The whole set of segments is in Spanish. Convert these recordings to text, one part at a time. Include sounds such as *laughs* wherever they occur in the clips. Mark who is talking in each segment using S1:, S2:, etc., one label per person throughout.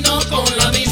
S1: y no con la misma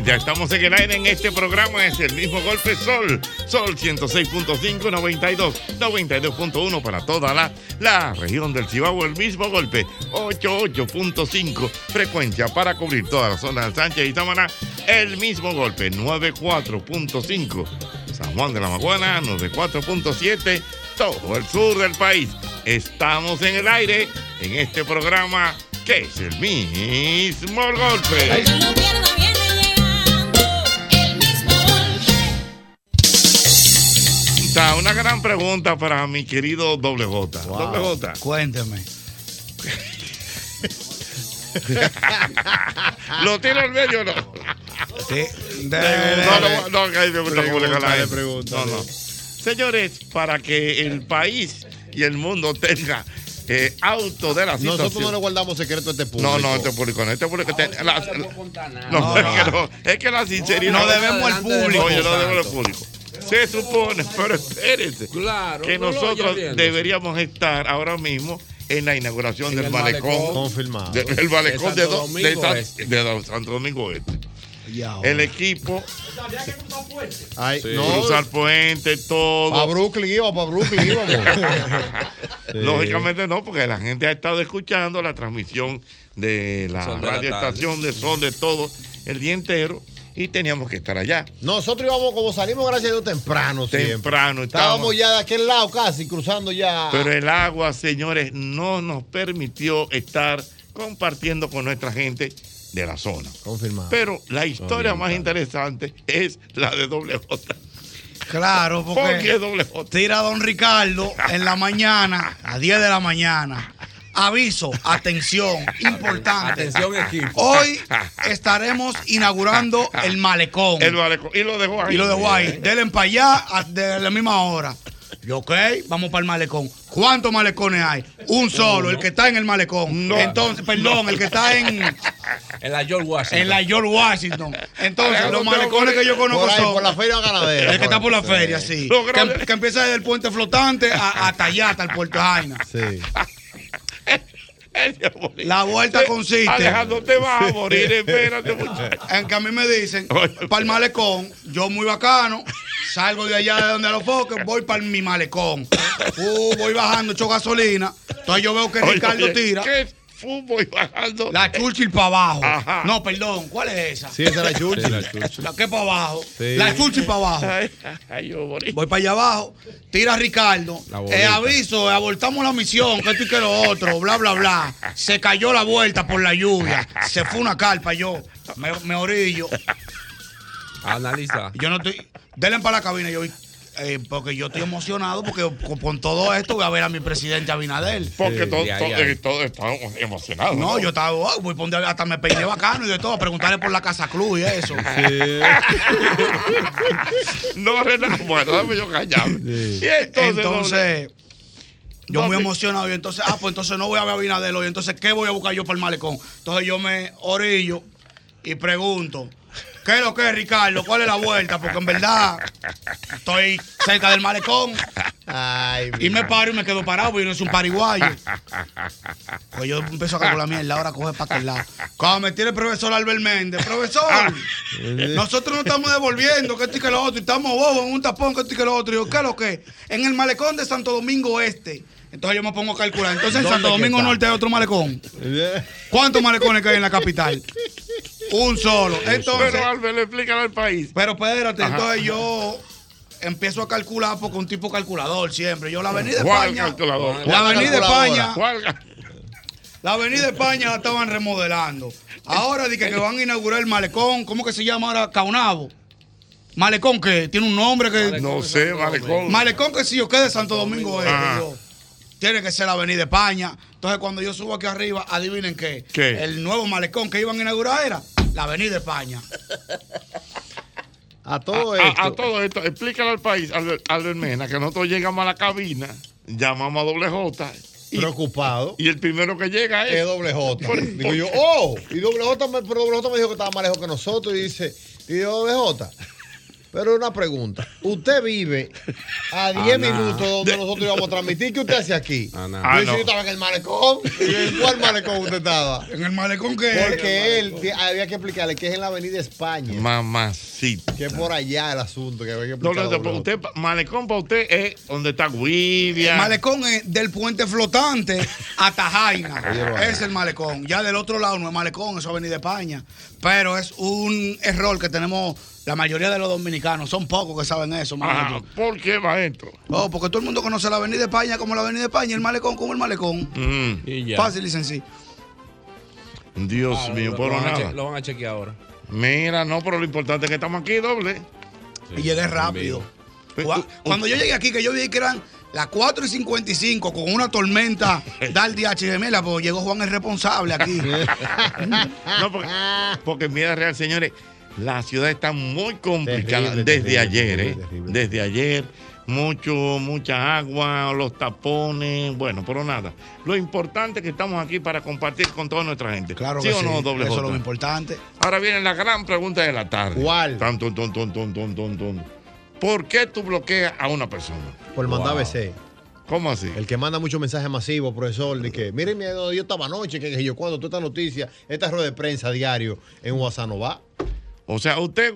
S2: Ya estamos en el aire en este programa. Es el mismo golpe Sol. Sol 106.5, 92, 92.1 para toda la, la región del Cibao. El mismo golpe 88.5 frecuencia para cubrir toda la zona de Sánchez y Samaná. El mismo golpe 94.5 San Juan de la Maguana, 94.7 todo el sur del país. Estamos en el aire en este programa que es el mismo golpe.
S3: No
S2: Una gran pregunta para mi querido Doble J. Doble J.
S4: Cuénteme.
S2: ¿Lo tiro al medio o no?
S4: Sí.
S2: No, no, no, que ahí me gusta cómo le jala
S5: Pregúntale,
S2: eso.
S5: pregúntale.
S2: No, no. Señores, para que el país y el mundo tenga eh, auto de la situación.
S5: Nosotros no le guardamos secreto a este público.
S2: No, no, este público no. Este público. la- no,
S4: No,
S2: es,
S4: no.
S2: que no, es que la sinceridad.
S4: No debemos al público.
S2: Oye, no debemos al público. Se supone, pero espérense.
S6: Claro,
S2: que
S6: no
S2: nosotros deberíamos estar ahora mismo en la inauguración
S6: En
S2: del
S6: el
S2: malecón.
S6: malecón.
S5: Confirmado.
S2: de- el malecón
S6: De
S2: de,
S6: Santo
S2: de
S6: Domingo Este.
S2: de Santo Domingo Este. El equipo,
S5: Ay,
S6: Sí.
S5: no,
S2: cruzar puente, todo.
S5: para Brooklyn íbamos, para Brooklyn íbamos. *laughs* Sí.
S2: Lógicamente no, porque la gente ha estado escuchando la transmisión de la radioestación de Sol de todo el día entero y teníamos que estar allá.
S5: Nosotros íbamos, como salimos, gracias a Dios, temprano. siempre.
S2: Temprano
S5: Estábamos
S2: estábamos.
S5: ya de aquel lado casi, cruzando ya.
S2: Pero el agua, señores, no nos permitió estar compartiendo con nuestra gente de la zona.
S5: Confirmado.
S2: Pero la historia más interesante es la de doble J.
S4: Claro,
S2: ¿Por qué
S4: porque
S2: doble J?
S4: tira don Ricardo en la mañana, a 10 de la mañana. Aviso, atención, *laughs* importante.
S6: Atención, equipo.
S4: Hoy estaremos inaugurando el malecón.
S2: El malecón. Y lo dejó ahí.
S4: Y lo de Guay, denle para allá a- de la misma hora. Yo, ok, vamos para el malecón. ¿Cuántos malecones hay? Un solo, el que está en el malecón.
S2: No.
S4: Entonces, perdón, el que está en,
S6: En la George Washington.
S4: en la George Washington. Entonces, los malecones que yo conozco
S5: por ahí,
S4: son.
S5: por la feria ganadera.
S4: El que está por la feria, sí. Que, empieza desde el puente flotante a- hasta allá, hasta el puerto Jaina.
S5: Sí.
S2: Él se va a morir.
S4: La vuelta consiste-
S2: Alejandro, te vas a morir. Espérate, muchacho.
S4: En que a mí me dicen, para el malecón, yo muy bacano, salgo de allá de donde los foques, voy para mi malecón. Uh, voy bajando, echo gasolina. Entonces yo veo que Ricardo tira
S2: ¿Qué fútbol bajando?
S4: la Churchill para abajo.
S2: Ajá.
S4: No, perdón, ¿cuál es esa?
S5: Sí, esa era *laughs* Churchill.
S4: La que para abajo.
S5: Sí.
S4: La Churchill para abajo.
S2: Ay, ay, yo.
S4: Voy para allá abajo, tira Ricardo.
S6: La bolita.
S4: Eh, aviso, eh, abortamos la misión, que esto y que lo otro, bla, bla, bla. Se cayó la vuelta por la lluvia. Se fue una carpa, yo me, me orillo.
S6: Analiza.
S4: Yo no estoy. Denle para la cabina, yo eh, porque yo estoy emocionado porque con, con todo esto voy a ver a mi presidente Abinader.
S2: Porque todos todo,
S6: ahí.
S2: eh, estamos emocionados.
S4: No, yo estaba, oh, voy a poner- hasta me peiné bacano y de todo, a preguntarle por la Casa Club y eso. *laughs*
S2: No, Renato, bueno, dame yo callarme. Y entonces,
S4: Entonces, yo muy emocionado y entonces, ah, pues entonces no voy a ver a Abinader hoy, entonces, ¿qué voy a buscar yo para el malecón? Entonces yo me orillo y pregunto, ¿Qué es lo que es, Ricardo? ¿Cuál es la vuelta? Porque en verdad estoy cerca del malecón. y me paro y me quedo parado porque yo no soy un pariguayo. Pues yo empiezo a calcular mierda, ahora coge para aquel lado. Cuando me tira el profesor Albert Méndez, profesor, nosotros no estamos devolviendo, que esto y que lo otro, y estamos bobos en un tapón, que esto y que lo otro. Y yo, ¿qué es lo que? En el malecón de Santo Domingo Este. Entonces yo me pongo a calcular. Entonces en
S5: ¿Dónde
S4: Santo Domingo
S5: está?
S4: Norte hay otro malecón. ¿Cuántos malecones que hay en la capital? Un solo. Entonces,
S2: Pero Albert, explícalo al país.
S4: pero espérate,
S2: Ajá.
S4: entonces yo empiezo a calcular porque un tipo calculador siempre. Yo la avenida de
S2: ¿Cuál
S4: España.
S2: calculador?
S4: La avenida de España.
S2: ¿Cuál?
S4: La avenida de España la estaban remodelando. Ahora dije que van a inaugurar el malecón. ¿Cómo que se llama ahora? Caunabo. Malecón que tiene un nombre que.
S2: No sé, malecón.
S4: Malecón que si yo quede de Santo Domingo Este. Tiene que ser la avenida de España. Entonces cuando yo subo aquí arriba, adivinen qué.
S2: ¿Qué?
S4: El nuevo malecón que iban a inaugurar era la avenida de España.
S5: A todo
S2: A-
S5: esto.
S2: A, todo esto, explícalo al país, Albert, Albert Mena, que nosotros llegamos a la cabina, llamamos a doble J. Y,
S5: preocupado.
S2: y el primero que llega es.
S5: Es doble J. Digo yo, oh, y doble J, me, pero doble J me dijo que estaba más lejos que nosotros y dice, y yo, doble J. Pero una pregunta, usted vive a 10
S6: Ah, nah.
S5: minutos donde nosotros íbamos a transmitir, ¿qué usted hace aquí?
S6: Ah, nah.
S5: Yo
S2: Ah, no.
S5: yo estaba en el malecón. Y ¿En cuál malecón usted estaba?
S4: En el malecón que
S5: Porque él, había que explicarle que es en la avenida España.
S2: Mamacita.
S5: Que es por allá el asunto, que había que
S2: No, no, usted, Malecón para usted es donde está
S4: El
S2: Guivia.
S4: malecón es del puente flotante hasta Jaina. *laughs* Es el malecón. Ya del otro lado no es malecón, eso es Avenida España. Pero es un error que tenemos la mayoría de los dominicanos. Son pocos que saben eso,
S2: Ajá,
S4: maestro.
S2: ¿Por qué, maestro?
S4: Oh, porque todo el mundo conoce la Avenida España como la Avenida España, y el malecón como el malecón.
S2: Mm,
S6: Y ya.
S4: Fácil y sencillo.
S2: Dios
S6: Ah,
S2: mío,
S6: lo,
S2: pero
S6: lo van a che-
S2: nada.
S6: lo van a chequear ahora.
S2: Mira, no, pero lo importante es que estamos aquí doble.
S6: Sí,
S4: y llegué rápido. Cuando yo llegué aquí, que yo vi que eran las 4 y 55 con una tormenta *laughs* del DHML, pues llegó Juan el responsable aquí. *laughs*
S2: No, porque, porque en vida real, señores, la ciudad está muy complicada
S5: Terrible,
S2: desde
S5: terrible,
S2: ayer, ¿eh?
S5: terrible.
S2: Desde ayer, mucho, mucha agua, los tapones, bueno, pero nada. Lo importante es que estamos aquí para compartir con toda nuestra gente.
S4: Claro
S2: ¿Sí
S4: que
S2: o no, doble
S4: Eso es lo importante.
S2: Ahora viene la gran pregunta de la tarde.
S5: ¿Cuál?
S2: Tan, ton, ton, ton, ton, ton, ton, ton. ¿Por qué tú bloqueas a una persona?
S5: Por mandar BC.
S2: ¿Cómo así?
S5: El que manda muchos mensajes masivos, profesor, de que, miren, yo estaba anoche, que, que yo cuando toda esta noticia, esta rueda de prensa diario en WhatsApp no va.
S2: O sea, usted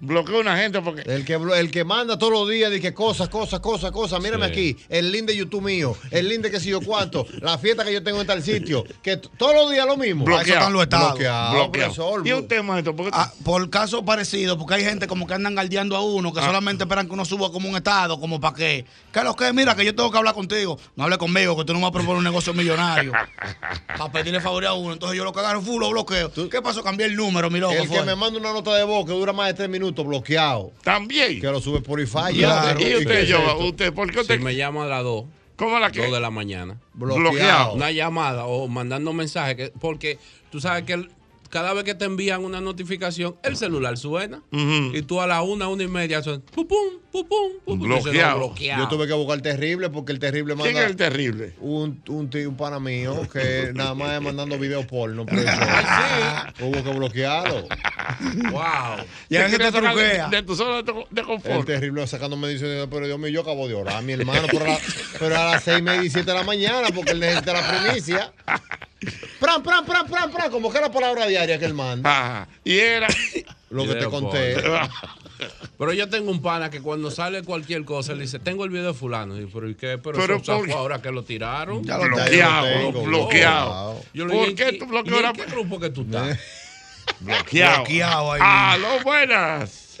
S2: bloquea a una gente porque...
S5: El que, el que manda todos los días, de que cosas, cosas, cosas, cosas, mírame
S6: Sí.
S5: aquí, el link de YouTube mío, el link de que sé yo cuánto, la fiesta que yo tengo en tal sitio, que todos los días lo mismo.
S4: Para eso están los estados.
S5: Bloqueado,
S2: bloqueado.
S5: profesor.
S2: ¿Y usted, maestro? ¿Por qué tú-
S4: Ah, por casos parecidos, porque hay gente como que andan galdeando a uno, que
S2: Ah.
S4: solamente esperan que uno suba como un estado, como para qué. ¿Qué es lo que? Mira, que yo tengo que hablar contigo. No hable conmigo, que tú no me vas a proponer un negocio millonario. *laughs* para pedirle favor a uno. Entonces yo lo que agarro, fu, lo bloqueo. ¿Qué pasó? Cambié el número, mi loco.
S5: el que
S4: fue.
S5: me manda una nota de voz que dura más de tres minutos, bloqueado.
S2: También.
S5: Que lo sube por Spotify.
S4: Claro.
S2: ¿Y usted,
S5: es
S2: yo, usted, por qué
S6: Si
S2: usted?
S6: me llama a las 2,
S2: ¿Cómo la que?
S6: 2 de la mañana.
S2: Bloqueado.
S6: Una llamada o mandando mensajes, que- porque tú sabes que el- cada vez que te envían una notificación, el celular suena. Y tú a la una, una y media suena. Pum, pum, pum,
S2: Bloqueado.
S6: no, bloqueado.
S5: Yo tuve que buscar el terrible porque el terrible
S2: ¿Quién
S5: manda
S2: es el terrible?
S5: un, un, tío, un pana mío que *laughs* nada más es mandando videos porno. profesor. *laughs*
S6: Ay,
S5: Hubo que bloquearlo. *laughs*
S6: Wow.
S4: Y a
S2: ¿Te
S4: veces te
S2: de,
S4: truquea.
S2: de tu zona de, de
S5: El
S2: confort?
S5: terrible sacándome dice, pero Dios mío, yo acabo de orar, mi hermano, pero a, la- pero a las seis y media y siete de la mañana, porque él necesita la primicia. Pran, pran, pran, pran, pran, como que era palabra diaria que él manda.
S2: Ajá. Y era...
S5: Lo que te conté. *laughs*
S6: Pero yo tengo un pana que cuando sale cualquier cosa, él dice, tengo el video de fulano. Y, pero ¿y qué? Pero,
S2: Pero
S6: eso
S2: ¿por qué?
S6: fue ahora que lo tiraron.
S4: Ya lo
S2: bloqueado,
S5: Ya yo lo tengo,
S2: bloqueado.
S6: Yo le
S2: ¿Por qué
S6: ¿y-
S2: tú
S6: y
S2: bloqueas
S6: en qué grupo que tú estás? *laughs*
S2: Bloqueado.
S4: Bloqueado ahí.
S2: ¡Aló, buenas!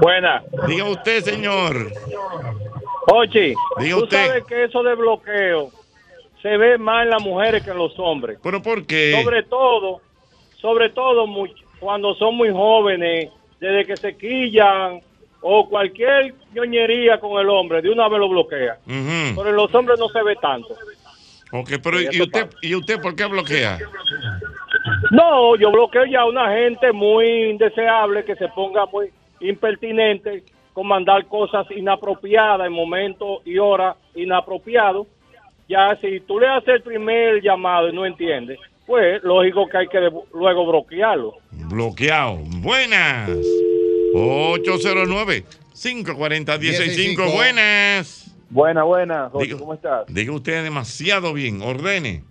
S7: Buena.
S2: Diga usted, señor.
S7: Ochi,
S2: Diga
S7: tú
S2: usted.
S7: sabes que eso de bloqueo se ve más en las mujeres que en los hombres.
S2: ¿Pero por qué?
S7: Sobre todo, sobre todo muy- cuando son muy jóvenes, desde que se quillan o cualquier ñoñería con el hombre, de una vez lo bloquea. Pero en los hombres no se ve tanto.
S2: Ok, pero ¿y usted,
S7: pasa.
S2: ¿y usted por qué bloquea?
S7: No, yo bloqueo ya a una gente muy indeseable que se ponga muy impertinente con mandar cosas inapropiadas en momentos y horas inapropiados. Ya si tú le haces el primer llamado y no entiendes, pues lógico que hay que de- luego bloquearlo.
S2: Bloqueado. Buenas. 809-540-165. Buenas.
S8: Buena, buena, Jochi,
S2: Diga-
S8: ¿cómo estás?
S2: Diga usted demasiado bien. Ordene.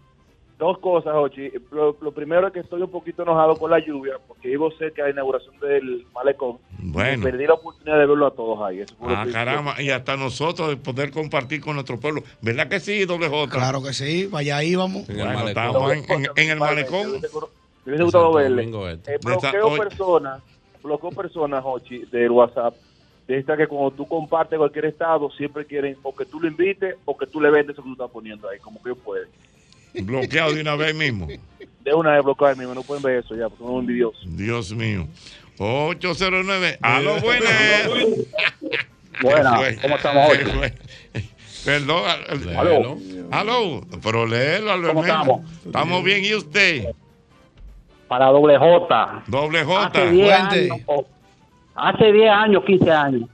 S8: Dos cosas, Jochi. Lo, lo primero es que estoy un poquito enojado con la lluvia, porque vivo cerca de la inauguración del malecón.
S2: Bueno.
S8: Y perdí la oportunidad de verlo a todos ahí. Eso fue
S2: Ah, caramba. Y hasta nosotros de poder compartir con nuestro pueblo. ¿Verdad que sí, doble J?
S4: Claro que sí, vaya ahí vamos.
S2: Bueno, estábamos en, en- en el malecón.
S8: Me hubiese gustado verle.
S6: Domingo Este.
S8: Eh,
S2: esa-
S8: bloqueo personas, bloqueo personas, Jochi, del WhatsApp. De esta que cuando tú compartes cualquier estado, siempre quieren o que tú lo invites o que tú le vendes eso que tú estás poniendo ahí, como que puede.
S2: Bloqueado de una vez mismo.
S8: De una vez bloquear mismo, no pueden ver eso ya, porque son envidiosos.
S2: Dios mío. 809. A lo buenas. *laughs*
S8: Buenas,
S2: ¿Qué fue?
S8: ¿cómo estamos hoy?
S2: Perdón. al-
S8: Aló.
S2: Aló. Pero léelo, al
S8: ¿Cómo
S2: menos.
S8: estamos?
S2: Estamos bien. ¿Y usted?
S9: para doble J.
S2: Doble J.
S9: Hace 10 años, o- hace 10 años, 15 años,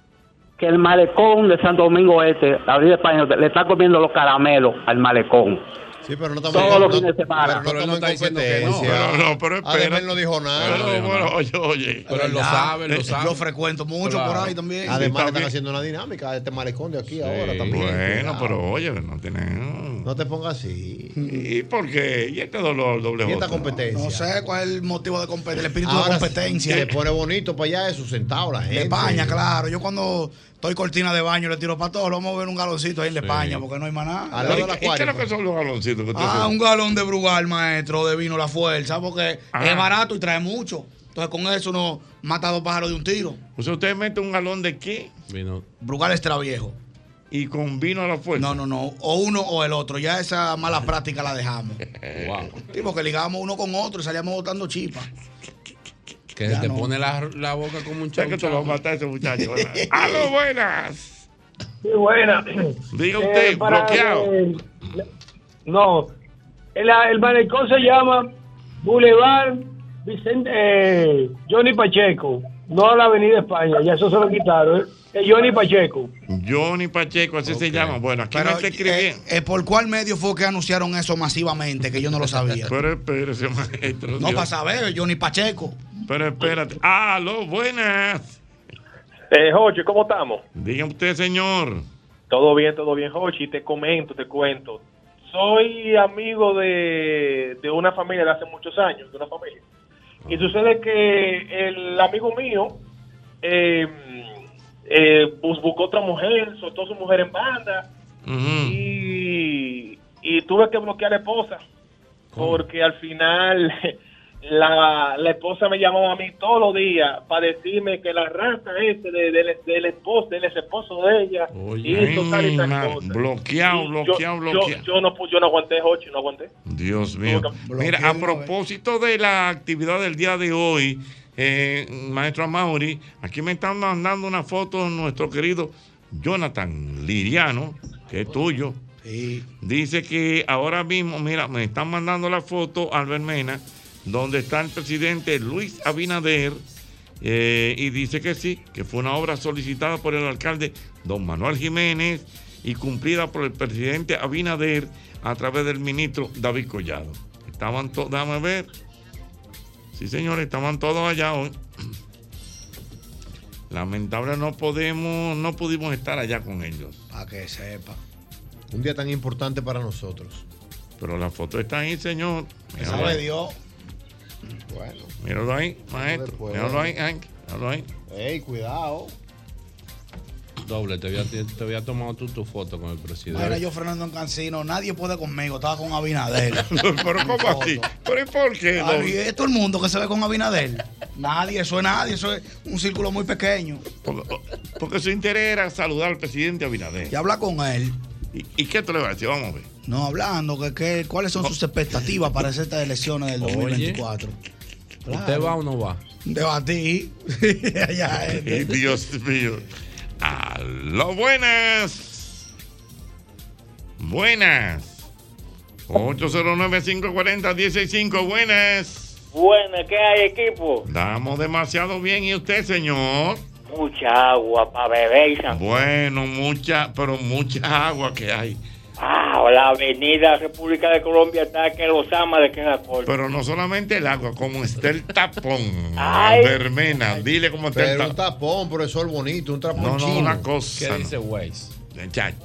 S9: que el malecón de Santo Domingo Este, la Avenida España, le está comiendo los caramelos al malecón.
S5: Sí, pero no estamos
S9: Todos
S5: no-
S9: los fines de semana.
S5: Pero no estamos en competencia.
S2: Pero no, pero espera.
S5: Además, él no dijo nada.
S2: Pero, bueno, oye, oye.
S4: Pero él lo sabe, lo sabe. Yo frecuento mucho por ahí también.
S5: Además, le están haciendo una dinámica de este malecón de aquí ahora también.
S2: Bueno, pero oye, no tenemos.
S5: No te pongas así.
S2: ¿Y por qué? ¿Y este dolor doble
S5: Y esta competencia.
S4: No sé cuál es el motivo de competir, el espíritu
S5: Ahora
S4: de competencia.
S5: Se pone bonito para allá eso, sentado la gente.
S4: De España, claro. Yo cuando estoy cortina de baño le tiro para todos. Vamos a ver un galoncito ahí en la España porque no hay más nada.
S5: Al lado
S2: ¿Y
S5: del
S2: qué- y qué es lo que son los galoncitos que usted
S4: Ah, un galón de Brugal, maestro, de vino La Fuerza, porque
S2: Ah.
S4: es barato y trae mucho. Entonces con eso uno mata dos pájaros de un tiro.
S2: O sea, usted mete un galón de qué?
S6: Vino.
S4: Brugal extra viejo.
S2: Y con vino a la fuerza.
S4: No, no, no. O uno o el otro. Ya esa mala práctica la dejamos. *laughs*
S6: Wow.
S4: Sí, porque ligamos uno con otro y salíamos botando chispas.
S6: Que
S4: Ya
S6: te
S4: no.
S6: pone la, la boca como un *laughs* chau
S2: que te lo va a matar ese muchacho. ¡Aló, *laughs* buenas!
S7: Sí, buena.
S2: Diga usted,
S7: Eh, para-
S2: bloqueado.
S7: no, el, el malecón se llama Boulevard Vicente, eh, Johnny Pacheco, no la Avenida España, ya eso se lo quitaron. ¿eh? Johnny Pacheco.
S2: Johnny Pacheco, así se llama. Bueno, aquí
S4: Pero,
S2: me está escribiendo.
S4: eh, eh, ¿por cuál medio fue que anunciaron eso masivamente? Que yo no lo sabía. *laughs*
S2: Pero espérese, maestro.
S4: no
S2: Dios.
S4: para saber, Johnny Pacheco.
S2: Pero espérate. ¡Aló, buenas!
S8: Eh, Jochi, ¿cómo estamos?
S2: Diga usted, señor.
S8: Todo bien, todo bien, Jochi. Te comento, te cuento. Soy amigo de, de una familia de hace muchos años, de una familia. Y sucede que el amigo mío eh, eh, bus- buscó otra mujer, soltó a su mujer en banda y, y tuve que bloquear a la esposa. Porque al final la, la esposa me llamaba a mí todos los días para decirme que la raza ese de- del del esposo, del ex esposo de ella hizo tal y tal
S2: ma-
S8: cosa.
S2: bloqueado,
S8: Y
S2: bloqueado,
S8: yo,
S2: bloqueado.
S8: Yo, yo no, yo no aguanté, Jochi, no aguanté.
S2: Dios mío. Mira, a propósito de la actividad del día de hoy, eh, maestro Amaury, aquí me están mandando una foto de nuestro querido Jonathan Liriano, que es tuyo. Dice que ahora mismo, mira, me están mandando la foto, Albert Mena, donde está el presidente Luis Abinader, eh, y dice que sí, que fue una obra solicitada por el alcalde don Manuel Jiménez y cumplida por el presidente Abinader a través del ministro David Collado. Estaban todos, déjame ver. Sí, señores, estaban todos allá hoy. *clears throat* Lamentable no podemos, no pudimos estar allá con ellos.
S4: Para que sepa.
S5: Un día tan importante para nosotros.
S2: Pero la foto está ahí, señor.
S4: Sabe. Dios.
S5: Bueno.
S2: Míralo ahí, maestro. Míralo ahí, Hank. Míralo ahí.
S5: Ey, cuidado.
S6: Doble, te había, te había tomado tú tu foto con el presidente.
S4: Era yo Fernando en Cancino, nadie puede conmigo, estaba con Abinader. *laughs*
S2: Pero ¿cómo así? ¿Pero y por qué?
S4: Es todo el mundo que se ve con Abinader. Nadie, eso es nadie, eso es un círculo muy pequeño.
S2: Porque, porque su interés era saludar al presidente Abinader.
S4: Y habla con él.
S2: ¿Y, y qué te le va a decir? Vamos a ver.
S4: No, hablando, que, que- cuáles son sus expectativas para estas elecciones del
S6: Oye.
S4: 2024.
S6: ¿Usted va o no va?
S4: Es. *laughs*
S2: Ay, Dios mío. Aló, buenas. Buenas. 809-540-165, buenas.
S10: Buena, ¿qué hay, equipo?
S2: Damos demasiado bien. ¿Y usted, señor?
S10: Mucha agua para beber y san-
S2: Bueno, mucha, pero mucha agua que hay.
S10: Ah, la avenida República de Colombia está que los ama de que la corte.
S2: Pero no solamente el agua, como está el tapón.
S10: Ay.
S2: Vermena, dile cómo está el
S5: Pero un
S2: tapón.
S5: tapón, profesor bonito, un tapón
S2: No, no,
S5: chino.
S2: una cosa.
S6: ¿Qué dice Waze?
S2: Muchacho.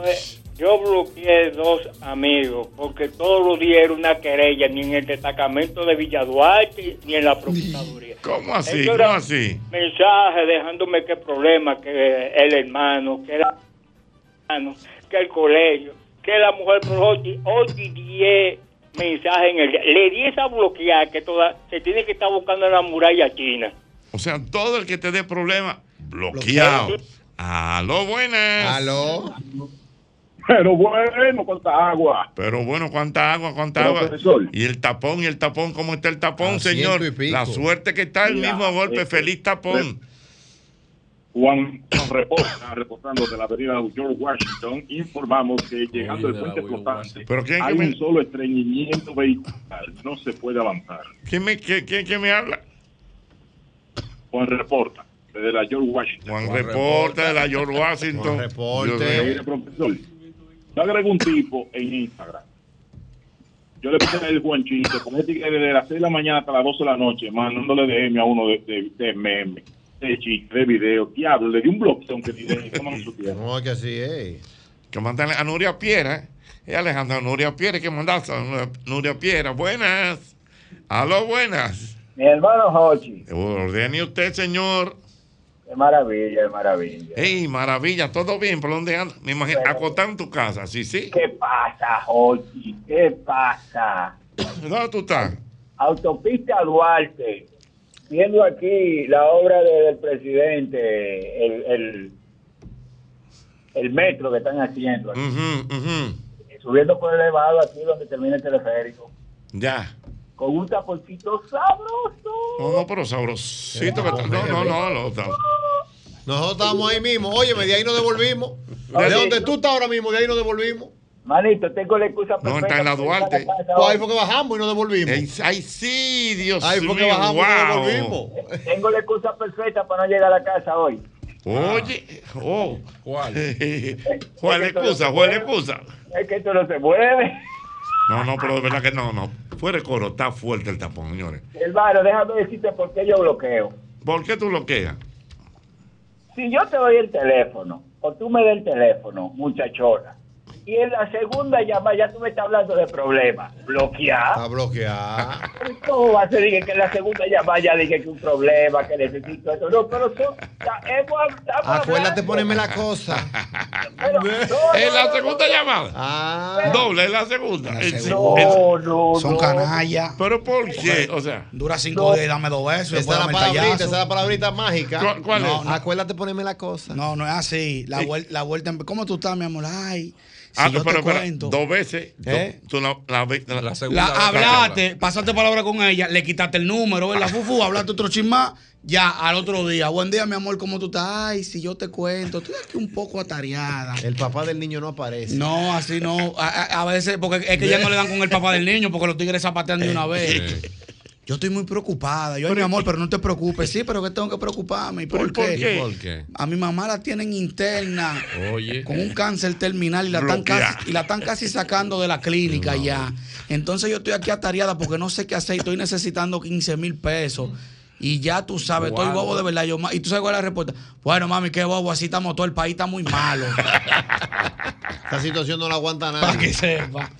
S10: Yo bloqueé dos amigos porque todos los días era una querella, ni en el destacamento de Villa Duarte ni en la Procuraduría.
S2: ¿Cómo así?
S10: Eso
S2: ¿Cómo así?
S10: Mensaje dejándome qué problema, que el hermano, que el hermano, que el colegio, que la mujer por ocho, ocho y diez mensajes en el día. Le di esa bloqueada que toda, se tiene que estar buscando en la muralla china.
S2: O sea, todo el que te dé problema, bloqueado. Aló, buenas.
S5: Aló.
S11: Pero bueno, cuánta agua.
S2: Pero bueno, ¿cuánta agua? ¿Cuánta
S11: Pero,
S2: agua?
S11: profesor.
S2: Y el tapón, y el tapón, ¿cómo está el tapón, señor? La suerte que está el mismo golpe.
S11: eh,
S2: Feliz tapón.
S11: Juan Juan reporta, reportando de la avenida George Washington, informamos que llegando al puente flotante
S2: ¿Pero quién
S11: hay
S2: me-
S11: un solo estreñimiento vehicular, no se puede avanzar.
S2: ¿Quién me, quién, quién- quién me habla?
S11: Juan reporta, desde la George Washington.
S2: Juan reporta de la George Washington. Mío.
S11: Mire, profesor, yo agregué un tipo en Instagram. Yo le puse el Juanchito con este que desde las 6 de la mañana hasta las 12 de la noche, mandándole DM a uno de, de, de meme, de chiste, de video. Diablo, le di un bloque, aunque ni de ¿cómo no
S5: que así es.
S2: Que mandan a Nuria Piera. ¿eh? Es Alejandra Nuria Piera que mandaste a Nuria- Nuria Piera. Buenas. Aló, buenas.
S12: Mi hermano Jochi,
S2: Ordene usted, señor.
S12: Qué maravilla, qué maravilla.
S2: Ey, maravilla, todo bien. ¿Por dónde anda? Me imagino, acostado en tu casa, sí, sí.
S12: ¿Qué pasa, Jochi? ¿Qué pasa?
S2: ¿Dónde tú estás?
S12: Autopista Duarte, viendo aquí la obra de- del presidente, el, el, el metro que están haciendo, aquí, subiendo por el elevado aquí donde termina el teleférico,
S2: Ya.
S12: Con un taponcito sabroso.
S2: No, no, pero sabrosito. que está- No, no, no. no,
S5: Nosotros estábamos ahí mismo. Óyeme, de ahí nos devolvimos. De donde tú estás ahora mismo, de ahí nos devolvimos.
S12: Manito, tengo la excusa
S2: No, está en la Duarte.
S5: Pues ahí fue que bajamos y nos devolvimos.
S2: Ay, sí, Dios
S5: Ahí fue que
S2: mío,
S5: bajamos y nos devolvimos.
S12: Tengo la excusa perfecta para no llegar a la casa hoy.
S2: Oye, oh.
S6: ¿Cuál?
S2: ¿Cuál excusa? ¿Cuál excusa?
S12: Es que esto no se mueve.
S2: No, no, pero de verdad que no, no. Fuera de coro, está fuerte el tapón, señores.
S12: Hermano, déjame decirte por qué yo bloqueo.
S2: ¿Por qué tú bloqueas?
S12: Si yo te doy el teléfono, o tú me das el teléfono, muchachona, y en la segunda llamada ya tú me estás hablando de problemas, bloquear.
S5: Está bloqueado.
S12: ¿Cómo va a ser Dije que en la segunda llamada ya dije que un problema, que necesito esto? No, pero son, ya hemos, estamos
S5: Acuérdate ponerme la cosa.
S12: Pero, no,
S2: En
S12: no,
S2: la
S12: no,
S2: segunda llamada.
S5: Ah.
S2: Doble, en la segunda.
S4: la segunda.
S2: el-
S12: no,
S4: Son
S12: no.
S4: canallas.
S2: ¿Pero por qué? O sea,
S4: Dura cinco días y dame dos besos.
S5: Esa es la palabrita, esa es la palabrita mágica.
S2: ¿Cuál- cuál
S4: No,
S2: es?
S4: no.
S5: Acuérdate ponerme la cosa.
S4: No, no es así. La, vuel- la vuelta. en- ¿Cómo tú estás, mi amor? Ay, si
S2: Ah,
S4: yo
S2: pero,
S4: te
S2: pero,
S4: cuento.
S2: dos veces.
S4: ¿Eh?
S2: Tú la, la, la-
S6: La segunda
S4: La,
S6: vez que
S4: hablaste, pasaste palabra con ella, le quitaste el número, ¿verdad? Fufu, hablaste otro chismá, ya al otro día. Buen día, mi amor, ¿cómo tú estás? Ay, si yo te cuento, estoy aquí un poco atareada.
S5: El papá del niño no aparece.
S4: No, así no. A, a- a veces, porque es que ya no le dan con el papá del niño, porque los tigres zapatean de una vez. Yo estoy muy preocupada. Yo, ay, mi amor, pero no te preocupes. Sí, pero que tengo que preocuparme. ¿Y por,
S2: ¿Por
S4: qué?
S2: qué?
S6: ¿Por qué?
S4: A mi mamá la tienen interna
S6: Oye.
S4: con un cáncer terminal y la, están casi, y la están casi sacando de la clínica ya. Entonces yo estoy aquí atareada porque no sé qué hacer. Estoy necesitando 15 mil pesos. Y ya tú sabes, estoy
S6: Wow.
S4: bobo de verdad. Yo, y tú sabes cuál es la respuesta. Bueno, mami, qué bobo, así estamos todo el país, está muy malo. *laughs*
S5: Esta situación no la aguanta
S4: Para
S5: nadie.
S4: que sepa.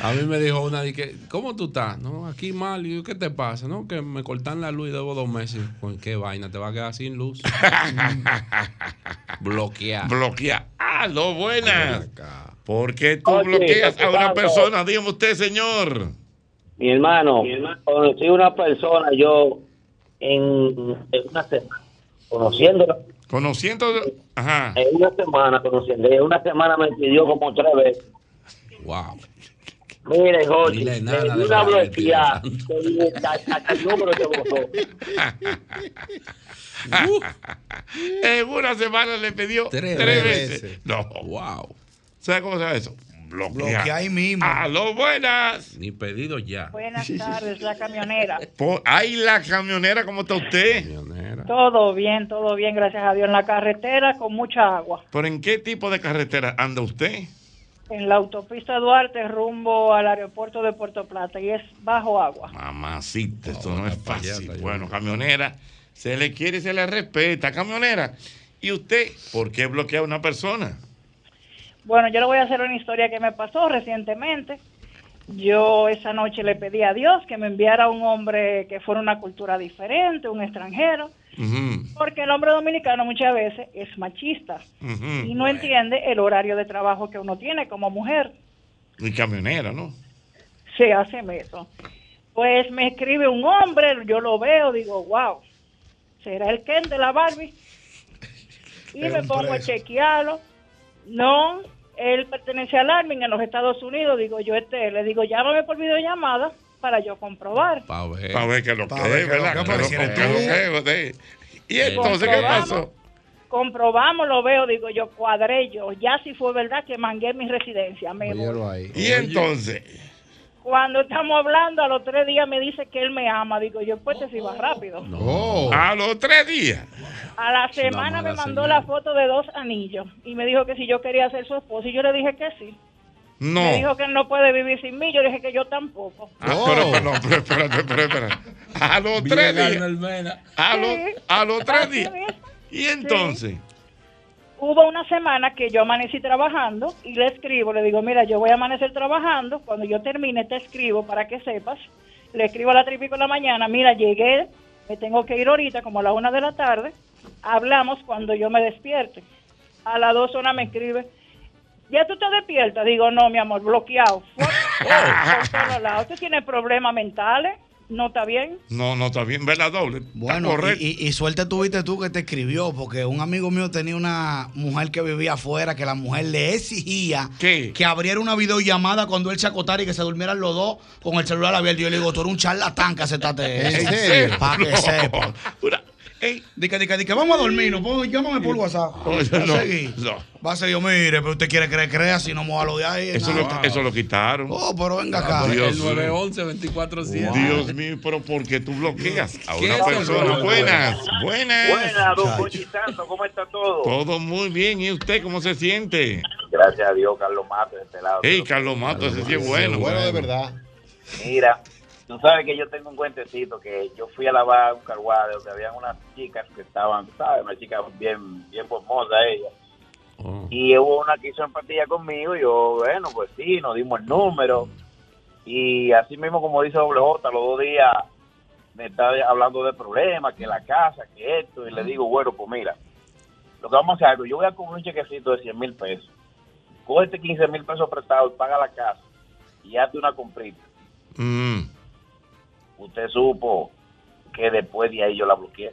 S6: A mí me dijo una, que, ¿cómo tú estás? No, aquí mal. Y yo, ¿qué te pasa? No, que me cortan la luz y debo dos meses. Pues, ¿Qué vaina? Te va a quedar sin luz. *laughs* Bloquear.
S2: bloquea. Aló, buenas.
S6: Acá.
S2: ¿Por qué tú
S10: Oye,
S2: bloqueas a una persona? Dígame usted, señor.
S10: Mi hermano, conocí una persona yo en, en una semana, conociéndola,
S2: Conociendo. Ajá.
S10: en una semana conociendo, en una semana me pidió como tres veces.
S6: Wow.
S10: Mire, Jorge,
S6: Dile
S10: le
S6: nada
S10: di
S6: de
S10: una bloqueada, hasta el número se votó.
S2: en una semana le pidió tres,
S6: Tres
S2: veces.
S5: veces.
S2: No.
S6: Wow.
S2: ¿Sabe cómo se llama eso? Bloquea.
S4: Bloquea ahí mismo.
S2: Aló, buenas.
S6: Ni pedido ya.
S13: Buenas tardes, la camionera.
S2: Por, ay, la camionera, ¿cómo está usted?
S6: Camionera.
S13: Todo bien, todo bien, gracias a Dios. En la carretera con mucha agua.
S2: ¿Pero en qué tipo de carretera anda usted?
S13: En la autopista Duarte rumbo al aeropuerto de Puerto Plata y es bajo agua.
S2: Mamacita, esto no es fácil. Bueno, camionera, se le quiere y se le respeta. Camionera, ¿y usted por qué bloquea a una persona?
S13: Bueno, yo le voy a hacer una historia que me pasó recientemente. Yo esa noche le pedí a Dios que me enviara un hombre que fuera una cultura diferente, un extranjero, porque el hombre dominicano muchas veces es machista y no entiende el horario de trabajo que uno tiene como mujer.
S2: Y camionera, ¿no?
S13: Se hace eso. Pues me escribe un hombre, yo lo veo, digo, wow, ¿será el Ken de la Barbie? *laughs* Y me pongo a chequearlo. No, él pertenece al Army en los Estados Unidos. Digo, yo este, le digo, llámame por videollamada para yo comprobar.
S6: Para ver.
S2: Para ver qué es lo
S4: Pa'
S2: que
S4: ver
S2: es
S4: lo
S2: ¿verdad?
S4: que
S2: ¿Qué es lo que- que es, ¿verdad? Y entonces, ¿qué pasó?
S13: Comprobamos, lo veo, digo yo, cuadré yo. Ya si fue verdad que mangué mi residencia. Me voy.
S2: Y entonces,
S13: Cuando estamos hablando, a los tres días me dice que él me ama. Digo yo, pues te iba rápido.
S2: a los tres días.
S13: A la semana me mandó la foto de dos anillos y me dijo que si yo quería ser su esposo y yo le dije que sí.
S2: No.
S13: Me dijo que él no puede vivir sin mí, yo dije que yo tampoco.
S2: Ah, pero, pero, pero, espérate, pero, espérate. A los tres días. A los, a los tres
S13: Así
S2: días. Y entonces,
S13: Hubo una semana que yo amanecí trabajando y le escribo, le digo, mira, yo voy a amanecer trabajando, cuando yo termine te escribo para que sepas. Le escribo a las tres y pico de la mañana, mira, llegué, me tengo que ir ahorita como a la una de la tarde, hablamos cuando yo me despierte. A las dos horas me escribe, ¿ya tú te despiertas? Digo, no, mi amor, bloqueado. Por, *laughs* por todos lados. ¿Tú tienes problemas mentales? ¿No está bien?
S2: no, no está bien, ¿verdad? Doble.
S4: Bueno,
S2: correcto.
S4: y, y- y suerte tuviste tú que te escribió, porque un amigo mío tenía una mujer que vivía afuera, que la mujer le exigía que abriera una videollamada cuando él se acotara y que se durmieran los dos con el celular abierto. Yo le digo, tú eres un charlatán que aceptaste *laughs*
S5: ¿En
S4: eso.
S5: serio?
S4: Para que
S5: No.
S4: sepa. Dice, dice, dice, vamos a dormirnos, llámame por WhatsApp. Va a
S2: no,
S4: seguir.
S2: no.
S4: Va a seguir, mire, pero usted quiere creer, crea, si no me a lo de ahí.
S2: Eso,
S4: nada.
S2: lo, eso lo quitaron.
S4: Oh, pero venga acá.
S2: Dios
S6: el
S2: mío.
S6: 911 24-7.
S2: Dios mío, pero ¿por qué tú bloqueas a
S6: ¿Qué
S2: una persona? Buenas, buenas.
S12: Buenas, don Pochi Santo, ¿cómo está todo?
S2: Todo muy bien. ¿Y usted cómo se siente?
S12: Gracias a Dios, Carlos Mato de este lado.
S2: Hey, Carlos Mato, ese sí es bueno.
S5: Bueno, de verdad.
S12: Mira, tú sabes que yo tengo un cuentecito que yo fui a lavar un carguado donde habían unas chicas que estaban, ¿sabes? Una chica bien, bien formosa ella. Y hubo una que hizo empatía conmigo y yo, bueno, pues sí, nos dimos el número. Y así mismo, como dice WJ, los dos días me está hablando de problemas, que la casa, que esto, y le digo, bueno, pues mira, lo que vamos a hacer, yo voy a cobrar un chequecito de 100 mil pesos. Cógete 15 mil pesos prestados, paga la casa y hazte una comprita.
S2: Mm,
S12: Usted supo que después de ahí yo la bloqueé.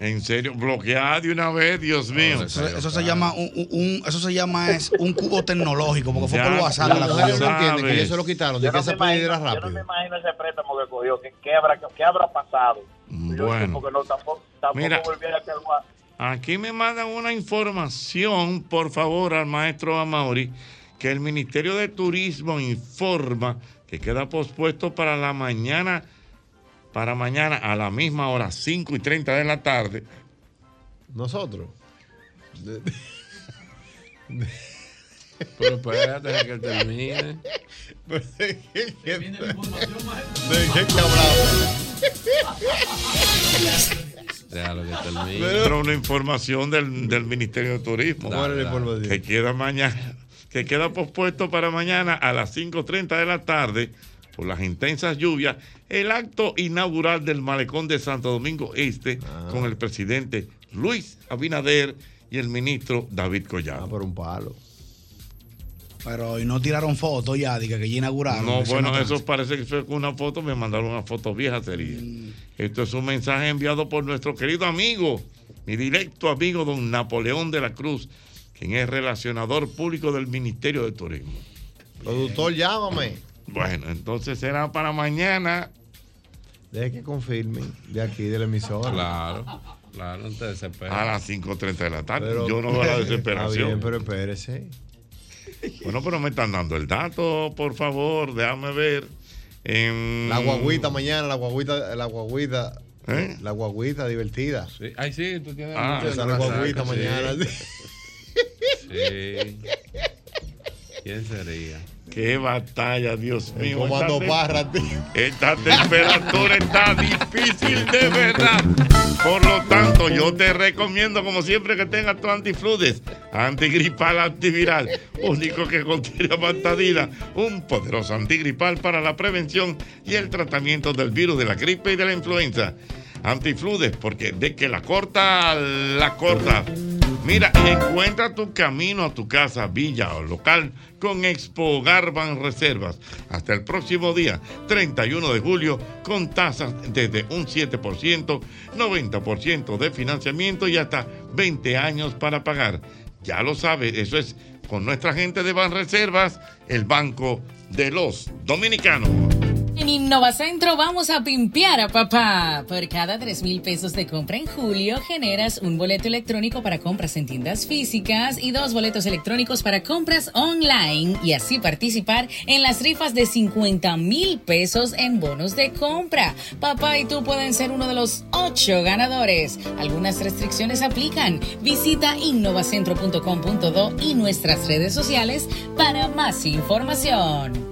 S2: en serio, bloqueada de una vez, Dios mío.
S4: Eso, eso se llama un, un- un- eso se llama es un cubo tecnológico porque fue
S2: Ya,
S4: por WhatsApp que la cogió.
S2: no entienden que ya se
S5: lo quitaron,
S12: Yo no, me imagino, yo no me imagino ese préstamo que cogió. ¿Qué, qué habrá, qué habrá pasado? Yo
S2: Bueno.
S12: porque no, tampoco, tampoco
S2: Mira.
S12: a
S2: Aquí me mandan una información, por favor, al maestro Amauri, que el Ministerio de Turismo informa que queda pospuesto para la mañana, para mañana a la misma hora, 5 y 30 de la tarde.
S5: Nosotros.
S6: Pero espérate que termine.
S5: ¿De qué hablamos?
S6: Déjalo que termine.
S2: Pero una información del, del Ministerio de Turismo.
S5: ¿Cuál es la información?
S2: Que queda mañana, que queda pospuesto para mañana a las 5.30 de la tarde por las intensas lluvias, el acto inaugural del malecón de Santo Domingo Este
S5: Ah.
S2: con el presidente Luis Abinader y el ministro David Collado.
S5: Ah, por un palo.
S4: Pero y no tiraron fotos ya, de que, ya inauguraron.
S2: No, bueno,
S4: no-
S2: eso parece que fue con una foto, me mandaron una foto vieja, sería. Esto es un mensaje enviado por nuestro querido amigo, mi directo amigo don Napoleón de la Cruz, quien es relacionador público del Ministerio de Turismo.
S5: Productor, llámame.
S2: Bueno, entonces será para mañana.
S5: Deje que confirmen de aquí, de la emisora.
S6: Claro, claro, no te desesperes.
S2: A las 5.30 de la tarde.
S5: Pero-
S2: Yo no veo la *laughs*
S5: Está
S2: desesperación.
S5: bien, pero espérese.
S2: Bueno, pero me están dando el dato, por favor, déjame ver. En-
S5: La guaguita mañana, la guaguita, la guaguita.
S2: ¿Eh?
S5: La guaguita divertida.
S6: Sí. Ay, sí, tú tienes.
S2: Ah,
S6: mucho
S5: esa
S6: en
S5: la
S6: la
S5: guaguita
S6: saca,
S5: mañana.
S6: Sí. Sí. ¿Quién sería?
S2: Qué batalla, Dios mío.
S5: comando Parra, tío.
S2: Esta temperatura está difícil de verdad. Por lo tanto, yo te recomiendo, como siempre, que tengas tu antifludes, antigripal, antiviral, único que contiene amantadina, un poderoso antigripal para la prevención y el tratamiento del virus de la gripe y de la influenza. Antifludes, porque de que la corta, la corta. Mira, encuentra tu camino a tu casa, villa o local con Expo Garban Reservas hasta el próximo día, 31 de julio, con tasas desde un 7%, 90% de financiamiento y hasta 20 años para pagar. Ya lo sabes, eso es con nuestra gente de Banreservas, el Banco de los Dominicanos.
S14: En Innovacentro vamos a pimpear a papá. Por cada 3 mil pesos de compra en julio, generas un boleto electrónico para compras en tiendas físicas y dos boletos electrónicos para compras online y así participar en las rifas de 50 mil pesos en bonos de compra. Papá y tú pueden ser uno de los ocho ganadores. Algunas restricciones aplican. Visita innovacentro.com.do y nuestras redes sociales para más información.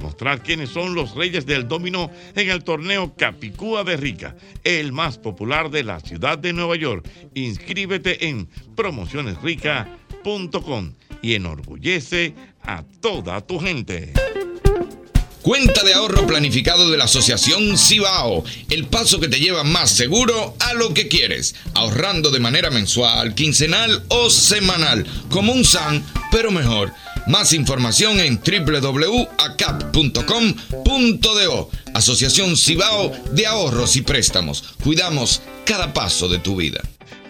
S2: demostrar quiénes son los reyes del dominó en el torneo Capicúa de Rica, el más popular de la ciudad de Nueva York. Inscríbete en promocionesrica.com y enorgullece a toda tu gente.
S15: Cuenta de ahorro planificado de la Asociación Cibao, el paso que te lleva más seguro a lo que quieres, ahorrando de manera mensual, quincenal o semanal, como un SAN, pero mejor. Más información en www.acap.com.do. Asociación Cibao de Ahorros y Préstamos. Cuidamos cada paso de tu vida.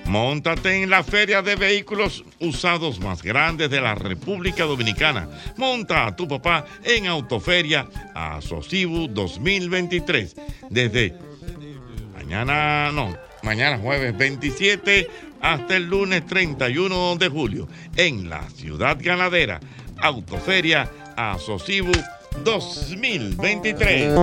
S2: Móntate en la feria de vehículos usados más grande de la República Dominicana. Monta a tu papá en Autoferia Asocibu 2023. Desde mañana, no, mañana jueves 27 hasta el lunes 31 de julio en la ciudad ganadera. Autoferia Asocibu 2023.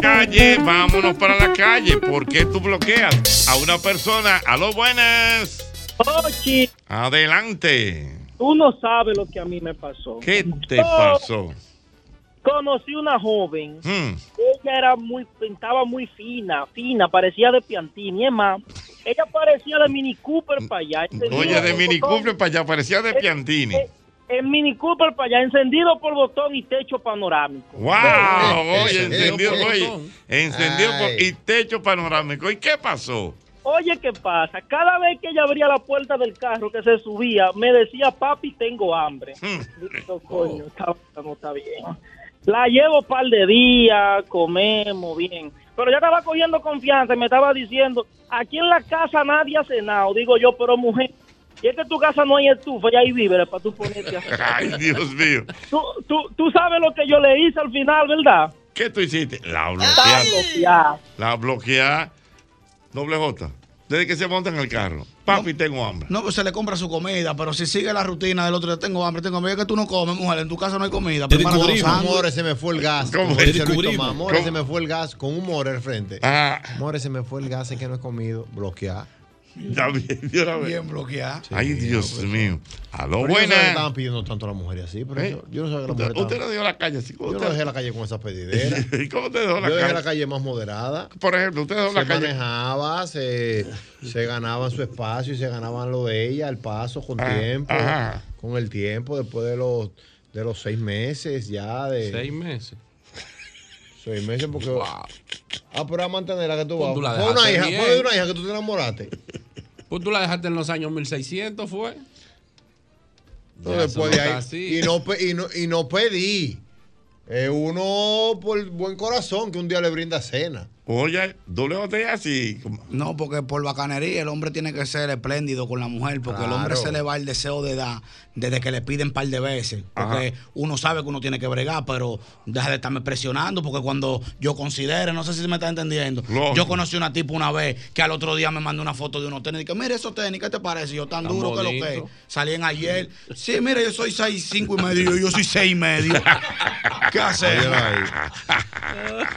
S2: Calle, vámonos para la calle. ¿Por qué tú bloqueas a una persona? A lo buenas. Adelante.
S16: Tú no sabes lo que a mí me pasó.
S2: ¿Qué te pasó?
S16: Conocí una joven.
S2: Hmm.
S16: Ella era muy, estaba muy fina, fina, parecía de Piantini. Es más, ella parecía de Mini Cooper para allá. encendido
S2: Oye, de Mini
S16: botón.
S2: Cooper para allá, parecía de Piantini.
S16: En Mini Cooper para allá, encendido por botón y techo panorámico.
S2: ¡Wow! Oye, encendido, oye, encendido por, y techo panorámico. ¿Y qué pasó?
S16: Oye, ¿qué pasa? Cada vez que ella abría la puerta del carro que se subía, me decía, papi, tengo hambre. Digo, coño, está, no está bien. La llevo un par de días, comemos bien. Pero ya estaba cogiendo confianza y me estaba diciendo, aquí en la casa nadie ha cenado. Digo yo, pero mujer, y es que en tu casa no hay estufa y hay víveres para tú ponerte a *laughs* cenar.
S2: Ay, Dios mío.
S16: Tú, tú, tú sabes lo que yo le hice al final, ¿verdad?
S2: ¿Qué tú hiciste? La bloqueaste. La bloquea. Doble J. Desde que se monta en el carro. Papi, tengo hambre.
S4: No, pues se le compra su comida, pero si sigue la rutina del otro día, tengo hambre, tengo hambre, es que tú no comes, mujer, en tu casa no hay comida. los sándwiches.
S5: Amores, se me fue el gas.
S4: ¿Cómo?
S5: Tomás, Amores, se me fue el gas con un more al frente.
S2: Ah.
S5: Amores, se me fue el gas, es que no he comido. Bloquear.
S2: Ya bien, de una vez.
S4: Bien bloqueado.
S2: Ay, Dios mío.
S5: Pero yo no que estaban pidiendo tanto a las mujeres así, pero
S2: ¿Eh?
S5: yo, yo no sabía que las
S2: Usted,
S5: mujeres
S2: usted
S5: estaban-
S2: no dejó la calle así.
S5: Yo
S2: ¿Cómo
S5: no
S2: usted-
S5: dejé la calle con esas pedideras. *laughs*
S2: ¿Y cómo te dejó la
S5: Yo dejé
S2: calle?
S5: la calle más moderada.
S2: Por ejemplo, usted dejó
S5: se
S2: la calle.
S5: manejaba, se, se ganaban su espacio y se ganaban lo de ella, el paso con
S2: Ah,
S5: tiempo.
S2: ajá.
S5: Con el tiempo, después de los, de los seis meses ya de.
S6: Seis meses.
S5: Seis meses porque. Ah, pero a mantenerla que tú vas. Fue una hija, fue de una hija que tú te enamoraste.
S6: Pues tú la dejaste en los años 1600, ¿fue?
S5: No, después de ahí. y, no, y no pedí. Eh, uno por buen corazón que un día le brinda cena.
S2: Oye, doble botella así.
S4: No, porque por bacanería el hombre tiene que ser espléndido con la mujer, porque el hombre se le va el deseo de dar desde que le piden un par de veces. Porque uno sabe que uno tiene que bregar, pero deja de estarme presionando, porque cuando yo considere, no sé si me está entendiendo,
S2: Lógico.
S4: yo conocí una tipo una vez que al otro día me mandó una foto de unos tenis y que, mire esos tenis, ¿qué te parece? Yo tan
S6: Tan
S4: duro que lo que salían ayer. Sí, mire, yo soy seis, cinco y medio, yo soy seis y medio. *laughs* ¿Qué hacer?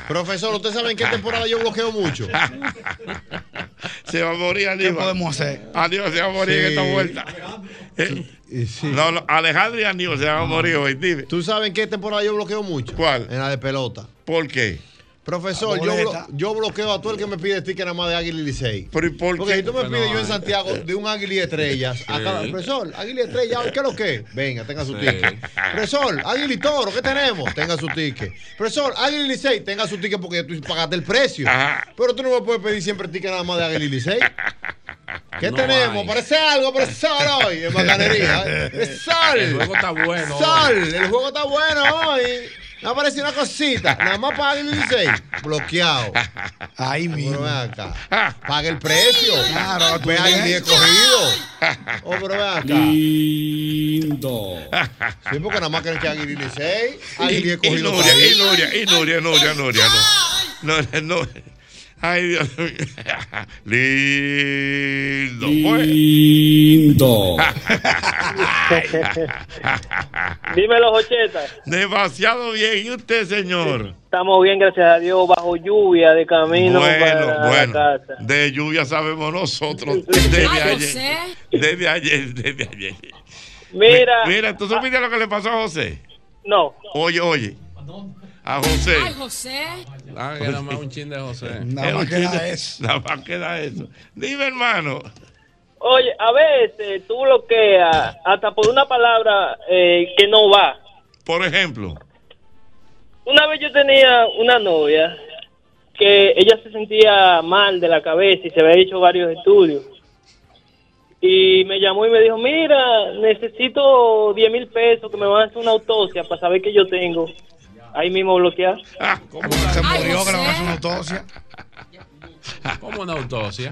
S5: Profesor, ¿usted sabe en qué temporada *laughs* yo bloqueo mucho? *laughs*
S2: Se va a morir
S4: ¿Qué
S2: Aníbal.
S4: podemos hacer?
S2: Aníbal se va a morir en esta vuelta. Eh, No, no, Alejandro y Aníbal se van a morir hoy. Dime.
S5: ¿Tú sabes en qué temporada yo bloqueo mucho?
S2: ¿Cuál?
S5: En la de pelota.
S2: ¿Por qué?
S5: Profesor, yo,
S4: boleta.
S5: blo- yo bloqueo a todo el que me pide sticker nada más de Águila y Licey.
S2: Pero ¿y por
S5: Porque si tú me pides
S6: no
S5: yo en. Santiago de un Águila y Estrellas, *laughs* acá, profesor, Águila y Estrellas, ¿qué es lo que? Venga, tenga su
S6: Sí.
S5: ticket. Profesor, Águila y Toro, ¿qué tenemos? Tenga su ticket. Profesor, Águila y Licey, tenga su ticket porque tú pagaste el precio.
S2: Ajá.
S5: Pero tú no me puedes pedir siempre ticket nada más de Águila y Licey. ¿Qué
S6: No
S5: tenemos?
S6: hay.
S5: Parece algo, profesor, hoy en bacanería. ¿eh? *laughs* Sol.
S6: El juego está bueno.
S5: Sol, el juego está bueno hoy. Me apareció una cosita, *laughs* nada más para Águila y Licey. Bloqueado. Pero ven acá. Paga el precio.
S4: Claro, tú
S5: ve ahí escogido. Oh, pero ven acá.
S17: Lindo.
S5: Sí, porque nada más creen que y Licey.
S2: Y,
S5: Águila y
S2: y
S5: escogido.
S2: Nuria, y Nuria, y Nuria, Nuria, Nuria. No, no, no. Ay, Dios mío. *laughs* Lindo. pues.
S17: Lindo. *laughs*
S16: Dímelo, Jocheta.
S2: Demasiado bien. ¿Y usted, señor?
S16: Estamos bien, gracias a Dios, bajo lluvia, de camino
S2: Bueno,
S16: para
S2: bueno.
S16: la casa.
S2: De lluvia sabemos nosotros. *laughs* Desde
S14: Ay,
S2: ayer.
S14: José.
S2: Desde ayer, desde ayer.
S16: Mira,
S2: Mi- Mira, ¿tú supiste lo que le pasó a José?
S16: no,
S2: Oye, oye. A José.
S14: Ay, José.
S6: Ah, que nada más un chin de José. *laughs*
S4: Nada más *laughs* queda eso. *laughs*
S2: Nada más queda eso. Dime, hermano.
S16: Oye, a veces tú bloqueas hasta por una palabra eh, que no va.
S2: Por ejemplo.
S16: Una vez yo tenía una novia que ella se sentía mal de la cabeza y se había hecho varios estudios. Y me llamó y me dijo, mira, necesito 10 mil pesos que me van a hacer una autopsia para saber qué yo tengo. Ahí mismo bloquear.
S2: ¿Cómo
S4: Se
S14: Ay,
S4: murió que le van una autopsia.
S6: ¿Cómo una autopsia?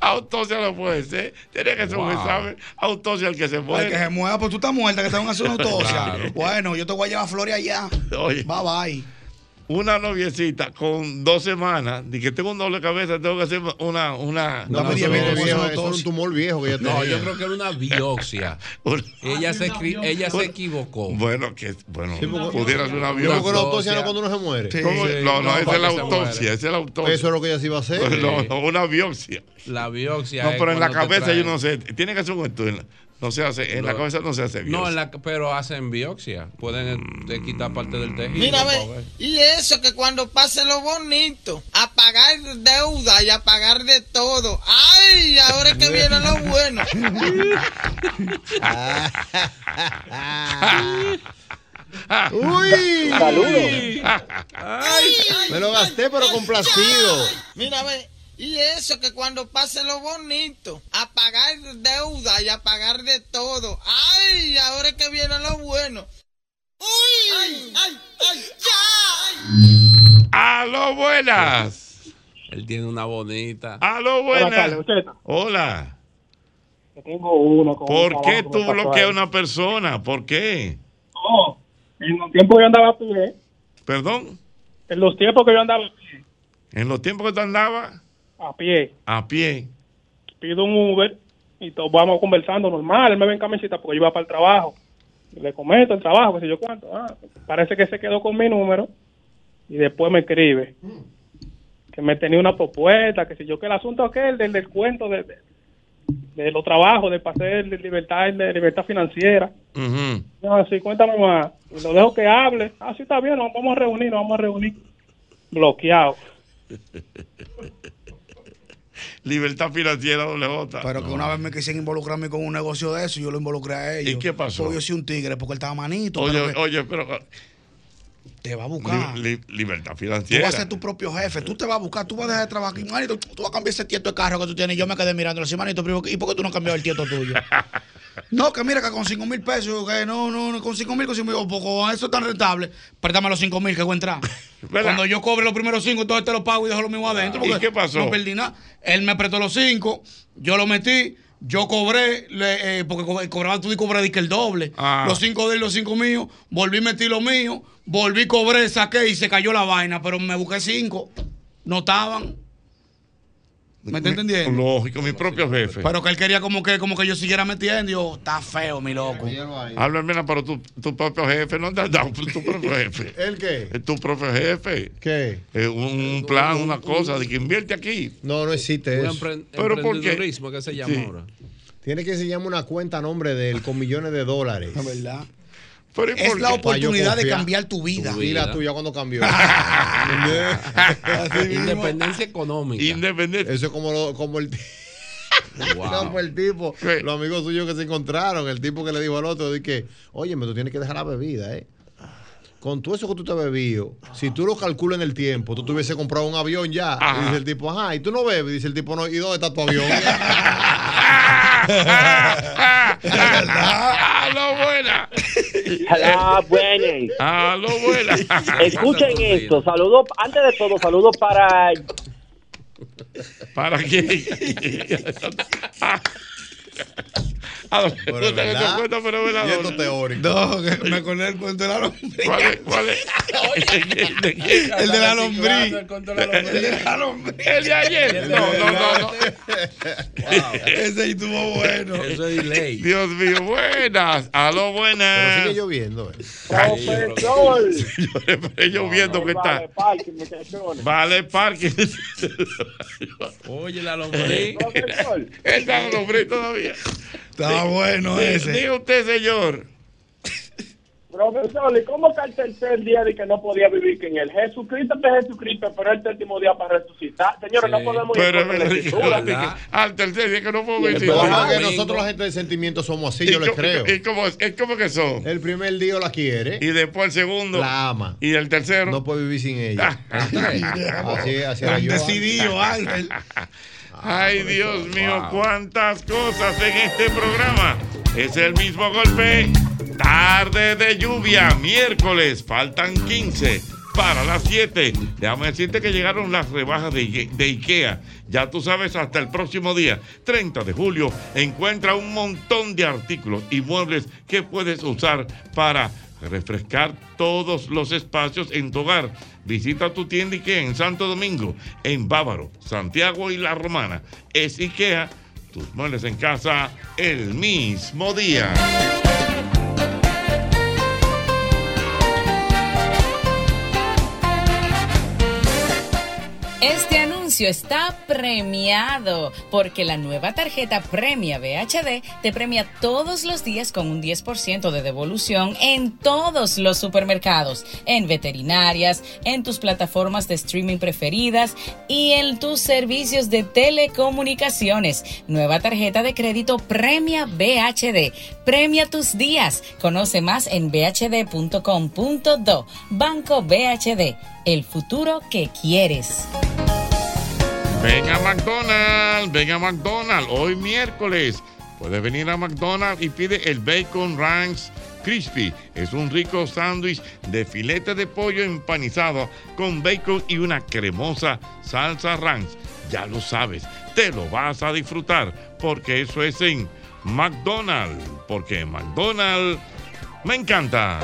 S2: Autopsia no puede ser. Tiene que ser un examen. Autopsia el que se
S4: Ay,
S2: muere.
S4: que se mueva, pues tú estás muerta, que te van a hacer una *laughs* autopsia.
S6: Claro.
S4: Bueno, yo te voy a llevar flores allá.
S2: Oye,
S4: Bye bye.
S2: Una noviecita con dos semanas, de que tengo un doble cabeza, tengo que hacer una. una
S5: No,
S4: Dame
S5: pero
S4: 10 mil
S5: eso
S4: pesos,
S5: viejo, eso un tumor viejo que ella tenía.
S6: No, yo creo que era una biopsia. *laughs* Ella se, ella se equivocó.
S2: bueno, que bueno,
S5: Sí,
S2: pudiera ser una biopsia.
S5: una autopsia no es cuando uno se muere.
S4: Sí.
S2: ¿Cómo?
S6: Sí,
S2: no, no,
S6: no,
S2: esa es la autopsia, esa es la autopsia.
S5: Eso es lo que ella sí iba a hacer.
S2: No, no, una biopsia.
S6: La biopsia.
S2: No, pero en la cabeza yo no sé. Tiene que hacer un estudio. No se hace, en la cabeza no se hace biopsia.
S6: No, en la- pero hacen biopsia. Pueden eh, quitar parte del tejido.
S18: Mira, ve,
S6: ver.
S18: y eso que cuando pase lo bonito, a pagar deuda y a pagar de todo. ¡Ay! Ahora es que viene lo bueno.
S5: ¡Uy!
S16: Saludos.
S5: Me lo gasté, pero complacido.
S18: Mira, ve, y eso que cuando pase lo bonito, a pagar deuda y a pagar de todo. ¡Ay! Ahora es que viene lo bueno. ¡Uy! ¡Ay! ¡Ay! ¡Ay! ¡Ya!
S2: ¡Aló, buenas!
S6: Él tiene una bonita.
S2: ¡Aló,
S16: Buenas.
S2: Hola.
S16: Que tengo uno con un
S2: ¿Por qué tú bloqueas a una persona? ¿Por qué?
S16: Oh, en los tiempos que yo andaba a pie,
S2: ¿Perdón?
S16: en los tiempos que yo andaba a pie,
S2: En los tiempos que tú andabas
S16: a pie,
S2: a pie.
S16: pido un Uber y todos vamos conversando normal. Él me ve en camiseta porque yo iba para el trabajo. Le comento el trabajo, qué sé yo cuánto. Ah, parece que se quedó con mi número y después me escribe que me tenía una propuesta, que si yo que el asunto aquel del descuento de, de, de los trabajos, de pasar de libertad, de libertad financiera. No, sí, cuéntame más. Y lo dejo que hable. Ah, sí, está bien, nos vamos a reunir, nos vamos a reunir. Bloqueado. *laughs*
S2: Libertad financiera doble J.
S4: Pero que una vez me quisieron involucrarme con un negocio de eso y yo lo involucré a ellos.
S2: ¿Y qué pasó?
S4: Porque yo soy un tigre, porque él estaba manito.
S2: Oye,
S4: pero que
S2: oye, pero
S4: te va a buscar.
S2: li- li- libertad
S4: Tú
S2: financiera.
S4: vas a ser tu propio jefe, tú te vas a buscar, tú vas a dejar de trabajar aquí, manito, tú, tú vas a cambiar ese tieto de carro que tú tienes. Y yo me quedé mirando así, manito, ¿y por qué tú no has cambiado el tieto tuyo? *laughs* No, que mira que con 5 mil pesos, que no, no, no, con 5 mil, con 5 mil, o con eso es tan rentable, préstame los 5 mil que voy a entrar. *laughs* Cuando yo cobre los primeros 5, entonces te los pago y dejo lo mismo adentro.
S2: ¿Y
S4: porque
S2: qué pasó?
S4: No perdí nada. Él me prestó los 5, yo lo metí, yo cobré, le- eh, porque co- cobraba tú y cobré que el doble.
S2: Ah.
S4: Los 5 de él, los 5 míos, volví, metí los míos, volví, cobré, saqué y se cayó la vaina, pero me busqué 5, no estaban. ¿Me está entendiendo?
S2: Lógico, mi propio jefe.
S4: Pero que él quería como que, como que yo siguiera metiendo. Y yo, está feo, mi loco.
S2: Habla, mira, pero tu, tu propio jefe, no te has dado tu propio jefe. *laughs*
S5: ¿El qué?
S2: Es tu propio jefe.
S5: ¿Qué?
S2: Eh, un, un plan, una cosa, de que invierte aquí.
S5: No, no existe
S6: Un
S5: eso.
S2: ¿Pero por qué?
S6: que se llama
S2: Sí.
S6: ahora.
S5: Tiene que se llama una cuenta a nombre de él con millones de dólares.
S4: La verdad.
S2: Pero ¿y
S4: Es la oportunidad de cambiar tu vida.
S5: Y la tuya cuando cambió.
S6: Independencia económica.
S2: Independencia.
S5: Eso es como, lo- como el como el tipo, los amigos suyos que se encontraron, el tipo que le dijo al otro, de que, oye, tú tienes que dejar la bebida, ¿eh? Con todo eso que tú te has bebido, si tú lo calculas en el tiempo, tú te hubiese comprado un avión ya.
S2: Ajá.
S5: Y dice el tipo, ajá, y tú no bebes. Dice el tipo, no, ¿y dónde está tu avión?
S2: ¡Ah, lo buena!
S19: Ah, buenas.
S2: ¡Ah, lo buena! *laughs*
S19: Escuchen esto. Saludos, antes de todo, saludos para
S2: ¿Para quién? *laughs* Ah,
S5: Pero
S2: ¿tú te
S5: ¿verdad?
S2: das cuenta, pero ¿verdad?
S5: Y esto teórico.
S4: No, que me acordé del cuento de la lombriz.
S2: ¿Cuál es? *laughs* ¿De? ¿De?
S4: El de la lombriz.
S2: El de la lombriz. El de ayer. No, no, no. no.
S4: Ese estuvo bueno.
S6: Eso es delay.
S2: Dios mío, buenas. Aló, buenas.
S5: Pero sigue lloviendo. eh.
S19: Profesor.
S2: Estoy lloviendo que está.
S19: Vale, parque, muchachones.
S2: Vale, parque.
S6: Oye, la lombriz. *laughs*
S2: Está en lombriz todavía.
S4: Está bueno ese.
S2: Diga usted, señor.
S19: Profesor, ¿y cómo está el tercer día de que no podía vivir que en el Jesucristo es Jesucristo, pero el séptimo día para resucitar? Señores, no podemos ir
S2: Pero
S19: contra la escritura.
S2: al tercer día que no puedo
S5: Es
S2: decir.
S5: verdad que nosotros la gente de sentimiento somos así,
S2: ¿Y
S5: yo le creo.
S2: ¿Y cómo, es como que son?
S5: El primer día la quiere,
S2: Y después el segundo.
S5: la ama.
S2: Y el tercero.
S5: No puede vivir sin ella. *laughs* así, así yo.
S4: decidido, Ángel. *laughs*
S2: Ay, Dios mío, cuántas cosas en este programa. Es el mismo golpe. Tarde de lluvia, miércoles, faltan 15 para las 7. Déjame decirte que llegaron las rebajas de, de IKEA. Ya tú sabes, hasta el próximo día, 30 de julio, encuentra un montón de artículos y muebles que puedes usar para refrescar todos los espacios en tu hogar. Visita tu tienda IKEA en Santo Domingo, en Bávaro, Santiago y La Romana. Es IKEA, tus muebles en casa el mismo día.
S14: Este está premiado porque la nueva tarjeta Premia VHD te premia todos los días con un 10% de devolución en todos los supermercados, en veterinarias, en tus plataformas de streaming preferidas y en tus servicios de telecomunicaciones. Nueva tarjeta de crédito Premia VHD. Premia tus días. Conoce más en bhd.com.do. Banco VHD. El futuro que quieres.
S2: Ven a McDonald's, ven a McDonald's, hoy miércoles. Puedes venir a McDonald's y pide el Bacon Ranch Crispy. Es un rico sándwich de filete de pollo empanizado con bacon y una cremosa salsa ranch. Ya lo sabes, te lo vas a disfrutar porque eso es en McDonald's. Porque McDonald's me encanta.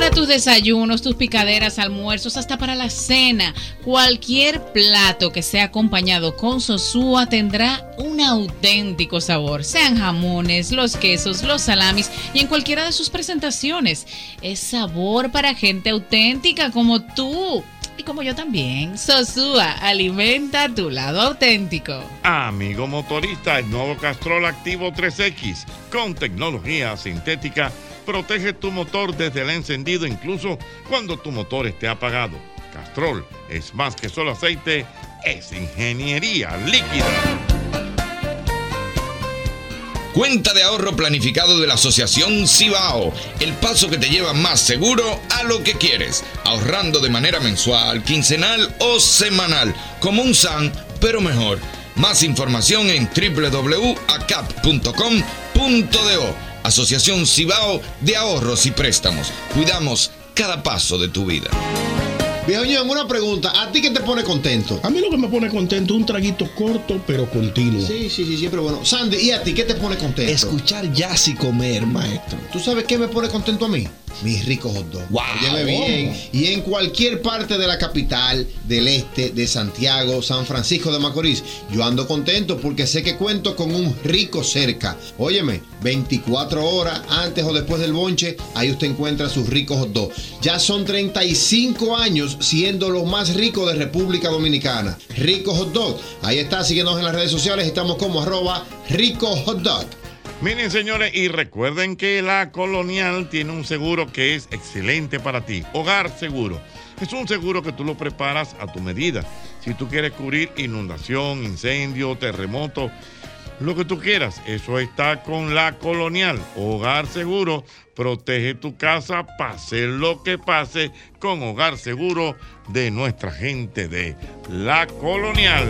S20: Para tus desayunos, tus picaderas, almuerzos, hasta para la cena, cualquier plato que sea acompañado con sosúa tendrá un auténtico sabor, sean jamones, los quesos, los salamis y en cualquiera de sus presentaciones. Es sabor para gente auténtica como tú y como yo también. Sosúa, alimenta tu lado auténtico.
S2: Amigo motorista, el nuevo Castrol Activo 3X con tecnología sintética protege tu motor desde el encendido incluso cuando tu motor esté apagado. Castrol es más que solo aceite, es ingeniería líquida.
S15: Cuenta de ahorro planificado de la Asociación Cibao. El paso que te lleva más seguro a lo que quieres. Ahorrando de manera mensual, quincenal o semanal. Como un SAN, pero mejor. Más información en www.acap.com.do. Asociación Cibao de Ahorros y Préstamos. Cuidamos cada paso de tu vida.
S5: Viejo una pregunta. ¿A ti qué te pone contento?
S21: A mí lo que me pone contento es un traguito corto pero continuo.
S5: Sí, sí, sí, siempre bueno. Sandy, ¿y a ti qué te pone contento?
S21: Escuchar jazz y comer, maestro.
S5: ¿Tú sabes qué me pone contento a mí? Mis ricos hot dogs.
S21: Wow.
S5: Óyeme bien. Y en cualquier parte de la capital, del este, de Santiago, San Francisco de Macorís, yo ando contento porque sé que cuento con un rico cerca. Óyeme, 24 horas antes o después del bonche, ahí usted encuentra sus ricos hot dogs. Ya son 35 años siendo los más ricos de República Dominicana. Rico Hot Dog. Ahí está, síguenos en las redes sociales. Estamos como arroba rico hot dog.
S2: Miren, señores, y recuerden que la Colonial tiene un seguro que es excelente para ti. Hogar Seguro. Es un seguro que tú lo preparas a tu medida. Si tú quieres cubrir inundación, incendio, terremoto, lo que tú quieras, eso está con la Colonial. Hogar Seguro protege tu casa, pase lo que pase, con Hogar Seguro de nuestra gente de la Colonial.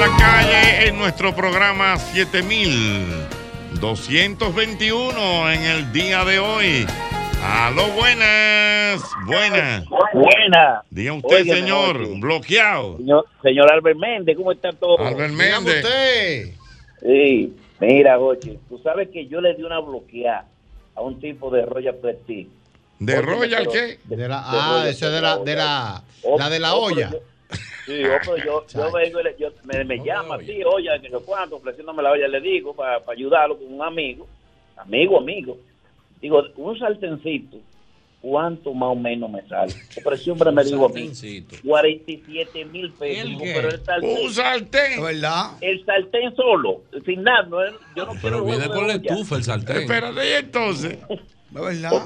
S2: La calle en nuestro programa 7221 en el día de hoy. Aló, buenas, buenas.
S12: Buena.
S2: Diga usted, señor,
S12: oye.
S2: bloqueado.
S12: Señor, señor Albert Méndez, ¿cómo están todos?
S2: Albert Méndez.
S12: Sí, mira, Gochi, tú sabes que yo le di una bloqueada a un tipo de Royal Prestige.
S2: ¿De Royal qué?
S5: De la,
S12: De
S5: ah, ese de la, de la,
S12: Oh,
S5: la de la
S12: oh, pero
S5: olla.
S12: yo- Sí, oh, pero yo, yo vengo y le- yo- me, me llama así, oye, que yo cuánto, ofreciéndome la olla, le digo, para ayudarlo con un amigo, amigo, amigo. Digo, un sartencito, ¿cuánto más o menos me sale? Pero ese hombre *laughs* me dijo a mí, 47 mil pesos. Pero el sartén,
S2: Un sartén.
S4: ¿Verdad?
S12: El sartén solo, sin nada, no yo no quiero
S6: Pero viene
S12: juego
S6: con la estufa el sartén.
S2: Espérate, y entonces. *laughs*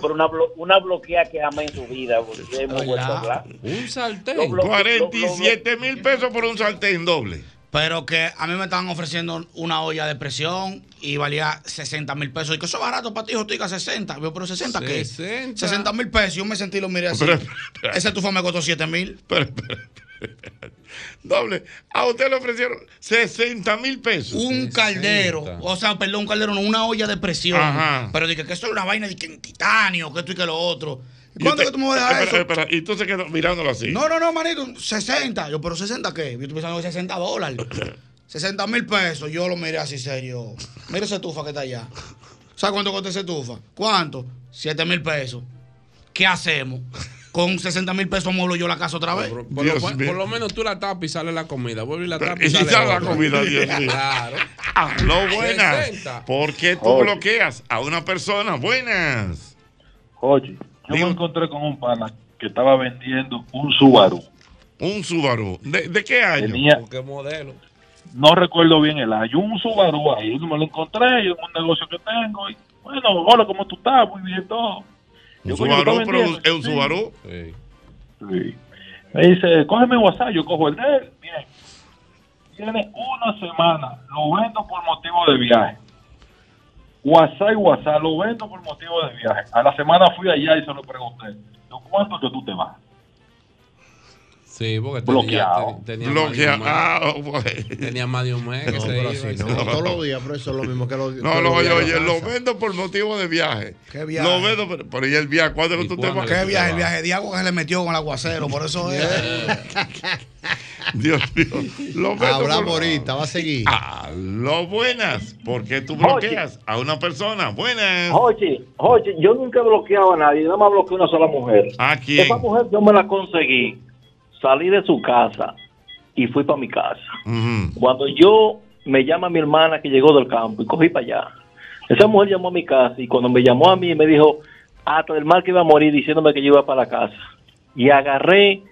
S12: Pero una, blo- una bloquea que ama en su vida, porque hemos vuelto a hablar.
S6: Un sartén.
S12: Lo- lo-
S2: 47 mil pesos por un sartén doble.
S4: Pero que a mí me estaban ofreciendo una olla de presión y valía 60 mil pesos. Y que eso es barato para ti, Jotica, 60. Yo, pero 60 qué?
S6: 60.
S4: 60 mil pesos. Yo me sentí lo miré así.
S2: Pero, pero,
S4: Ese estufa me costó 7 mil.
S2: Pero, pero, pero, *laughs* doble. A usted le ofrecieron 60 mil pesos.
S4: Un caldero. O sea, perdón, un caldero, no, una olla de presión.
S2: Ajá.
S4: Pero dije que eso es una vaina de que en titanio, que esto y que lo otro. ¿Y
S2: Y
S4: cuánto
S2: usted-
S4: que tú me vas a dejar
S2: espera,
S4: eso?
S2: espera, y tú se quedó mirándolo así.
S4: No, no, no, manito, 60. Yo, pero 60 qué? Yo estoy pensando que 60 dólares. *laughs* 60 mil pesos. Yo lo miré así serio. Mira esa estufa que está allá. ¿Sabes cuánto cuesta esa estufa? ¿Cuánto? 7 mil pesos. ¿Qué hacemos? Con 60 mil pesos mueblo yo la casa otra vez.
S6: Por, lo, por- por lo menos tú la tapas y sale la comida. Vuelve y la tapas
S2: Y
S6: y sale,
S2: sale la comida, Dios *laughs* mío.
S6: Claro.
S2: Aló, buenas.
S6: 60.
S2: ¿Por qué tú
S12: Oye.
S2: bloqueas a una persona? Buenas.
S11: Oye, yo me encontré con un pana que estaba vendiendo un Subaru.
S2: Un Subaru. ¿De, de qué año?
S11: Tenía-
S6: ¿Qué modelo?
S11: No recuerdo bien el año. Un Subaru ahí, me lo encontré yo en un negocio que tengo. Y, bueno, hola, ¿cómo tú estás? Muy bien, todo.
S2: Un
S11: Yo, coño, ¿lo
S2: Subaru, pero es un. Subaru.
S11: Sí. Me dice, cógeme WhatsApp, yo cojo el de él. Bien. Tiene una semana, lo vendo por motivo de viaje. WhatsApp y WhatsApp, lo vendo por motivo de viaje. A la semana fui allá y se lo pregunté. ¿Yo cuánto que tú te vas?
S6: Sí, porque
S11: Bloqueado.
S6: tenía, tenía
S2: Bloqueado.
S6: más
S2: Ah,
S6: un mes.
S2: pues.
S6: Tenía más de un mes que
S5: No,
S6: se iba
S5: no, todos los días, pero eso es lo mismo que los
S2: No, no, oye, oye, lo vendo por motivo de viaje.
S4: ¿Qué viaje?
S2: Lo vendo, pero, pero ¿y el viaje? ¿Cuándo que tú te vas?
S4: ¿Qué viaje? El viaje de agua que se le metió con el aguacero. Por eso es. *laughs*
S2: Dios mío. Lo vendo
S5: Hablamos ahorita, va a seguir.
S2: Aló, buenas. ¿Por qué tú bloqueas a una persona? Buenas.
S12: Jochi, Jochi, yo nunca he bloqueado a nadie, nada más bloqueé a una sola mujer.
S2: ¿A quién?
S12: Esa mujer yo me la conseguí, salí de su casa y fui para mi casa. Cuando yo me llama mi hermana que llegó del campo y cogí para allá, esa mujer llamó a mi casa y cuando me llamó a mí me dijo hasta del mal que iba a morir diciéndome que yo iba para la casa. Y agarré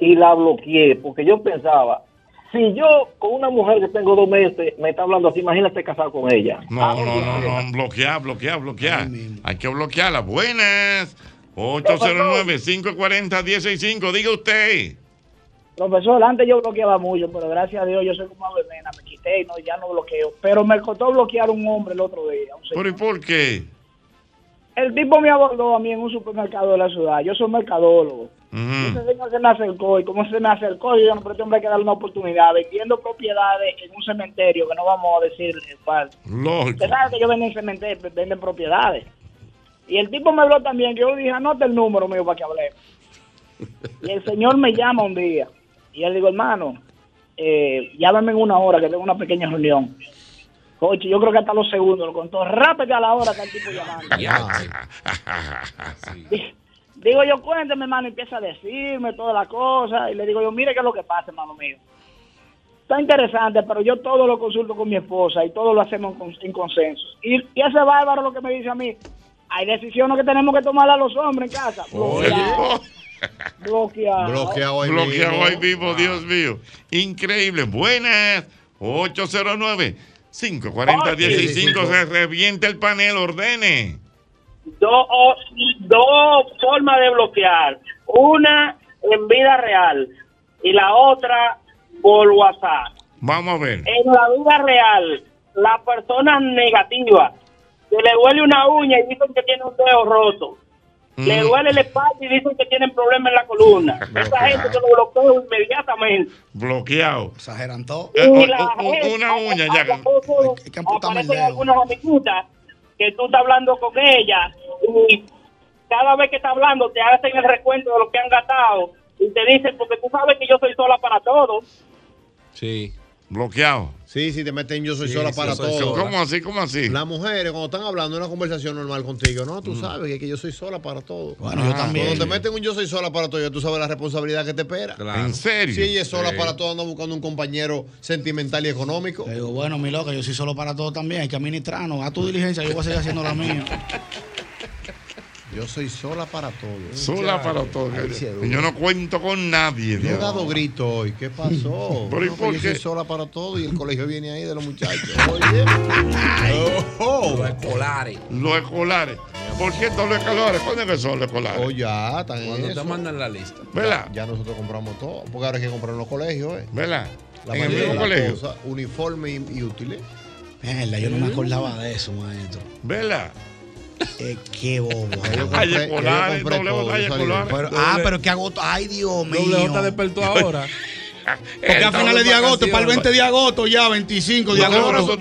S12: y la bloqueé porque yo pensaba, si yo con una mujer que tengo dos meses me está hablando así, imagínate casado con ella.
S2: No, no, no, no, bloquear, bloquear, bloquear. Hay que bloquearla. Buenas. 809-540-165. Diga usted.
S22: Profesor, antes yo bloqueaba mucho, pero gracias a Dios yo soy como Avelena, me quité y no, ya no bloqueo. Pero me costó bloquear un hombre el otro día. un señor.
S2: ¿Pero y por qué?
S22: El tipo me abordó a mí en un supermercado de la ciudad. Yo soy mercadólogo.
S2: Ujú.
S22: Ese señor se me acercó y como se me acercó, yo no, pero este hombre hay que darle una oportunidad. Vendiendo propiedades en un cementerio, que no vamos a decir cuál. Usted sabe que yo venden cementerio, venden propiedades. Y el tipo me habló también, que yo dije, anota el número mío para que hablemos. Y el señor me llama un día. Y le digo, hermano, eh, llámame en una hora que tengo una pequeña reunión. Oye, yo creo que hasta los segundos lo contó rápido a la hora que el tipo llamando. *laughs* Di- Digo yo, cuénteme, hermano, empieza a decirme todas las cosas. Y le digo yo, mire qué es lo que pasa, hermano mío. Está interesante, pero yo todo lo consulto con mi esposa y todo lo hacemos en, con- en consenso. Y, y ese bárbaro lo que me dice a mí, hay decisiones que tenemos que tomar a los hombres en casa. Bloqueado. Bloqueado.
S5: Bloqueado ahí
S2: Bloqueado
S5: mismo.
S2: ahí mismo, Dios mío. Increíble. Buenas. 809 540 15 Se revienta el panel. Ordene.
S16: dos, dos formas de bloquear. Una en vida real y la otra por WhatsApp.
S2: Vamos a ver.
S16: En la vida real, la persona negativa que le duele una uña y dicen que tiene un dedo roto. Le
S2: Mm.
S16: duele la espalda y dicen que tienen problemas en la columna. *laughs* Esa gente se lo bloqueo inmediatamente.
S2: Bloqueado.
S4: Exageran todo.
S2: Eh, o-
S16: la
S2: o-
S16: gente-
S2: una uña ya.
S4: que amputarme el
S16: aparecen
S4: dedo.
S16: algunas amiguitas que tú estás hablando con ella y cada vez que estás hablando te hacen el recuento de lo que han gastado y te dicen porque tú sabes que yo soy sola para todo.
S6: Sí.
S2: Bloqueado.
S5: Sí, sí, te meten yo soy
S2: Sí,
S5: sola para
S2: soy
S5: todo.
S2: sola. ¿Cómo así? ¿Cómo así?
S5: Las mujeres, cuando están hablando una conversación normal contigo, no, tú
S2: Mm.
S5: sabes que, que yo soy sola para todo.
S4: Bueno, yo también.
S5: Cuando te meten un yo soy sola para todo, ya tú sabes la responsabilidad que te espera.
S2: ¿En serio?
S5: Si ella es sola
S4: Sí.
S5: para todo, anda buscando un compañero sentimental y económico.
S4: Digo, bueno, mi loca, yo soy solo para todo también. Hay que administrarnos. A tu diligencia, yo voy a seguir haciendo la mía. *laughs*
S5: Yo soy sola para todo.
S2: Sola para todo.
S5: Ay, sí,
S2: Yo no cuento con nadie.
S5: Yo he dado grito hoy. ¿Qué pasó? *laughs*
S2: Pero ¿y
S5: No, que
S2: por
S5: yo
S2: qué?
S5: soy sola para todo y el colegio viene ahí de los muchachos. *laughs* Oye.
S6: Los escolares.
S2: Los escolares. ¿Por qué todos los escolares? ¿Cuándo es que son los escolares?
S5: Oh, ya, están
S6: Cuando te mandan la lista.
S2: ¿Verdad?
S5: Ya, ya nosotros compramos todo. Porque ahora hay que comprar en los colegios, ¿eh?
S2: ¿Verdad?
S5: La
S2: ¿En el
S5: mayoría
S2: mismo colegio?
S5: cosas, uniforme y, y útiles.
S4: Mierda, yo no me acordaba de eso, maestro.
S2: ¿Verdad?
S4: Eh, qué bobo.
S2: Doble.
S4: Pero- ah, pero que agosto. Ay, Dios mío.
S6: Doble J despertó ahora. *laughs*
S4: Porque a finales de agosto, para el 20 de agosto ya, 25 de agosto.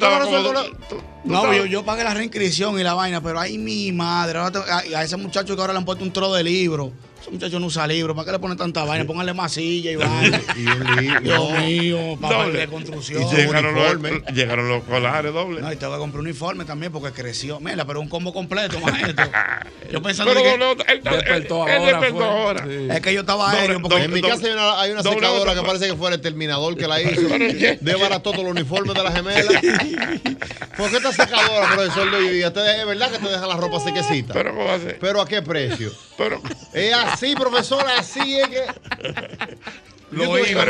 S2: no,
S4: yo, yo pagué la reinscripción y la vaina, pero ay, mi madre. ahora te- a, a ese muchacho que ahora le han puesto un tro de libro. Ese muchacho no usa libro. ¿Para qué le ponen tanta vaina? Pónganle más silla y *laughs* vaina.
S5: y un libro.
S4: Dios mío, para de construcción.
S2: Y llegaron los, llegaron los escolares doble.
S4: No, y tengo que comprar un uniforme también porque creció. Mira, pero un combo completo, maestro. *laughs* Yo pensando
S2: Pero
S4: que...
S2: no, no, él-
S6: Despertó
S2: él
S6: ahora,
S2: despertó
S6: fue.
S2: ahora.
S6: Sí.
S4: Es que yo estaba
S2: Doble,
S4: aéreo. Porque
S5: En mi casa hay una, hay una
S2: doble
S5: secadora que parece que fuera el terminador que la *laughs* hizo. De barato todos los uniformes de la gemela. ¿Por qué esta secadora, profesor? ¿Te- ¿Es verdad que te deja la ropa sequecita?
S2: Pero ¿cómo va a ser?
S5: ¿Pero a qué precio?
S2: Pero,
S5: Es así, profesor, así es que.
S2: Lo
S5: Yo
S2: iba.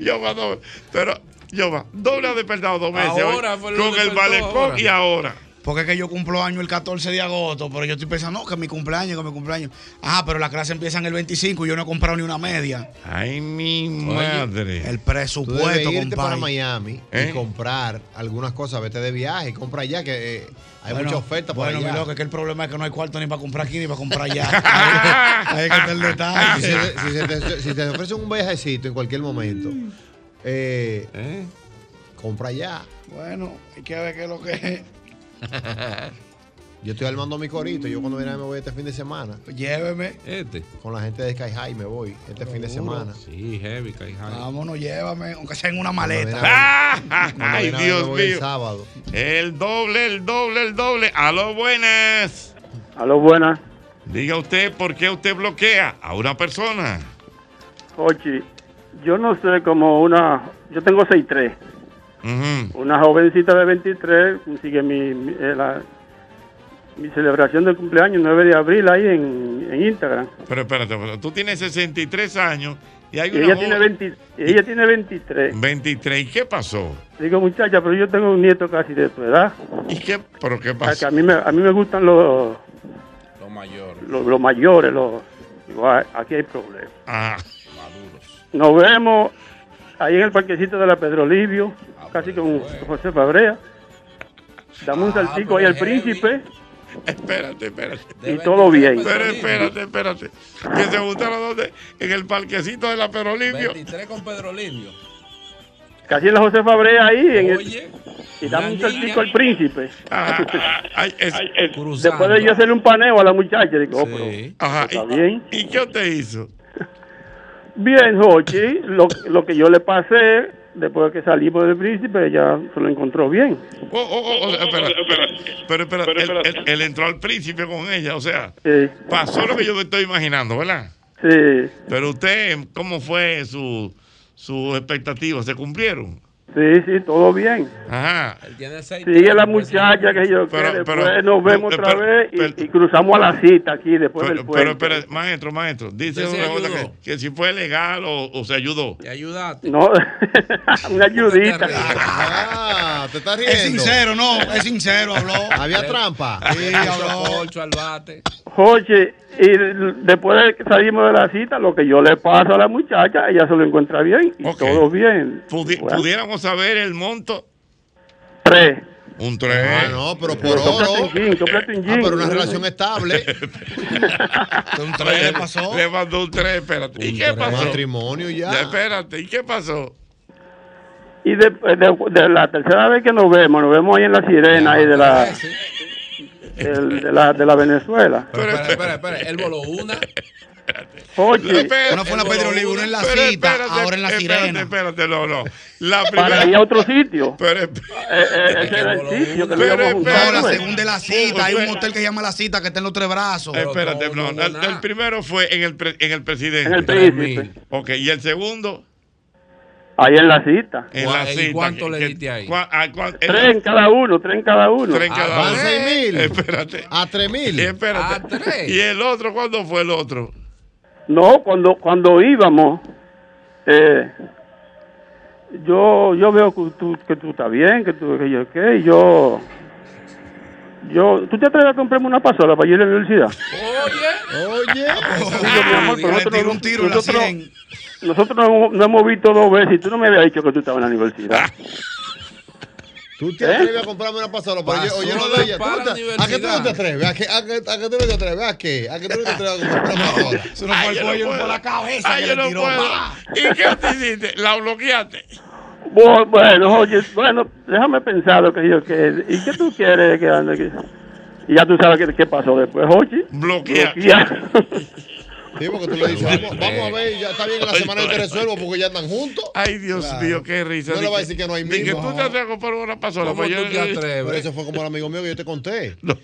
S2: Yo va, doble. Pero, yo va. Doble ha despertado dos veces.
S6: Ahora
S2: hoy, con el malecón y ahora.
S4: Porque es que yo cumplo año el 14 de agosto, pero yo estoy pensando, no, que mi cumpleaños, que mi cumpleaños. Ah, pero las clases empiezan el 25 y yo no he comprado ni una media.
S2: Ay, mi madre.
S4: El
S5: Tú
S4: presupuesto,
S5: debes irte para. Miami
S2: ¿Eh?
S5: y comprar algunas cosas. Vete de viaje, compra allá, que eh, hay
S4: Bueno,
S5: mucha oferta por
S4: Bueno, mi
S5: allá.
S4: loco, es que el problema es que no hay cuarto ni para comprar aquí ni para comprar allá. *laughs* ahí, que está el
S5: si,
S4: detalle.
S5: te- si se te, si te ofrecen un viajecito en cualquier momento, eh,
S2: ¿Eh?
S5: compra allá.
S4: Bueno, hay que ver qué es lo que es.
S5: Yo estoy armando mi corito. Yo cuando viene me voy este fin de semana.
S4: Lléveme.
S6: Este.
S5: Con la gente de Sky High me voy este fin de semana.
S6: Sí, heavy, Kai High.
S4: Vámonos, llévame, aunque sea en una maleta.
S5: a
S2: Ah, *laughs* Ay,
S5: a
S2: Dios
S5: voy el
S2: mío.
S5: sábado.
S2: El doble, el doble, el doble. Aló, buenas.
S23: Aló, buenas.
S2: Diga usted por qué usted bloquea a una persona.
S23: Ochi, yo no sé como una... Yo tengo 6'3".
S2: Ujú.
S23: Una jovencita de 23 sigue mi, mi, eh, la- mi celebración de cumpleaños 9 de abril ahí en, en Instagram.
S2: Pero espérate, pero tú tienes 63 años y hay
S23: Y
S2: una
S23: ella tiene, 20 ella tiene 23.
S2: 23. ¿Y qué pasó?
S23: Digo, muchacha, pero yo tengo un nieto casi de tu edad.
S2: ¿Y qué? ¿Pero qué
S23: O sea, que
S2: pasó?
S23: a, mí me, a mí me gustan los,
S6: Los mayores.
S23: los, los mayores. Los, digo, "Ah, aquí hay problemas.
S2: Ah,
S6: Maduros.
S23: Nos vemos ahí en el parquecito de la Pedro Livio, casi con José Fabrea. Dame un saltico ahí al príncipe
S2: Espérate, espérate.
S23: y todo bien.
S2: Pero espérate, espérate. Que se juntaron donde? En el parquecito de la Pedro Livio.
S6: 23 con Pedro Livio.
S23: Casi en la José Fabrea ahí. En el-
S6: Oye,
S23: y dame un saltico al príncipe.
S2: Ajá, ay, es-
S23: Después de yo hacerle un paneo a la muchacha, digo, oh, pero
S2: Ajá,
S23: está
S2: y-
S23: bien.
S2: ¿Y qué usted hizo?
S23: Bien, Jochi, lo, lo que yo le pasé después de que salimos del príncipe, ella se lo encontró bien.
S2: Oh, oh, oh, oh, espera, espera, pero espera, él, él- él entró al príncipe con ella, o sea,
S23: Sí,
S2: pasó lo que yo me estoy imaginando, ¿verdad?
S23: sí,
S2: Pero usted, ¿cómo fue su, sus expectativas? ¿Se cumplieron?
S23: Sí, sí, todo bien.
S2: Ajá.
S23: Sigue la muchacha que yo
S2: Pero-
S23: que
S2: pero-
S23: después nos vemos
S2: pero-
S23: otra vez y, y cruzamos a la cita aquí después
S2: Pero,
S23: del
S2: pero
S23: puente.
S2: espera, maestro, maestro, dice una cosa que, que si fue legal o, o se ayudó.
S6: Te ayudaste.
S23: No, *laughs* una ayudita.
S5: Ah, te estás riendo.
S4: Es sincero, no, es sincero, habló.
S5: Había trampa.
S4: Sí, habló.
S23: Joche, y después de que salimos de la cita, lo que yo le paso a la muchacha, ella se lo encuentra bien y
S2: Ok.
S23: todo bien.
S2: Pudi-
S23: Bueno,
S2: ¿Pudiéramos saber el monto?
S23: tres.
S2: Un 3.
S5: Ah, no, pero por
S23: Sóplate
S5: oro.
S23: un gin, un
S5: Ah, pero una relación estable. *laughs*
S4: Un tres le pasó.
S2: Le mandó un 3, espérate. ¿Y qué pasó?
S5: Matrimonio ya.
S2: Ya, espérate, ¿y qué pasó?
S23: Y de, de- de la tercera vez que nos vemos, nos vemos ahí en la sirena ahí de la, del- de la, de la Venezuela.
S6: Pero espera, espera, espera. Él voló una. *laughs*
S23: Oye,
S2: Espérate,
S4: Una fue en la Pedro Libre, una en la
S2: pero
S4: cita,
S2: espérate,
S4: ahora en la
S2: espérate,
S4: sirena.
S2: Espérate, no, no. La
S23: para ir
S2: primera.
S23: a otro sitio. *laughs*
S2: Pero,
S23: Eh, eh, el
S4: No, la
S23: pues.
S4: segunda es la cita. Hay un hotel que se llama La Cita que está en los tres brazos.
S2: espérate,
S6: no,
S2: no,
S6: no,
S2: el, el primero fue en el, pre- en el presidente.
S23: En el príncipe.
S2: Ok, y el segundo
S23: Ahí en la cita.
S2: en
S6: ¿Cuá-
S2: la
S6: y
S2: cita.
S6: cuánto
S2: que-
S6: le
S2: que-
S6: diste ahí?
S2: ah,
S23: Tres en cada uno, tres en cada uno.
S2: tres en cada
S5: Van
S2: uno.
S5: seis mil. *laughs*
S2: Espérate.
S5: A tres mil.
S2: Espérate.
S6: Ah, tres.
S2: ¿Y el otro cuándo fue el otro?
S23: No, cuando cuando íbamos, eh, yo yo veo que tú, que tú estás bien, que tú que yo qué, y yo yo ¿tú te atreves a comprarme una pasola para ir a la universidad?
S6: Oye.
S5: Oye.
S23: Digo, mi amor, pero nosotros,
S4: un tiro
S23: nosotros,
S4: 100.
S23: Nosotros no, hemos- no hemos visto dos veces y tú no me habías dicho que tú estabas en la universidad. *laughs*
S5: Tú te
S23: ¿Eh?
S5: atreves a comprarme una pasola, pero oye, oye, no de ella.
S6: para
S5: ¿Tú te- ¿A qué tú no te atreves? ¿A qué, a qué, a qué tú no te atreves? ¿A qué? ¿A qué tú no te atreves a comprar una *laughs* pasola?
S4: Eso no fue el
S2: yo
S4: cuello,
S2: puedo.
S4: fue la cabeza
S2: Ay,
S4: que
S2: yo
S4: le
S2: no
S4: tiró.
S2: puedo.
S4: ¡pa!
S2: ¿Y qué te hiciste? ¿La bloqueaste?
S23: Bu- Bueno, oye, bueno, déjame pensar lo que yo que ¿Y qué tú quieres que ande aquí? Y ya tú sabes qué, qué pasó después, oye.
S2: Bloquea.
S23: Bloquea. *laughs*
S5: Sí, porque tú le dices, vamos, vamos a ver, ya está bien en la semana yo te resuelvo porque ya andan juntos.
S2: Ay, Dios
S5: Claro.
S2: mío, qué risa.
S5: No le va a decir que no hay
S2: di que
S5: mismo.
S2: tú te atreves a comprar una pasola.
S6: ¿Cómo
S2: pues
S6: tú
S2: yo-
S6: te atreves?
S5: Pero eso fue como el amigo mío que yo te conté.
S2: No.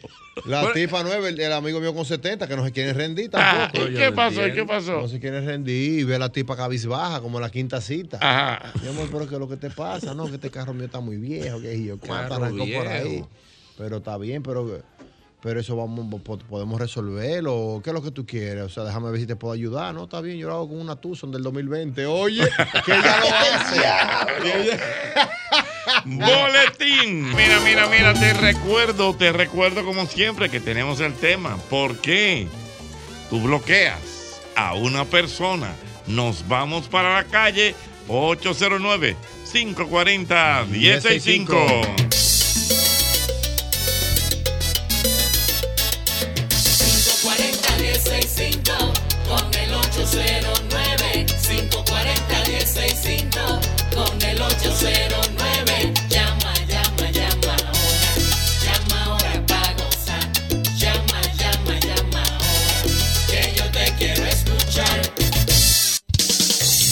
S5: La tipa nueva, el, el amigo mío con 70, que no se quiere rendir
S2: Ah,
S5: tampoco.
S2: ¿Y qué pasó? ¿Y qué pasó?
S5: No se quiere rendir y ve a la tipa cabizbaja como en la quinta cita.
S2: Ajá.
S5: Mi amor, pero que lo que te pasa, no, que este carro mío está muy viejo, que yo cuánto
S6: Carro
S5: arrancó por ahí.
S6: viejo.
S5: Pero está bien, pero, pero eso vamos, po- podemos resolverlo. ¿Qué es lo que tú quieres? O sea, déjame ver si te puedo ayudar. No, está bien, yo lo hago con una Tucson del 2020. Oye, *laughs* que ella lo hace. *laughs*
S2: Boletín. Mira, mira, mira, te recuerdo, te recuerdo como siempre que tenemos el tema. ¿Por qué tú bloqueas a una persona? Nos vamos para la calle 809 540 165.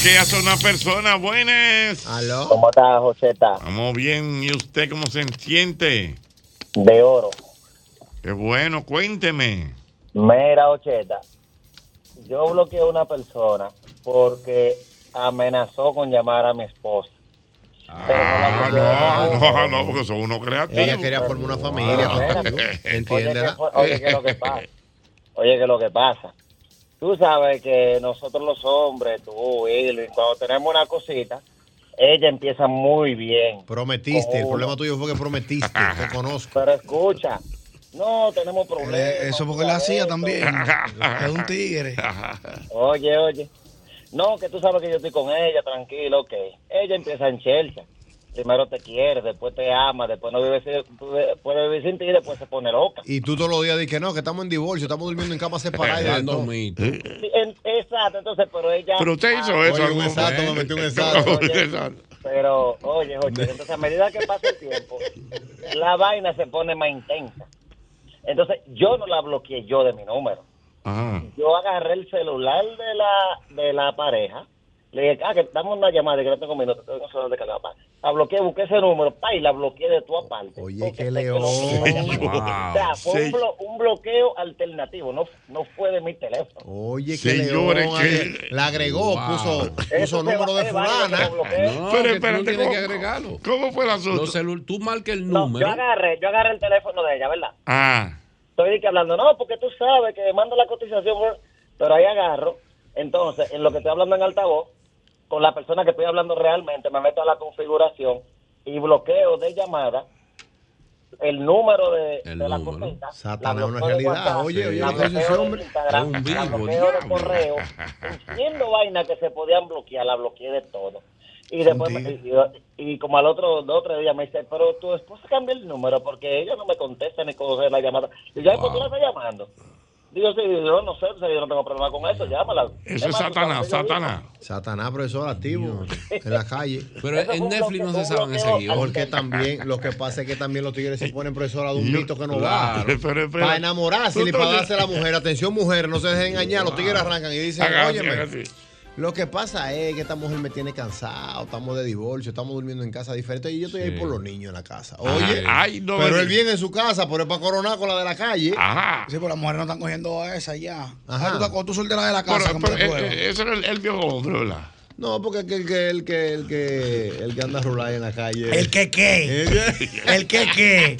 S2: ¿Qué hace una persona? Buenas.
S5: ¿Aló?
S12: ¿Cómo estás, Joseta?
S2: Estamos bien. ¿Y usted cómo se siente?
S12: De oro.
S2: Qué bueno, cuénteme.
S12: Mira, Ocheta, yo bloqueé a una persona porque amenazó con llamar a mi esposa.
S2: Ah, no, no, no, porque son unos creativos.
S5: Ella quería formar una familia contigo. *laughs*
S12: Oye, ¿qué, oye, ¿qué es lo que pasa? Oye, ¿qué es lo que pasa? Tú sabes que nosotros los hombres, tú, Irving, cuando tenemos una cosita, ella empieza muy bien.
S5: Prometiste, el problema tuyo fue que prometiste, te conozco.
S12: Pero escucha, no tenemos problemas.
S4: Eh, Eso porque la hacía también. Es un tigre.
S12: Oye, oye.
S24: No, que tú sabes que yo estoy con ella, tranquilo, ok. Ella empieza en chelcha. Primero te quiere, después te ama, después no vive, sin- puede vivir sin ti y después se pone loca.
S5: Y tú todos los días dices que no, que estamos en divorcio, estamos durmiendo en cama separada. y de
S6: Dando
S5: todo.
S6: mito.
S24: Sí, en- exacto, entonces, pero ella...
S2: Pero usted hizo
S24: Ah,
S2: eso.
S5: Oye, un exacto, me metí un exacto.
S24: Oye,
S2: Exacto.
S24: Pero, oye, Jorge, entonces a medida que pasa el tiempo, la vaina se pone más intensa. Entonces, yo no la bloqueé yo de mi número.
S2: Ajá.
S24: Yo agarré el celular de la de la pareja, le dije, ah, que dame una llamada, que no tengo minutos, tengo un celular de pa. La bloqueé, busqué ese número, pa, y la bloqueé de tu aparte.
S5: Oye, qué león. Wow.
S24: O sea, fue un,
S5: Sí.
S24: blo- un bloqueo alternativo, no, no fue de mi teléfono.
S5: Oye, qué
S2: Señores,
S5: león.
S2: que-
S5: La agregó,
S2: Wow.
S5: puso, puso número de fulana.
S6: No,
S2: Pero espérate, ¿cómo-
S6: que agregarlo.
S2: ¿Cómo fue el asunto?
S6: Los tú marca el
S24: No,
S6: número.
S24: yo agarré, yo agarré el teléfono de ella, ¿verdad?
S2: Ah.
S24: Estoy hablando, no, porque tú sabes que mando la cotización, pero ahí agarro. Entonces, en lo que estoy hablando en altavoz, con la persona que estoy hablando realmente, me meto a la configuración y bloqueo de llamada el número de,
S5: El
S24: de la cosita.
S5: Satanás,
S24: la
S5: una realidad.
S24: WhatsApp,
S5: Oye, oye,
S24: la
S5: ¿qué hace ese hombre? Es un
S24: la
S5: vivo,
S24: bloqueo de correo, haciendo vainas que se podían bloquear, la bloqueé de todo. Y después, me- y, y como al otro, dos o tres días me dice, pero tu esposa cambia el número porque ella no me contesta ni coge la llamada. Y yo, "Ay, ¿por qué la está llamando? Digo, sí, yo no sé, yo no tengo problema con eso, llámala.
S2: Eso es Satanás, Satanás.
S5: Satanás, profesor activo en la calle. *laughs*
S6: Pero en Netflix no se saben ese guion.
S5: Porque también, lo que pasa es que también los tigres se ponen profesora de un mito que no
S2: Claro.
S5: va. *laughs* Para enamorarse y para darse a la mujer. Atención, mujer, no se dejen engañar. Los tigres arrancan y dicen, óyeme. Lo que pasa es que esta mujer me tiene cansado, estamos de divorcio, estamos durmiendo en casa diferente y yo estoy ahí por los niños en la casa. Oye,
S2: Ay, no
S5: pero él viene en su casa, pero es para coronar con la de la calle.
S2: Ajá.
S4: Sí, pero las mujeres no están cogiendo a esa ya.
S5: Ajá.
S4: Ah, tú, tú solteras de la casa,
S2: Pero-
S4: como
S2: pero,
S4: te
S2: eh, eh, Ese era el, el viejo hombre, ¿verdad?
S5: No, porque el que, el que, el que, el que, el que anda a rular en la calle.
S4: ¿El que qué? *laughs* ¿El que qué?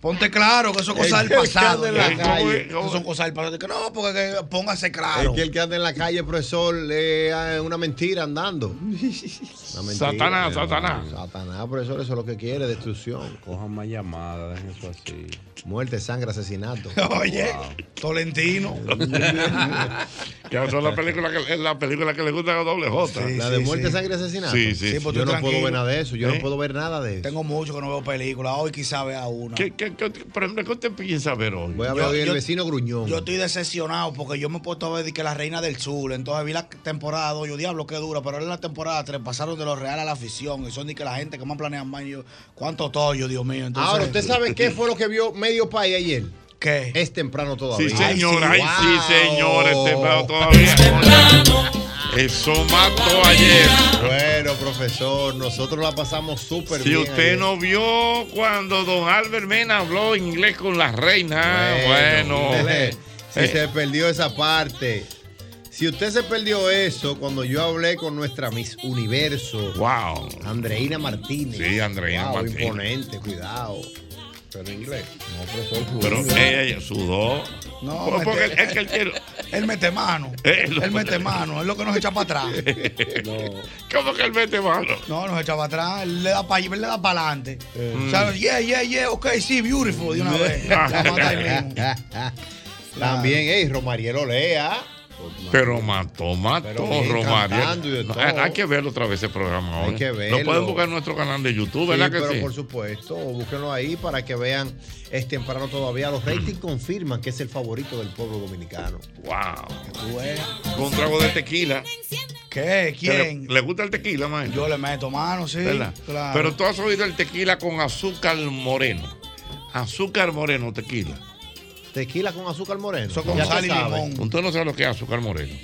S4: Ponte claro que eso es cosa
S5: El
S4: del
S5: que
S4: pasado.
S5: anda en la
S4: ya.
S5: calle.
S4: Eso son cosas del pasado. Que no, porque que póngase claro.
S5: Es que el que anda en la calle, profesor, es una mentira andando. *laughs* Una mentira.
S2: Satanás, Satanás.
S5: Satanás, profesor, eso es lo que quiere, destrucción.
S6: Cojan más llamadas, dejen eso así.
S5: Muerte, sangre, asesinato. *laughs*
S4: Oye, Tolentino.
S2: Que esa es la película que, la película que le gusta a doble J.
S5: la de muerte, sangre, asesinato.
S2: Sí, sí.
S4: Sí,
S5: yo no puedo ver nada de eso. Yo
S2: ¿Eh?
S5: no puedo ver nada de eso.
S4: Tengo mucho que no veo películas. Hoy quizá vea una.
S2: ¿Qué, qué, qué, por ejemplo, ¿qué usted piensa ver hoy?
S5: Voy a ver
S4: Yo-
S5: hoy el vecino gruñón.
S4: Yo estoy decepcionado porque yo me he puesto a ver que la reina del sur. Entonces vi la temporada 2, yo diablo que dura, pero ahora en la temporada 3 pasaron de lo real a la ficción. Y son de que la gente que más planean más. yo, ¿Cuánto tollo, Dios mío? Entonces,
S5: Ahora, ¿usted sabe qué fue lo que vio medio país ayer?
S4: ¿Qué?
S5: Es temprano todavía.
S2: Sí, señor, ay, sí,
S5: Wow.
S2: señor, es temprano todavía. Eso mató ayer.
S5: Bueno, profesor, nosotros la pasamos súper
S2: Si
S5: bien.
S2: usted
S5: ayer.
S2: no vio cuando don Albert Mena habló inglés con la reina, bueno.
S5: Dele, Si
S2: Eh,
S5: se perdió esa parte. Si usted se perdió eso, cuando yo hablé con nuestra Miss Universo.
S2: Wow.
S5: Andreina Martínez.
S2: Sí, Andreina
S5: Wow,
S2: Martínez.
S5: imponente, cuidado.
S6: Pero en inglés.
S5: No, profesor.
S2: Pero ella sudó.
S4: No,
S2: Por- porque
S4: mete-
S2: es que él quiere.
S4: Él mete mano. *laughs*
S2: Él-
S4: Él mete mano. Es lo que nos echa para atrás.
S2: ¿Cómo que él mete mano?
S4: No, nos echa para atrás. Él le da para él le da para adelante.
S5: Mm.
S4: O sea, yeah, yeah, yeah. Ok, sí, beautiful. De una vez. *laughs* La mata ahí mismo. *laughs*
S5: También, hey, Romariel Olea.
S2: Pero mató, mató,
S5: Pero
S2: Romario. hay, hay que verlo otra vez ese programa.
S5: Hay
S2: hoy.
S5: que verlo.
S2: Lo pueden buscar en nuestro canal de YouTube,
S5: Sí,
S2: ¿verdad que
S5: pero
S2: sí?
S5: por supuesto, búsquenlo ahí para que vean. Es temprano todavía. Los ratings confirman que es el favorito del pueblo dominicano.
S2: Wow. Con un trago de tequila.
S4: ¿Qué? ¿Quién?
S2: ¿Le, le gusta el tequila, man?
S4: Yo le meto mano, sí.
S2: ¿Verdad?
S4: Claro.
S2: Pero tú has oído el tequila con azúcar moreno. Azúcar moreno, tequila.
S5: Tequila con azúcar moreno.
S4: Eso con
S5: Ya
S4: sal y
S5: sabe.
S4: limón.
S2: Usted no sabe lo que es azúcar moreno.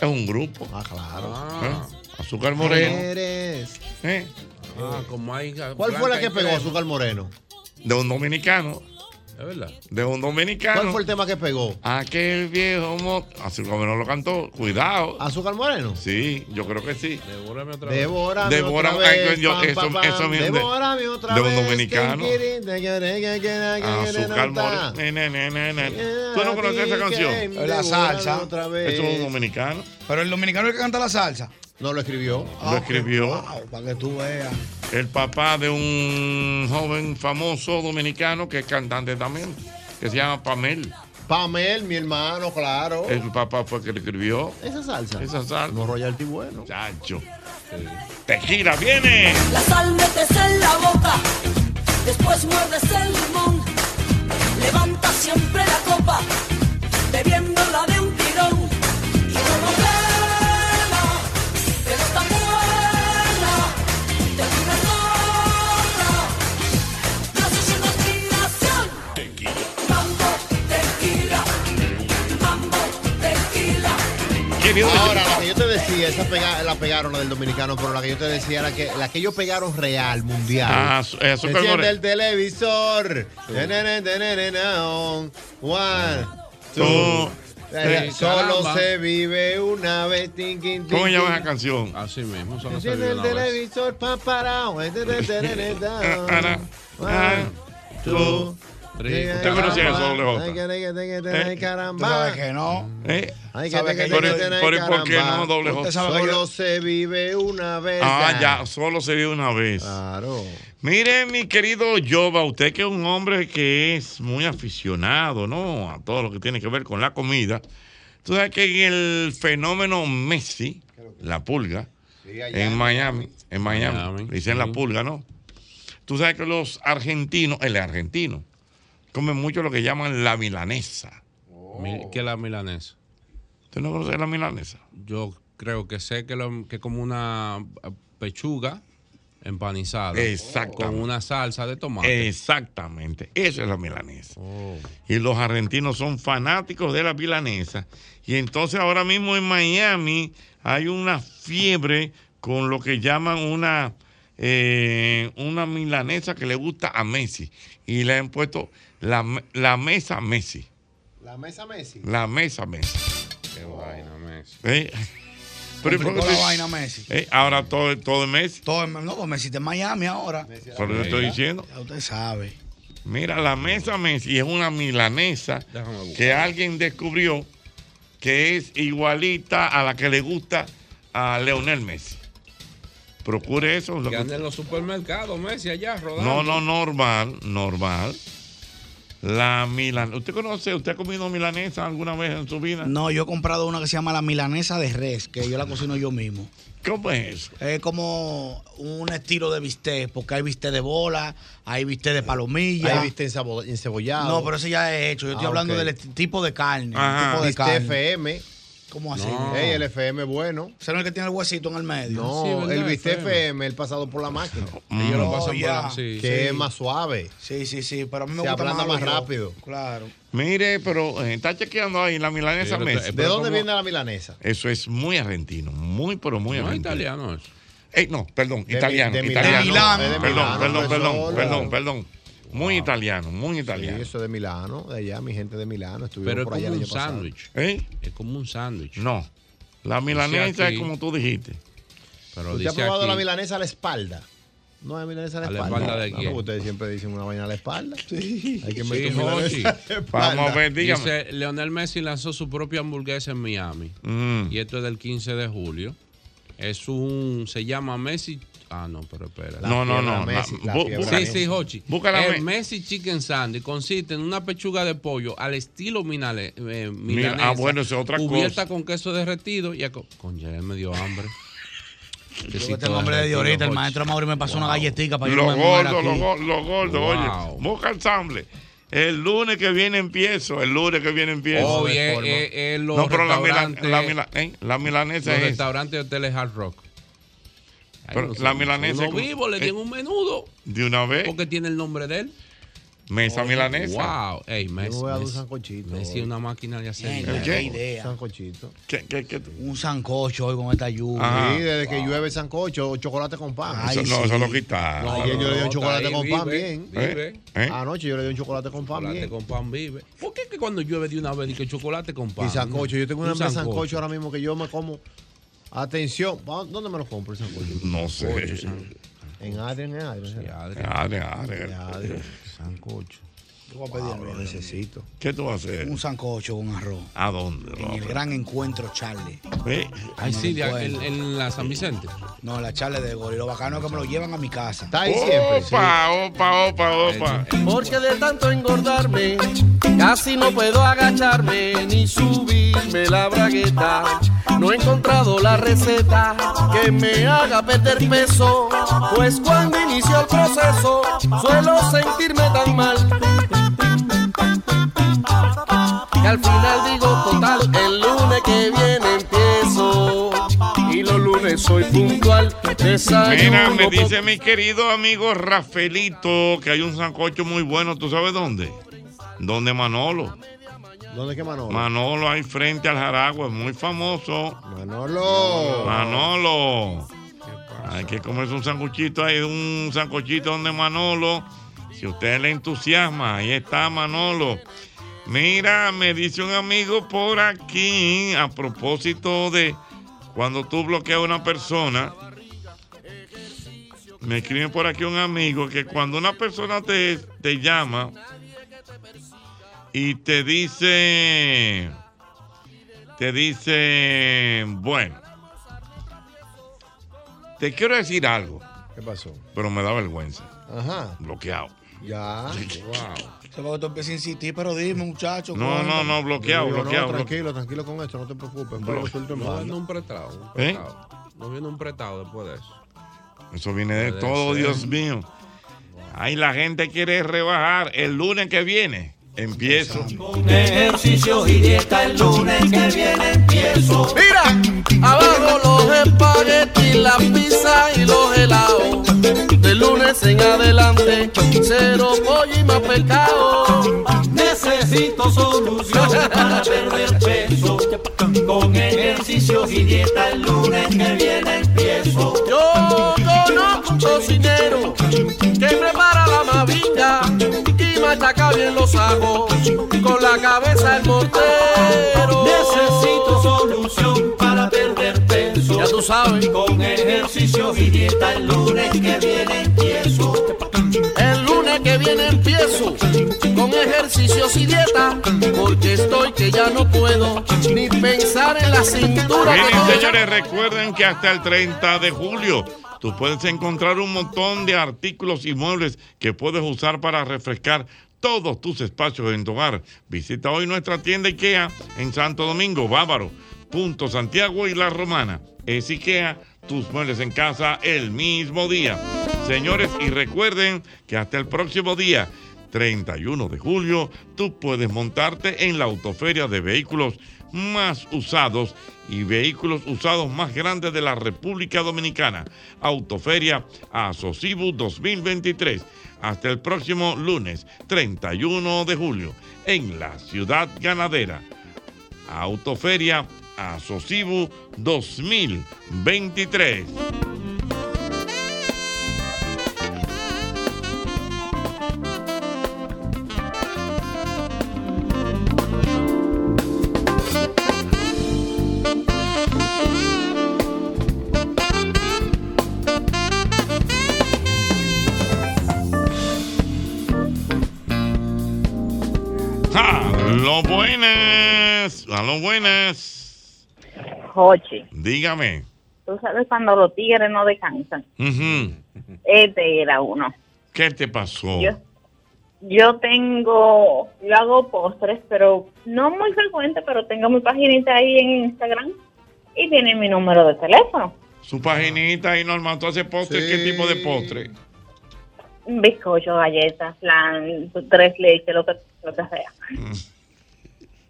S2: Es un grupo.
S5: Ah, claro.
S2: ¿Eh? Azúcar moreno.
S5: Eres.
S2: ¿Eh?
S6: Ah, como hay.
S5: ¿Cuál fue la que pegó azúcar moreno?
S2: De un dominicano.
S6: Es verdad.
S2: De un dominicano.
S5: ¿Cuál fue el tema que pegó?
S2: Aquel viejo mo... Azúcar moreno lo cantó. Cuidado.
S5: ¿Azúcar moreno?
S2: Sí, yo creo que sí.
S6: Devórame otra vez.
S5: Devórame
S2: Devórame,
S5: otra vez,
S2: ay, yo-
S5: pam,
S2: eso-
S5: pam,
S2: eso mismo de-
S5: Devórame otra
S2: de un
S5: vez,
S2: dominicano. Azúcar moreno. Ne, ne, ne, ne, ne. ¿Tú no conoces esa canción?
S4: La salsa.
S5: Otra vez.
S2: Eso es un dominicano.
S4: Pero el dominicano es el que canta la salsa.
S5: No lo escribió.
S2: Lo escribió
S4: Wow, para que tú veas.
S2: el papá de un joven famoso dominicano que es cantante también, que se llama Pamel.
S5: Pamel, mi hermano, claro.
S2: El papá fue el que le escribió.
S5: Esa salsa.
S2: Esa salsa.
S5: Los royalty bueno.
S2: Chacho. Tequila, viene.
S25: La sal metes en la boca, después muerdes el limón. Levanta siempre la copa, bebiéndola de
S5: Ahora, la que yo te decía, esa pega- la pegaron la del dominicano, pero la que yo te decía era que la que ellos pegaron real, mundial.
S2: Ah, Super
S5: Enciende el televisor. One, two. Eh. Solo
S2: Caramba.
S5: se vive una vez. tin, tin,
S2: ¿Cómo se llama esa canción?
S6: Así mismo, solo se vive
S5: el
S6: una vez.
S5: televisor, pa, parao. *laughs*
S2: ¿Usted conocía eso, doble J?
S5: Ay, que, que, que,
S2: ¿Eh?
S5: caramba.
S4: Sabes que no.
S5: Que,
S4: ¿Sabe
S5: que,
S4: que
S5: que,
S4: yo-
S5: que,
S2: Pero-
S5: que,
S2: pero ¿y por qué
S5: caramba.
S2: no,
S5: Solo se vive una vez.
S2: Ah, ya, solo se vive una vez.
S5: Claro.
S2: Mire, mi querido Yoba, usted que es un hombre que es muy aficionado, ¿no? A todo lo que tiene que ver con la comida. Tú sabes que en el fenómeno Messi, la pulga, en Miami, en Miami, dicen la pulga, ¿no? Tú sabes que los argentinos, el argentino, comen mucho lo que llaman la milanesa.
S6: Mil- ¿Qué es la milanesa?
S2: ¿Usted no conoce la milanesa?
S6: Yo creo que sé que, lo, que es como una eh, pechuga empanizada.
S2: Exactamente.
S6: Con una salsa de tomate.
S2: Exactamente, eso es la milanesa.
S6: Oh.
S2: Y los argentinos son fanáticos de la milanesa. Y entonces ahora mismo en Miami hay una fiebre con lo que llaman una, eh, una milanesa que le gusta a Messi. Y le han puesto la, me- la mesa Messi.
S5: La mesa Messi.
S2: La mesa Messi.
S6: Qué vaina, Messi.
S2: ¿Eh? Pero ¿y por
S4: Complicó
S2: qué
S4: la vaina Messi.
S2: Eh, ahora todo, todo es Messi.
S4: Todo, no, pues Messi está en Miami ahora.
S2: Eso lo estoy diciendo.
S4: Ya usted sabe.
S2: Mira, la mesa Messi es una milanesa que alguien descubrió que es igualita a la que le gusta a Leonel Messi. Procure eso.
S6: Que
S2: que-
S6: anda en los supermercados, Messi, allá rodando.
S2: No, no, normal, normal. La milanesa. ¿Usted conoce, usted ha comido milanesa alguna vez en su vida?
S4: No, yo he comprado una que se llama la milanesa de res, que yo la cocino yo mismo.
S2: ¿Cómo es eso?
S4: Es como un estilo de bistec, porque hay bistec de bola, hay bistec de palomilla.
S5: Viste encebo- encebollado.
S4: No, pero ese ya es hecho. Yo estoy
S5: Ah,
S4: hablando del tipo de carne.
S5: Ajá.
S4: Tipo de
S5: Viste
S4: carne.
S5: FM.
S4: ¿Cómo así?
S5: No. Ey, el FM es bueno.
S4: ¿Será el que tiene el huesito en el medio?
S5: No, el bistec FM, el pasado por la máquina. *laughs*
S4: Ellos lo pasan por
S5: ya.
S4: la- sí,
S5: que
S4: sí.
S5: es más suave.
S4: Sí, sí, sí, pero a mí me
S5: Se
S4: gusta
S5: ablanda
S4: más
S5: más rápido.
S4: Claro.
S2: Mire, pero eh, está chequeando ahí la milanesa
S6: Sí,
S2: Messi.
S5: ¿De dónde viene la milanesa?
S2: Eso es muy argentino, muy, pero muy
S6: No es
S2: argentino.
S6: italiano eso.
S2: Eh, no, perdón,
S5: De
S2: italiano.
S5: Mi- de
S2: italiano.
S5: Milano.
S2: Perdón,
S5: Milano,
S2: perdón, perdón,
S5: profesor.
S2: perdón, perdón. Muy italiano, muy
S5: Sí,
S2: italiano.
S5: eso es de Milano, de allá, mi gente de Milano. Estuvieron
S6: Pero es
S5: por allá
S6: como un sándwich.
S2: ¿Eh?
S6: Es como un sándwich.
S2: No. La milanesa
S6: aquí-
S2: es como tú dijiste.
S6: Pero
S5: ¿Usted ha probado
S6: aquí-
S5: la milanesa a la espalda? No es milanesa a la
S6: ¿A la
S5: espalda.
S6: espalda de
S5: No,
S6: quién?
S5: ustedes siempre dicen una vaina a la espalda. *laughs* Sí. Hay que meter
S6: Sí,
S5: un milanesa
S6: Jochi.
S5: a la espalda.
S2: Vamos a ver, dígame.
S6: Dice, Leonel Messi lanzó su propia hamburguesa en Miami.
S2: Mm.
S6: Y esto es del 15 de julio. Es un. Se llama Messi. Ah, no, pero espera.
S2: No, no, no. la- bu- busca-
S6: Sí, sí, Hochi.
S2: Búscala.
S6: El
S2: me-
S6: Messi Chicken Sandy consiste en una pechuga de pollo al estilo minale- eh,
S2: Mira,
S6: milanesa.
S2: ah, bueno, eso es otra
S6: Cubierta
S2: cosa.
S6: con queso derretido y. aco- Con ya me dio hambre. *laughs*
S4: Yo tengo hambre de ahorita. El maestro Mauri me pasó una galletita para yo
S2: Los
S4: no me muera
S2: gordos, los gordos, los gordos,
S6: Wow.
S2: oye. Busca ensamble. El lunes que viene empiezo, el lunes que viene empiezo.
S6: Oh, es- es- es los
S2: no, pero la, milan-
S6: restaurantes-
S2: la, mila- ¿eh? la milanesa
S6: Los
S2: es.
S6: restaurantes de hoteles Hard Rock. Ay,
S2: Pero
S6: no sé,
S2: la milanesa
S6: Uno
S2: es como-
S6: vivo le
S2: eh,
S6: tiene un menudo.
S2: De una vez.
S6: Porque tiene el nombre de él.
S2: Mesa milanesa.
S6: Wow. Ey, Messi.
S5: Yo me voy a dar un sancochito.
S6: Messi es una máquina de hacer.
S4: Bien,
S2: ¿Qué?
S4: qué idea.
S5: Sancochito.
S2: ¿Qué, qué, qué?
S4: Un sancocho hoy con esta lluvia.
S2: Ajá.
S5: Sí, desde que llueve sancocho, chocolate con pan.
S4: Ay,
S2: Eso, no,
S4: sí.
S2: eso lo quitaron.
S5: No, ayer yo le di un chocolate
S6: ahí,
S5: con pan
S6: vive,
S5: bien.
S6: vive.
S2: ¿Eh?
S5: Anoche yo le di un chocolate con pan
S6: Chocolate
S5: bien.
S6: con pan vive. ¿Por qué que cuando llueve de una vez y que chocolate con pan?
S5: Y sancocho. Yo tengo una de sancocho ahora mismo que yo me como. Atención, ¿pa- ¿dónde me lo compro el sancocho?
S2: No sé.
S5: En Adrian, en Adrian. En Adrian.
S6: Sancocho.
S4: Yo voy a pedir algo.
S5: necesito.
S2: ¿Qué tú vas a hacer?
S4: Un sancocho con arroz.
S2: ¿A dónde?
S4: En el gran encuentro Charlie.
S6: Ay, sí, de- en, en la San Vicente.
S4: No, la Charlie de Gol. Y lo bacano es que me lo llevan a mi casa.
S5: Está
S2: Opa, opa, opa, opa.
S26: Porque de tanto engordarme, casi no puedo agacharme ni subirme la bragueta. No he encontrado la receta que me haga perder peso, pues cuando inicio el proceso suelo sentirme tan mal. Que al final digo total, el lunes que viene empiezo. Y los lunes soy puntual.
S2: Mira, me dice mi querido amigo Rafaelito que hay un sancocho muy bueno. ¿Tú sabes dónde? ¿Dónde Manolo?
S5: ¿Dónde que Manolo?
S2: Manolo ahí frente al Jaragua, es muy famoso.
S5: Manolo.
S2: Manolo. Hay que comerse un sanguchito ahí, un sancochito donde Manolo. Si usted le entusiasma, ahí está Manolo. Mira, me dice un amigo por aquí, a propósito de cuando tú bloqueas a una persona, me escribe por aquí un amigo que cuando una persona te, te llama y te dice, te dice, bueno, te quiero decir algo,
S5: ¿Qué pasó?
S2: pero me da vergüenza.
S5: Ajá.
S2: Bloqueado.
S5: Ya.
S4: Se va a empezar a insistir, pero dime, muchacho.
S2: No, no, no, bloqueado,
S5: digo,
S2: bloqueado,
S5: No, tranquilo, tranquilo con esto, no te preocupes.
S2: Blo-
S5: Pero suelto en
S6: No viene un prestado. un
S2: ¿Eh?
S6: prestado. No viene un prestado después de eso.
S2: Eso viene de
S6: Puede
S2: todo,
S6: ser.
S2: Dios mío. Ahí la gente quiere rebajar el lunes que viene. Empiezo.
S25: Ejercicio y dieta el lunes que viene empiezo.
S26: Mira, abajo los espaguetis, la pizza y los helados. De lunes en adelante, cero pollo y más pescado.
S25: Necesito solución para perder peso. Con ejercicio y dieta el lunes que viene
S26: machaca bien los ajos con la cabeza el mortero.
S25: Necesito solución para perder peso.
S26: Ya tú sabes.
S25: Con ejercicio y dieta el lunes que viene
S26: que viene empiezo con ejercicios y dieta porque estoy que ya no puedo ni pensar en la cintura que
S2: Miren,
S26: tengo.
S2: señores, recuerden que hasta el 30 de julio tú puedes encontrar un montón de artículos y muebles que puedes usar para refrescar todos tus espacios en tu hogar. Visita hoy nuestra tienda IKEA en Santo Domingo, Bávaro, Punto Santiago y La Romana. Es IKEA, tus muebles en casa el mismo día. Señores, y recuerden que hasta el próximo día, 31 de julio, tú puedes montarte en la autoferia de vehículos más usados y vehículos usados más grandes de la República Dominicana. Autoferia Asocibu 2023. Hasta el próximo lunes 31 de julio en la ciudad ganadera. Autoferia Asocibu 2023. A lo buenas, a lo buenas.
S27: Jochi,
S2: Dígame.
S27: tú sabes cuando los tigres no descansan. Este era uno.
S2: ¿Qué te pasó?
S27: Yo, yo tengo, yo hago postres, pero no muy frecuente, pero tengo mi paginita ahí en Instagram y tiene mi número de teléfono.
S2: Su paginita ahí normal. ¿Tú haces postre? ¿Qué tipo de postre?
S27: Un bizcocho, galletas, flan, tres leches, lo que, lo que sea.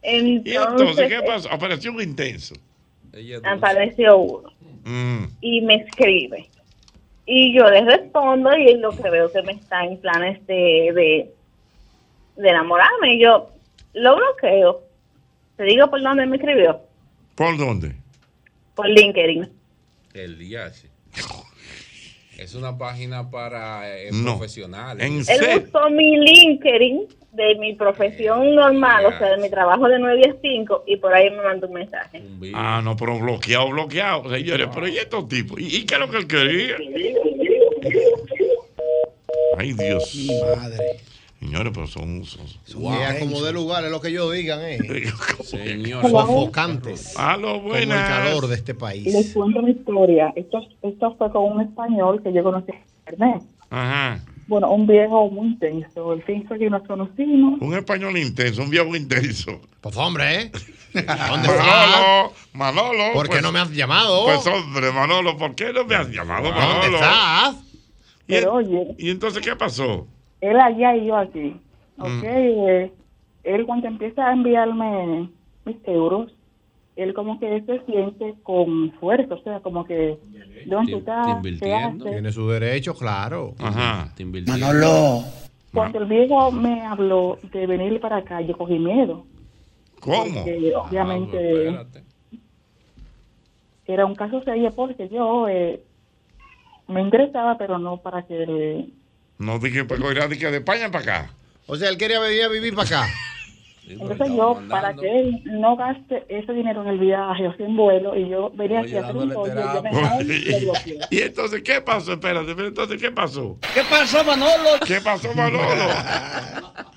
S2: ¿Y entonces qué
S27: Entonces,
S2: pasó? Apareció un intenso.
S27: Apareció uno
S2: Mm.
S27: y me escribe. Y yo le respondo y lo que veo que me está en planes de, de, de enamorarme. Y yo lo bloqueo. Te digo por dónde me escribió.
S2: ¿Por dónde?
S27: Por LinkedIn.
S6: El día, sí. *laughs* Es una página para eh,
S2: No.
S6: profesionales.
S2: ¿En
S27: Él buscó mi LinkedIn de mi profesión normal, o sea, de mi trabajo de 9 a 5, y por ahí me mandó un mensaje.
S2: Ah, no, pero bloqueado, bloqueado. Señores, pero ¿y estos tipos? ¿Y, y qué es lo que él quería? Ay, Dios.
S4: Madre.
S2: Señores, pero son. son, son-
S5: Y como de lugar, es lo que ellos digan, eh. *laughs*
S6: Señor.
S5: Sofocantes.
S2: Aló,
S5: Como el
S2: buenas.
S5: calor de este país.
S28: Les cuento mi historia. Esto, esto fue con un español que yo conocí en internet.
S2: Ajá.
S28: Bueno, un viejo muy intenso. El fin fue que nos conocimos.
S2: Un español intenso, un viejo intenso.
S5: Pues hombre, ¿eh? ¿Dónde
S2: Manolo, Manolo.
S5: ¿Por qué
S2: pues-
S5: no me has llamado?
S2: Pues hombre, Manolo, ¿por qué no me has llamado,
S5: ¿Dónde estás?
S2: ¿Y,
S28: Pero oye,
S2: ¿Y entonces qué pasó?
S28: Él allá y yo aquí. ¿Ok?
S2: Mm.
S28: Eh, él cuando empieza a enviarme mis euros, él como que se siente con fuerza. O sea, como que, ¿dónde haces?
S5: Tiene su derecho, claro.
S2: Ajá.
S5: Manolo.
S28: Cuando el viejo me habló de venir para acá, yo cogí miedo.
S2: ¿Cómo?
S28: Porque obviamente era un caso serio porque yo eh, me interesaba, pero no para que
S2: No dije, pues irá de que de España para acá.
S5: O sea, él quería venir a vivir para acá. *laughs*
S28: Entonces yo, para que él no gaste ese dinero en el viaje o sin vuelo, y yo venía aquí a hacer un pollo, yo le bloqueo.
S2: ¿Y entonces qué pasó? Espérate, pero entonces ¿qué pasó?
S28: ¿Qué pasó, Manolo?
S2: ¿Qué pasó, Manolo? *laughs*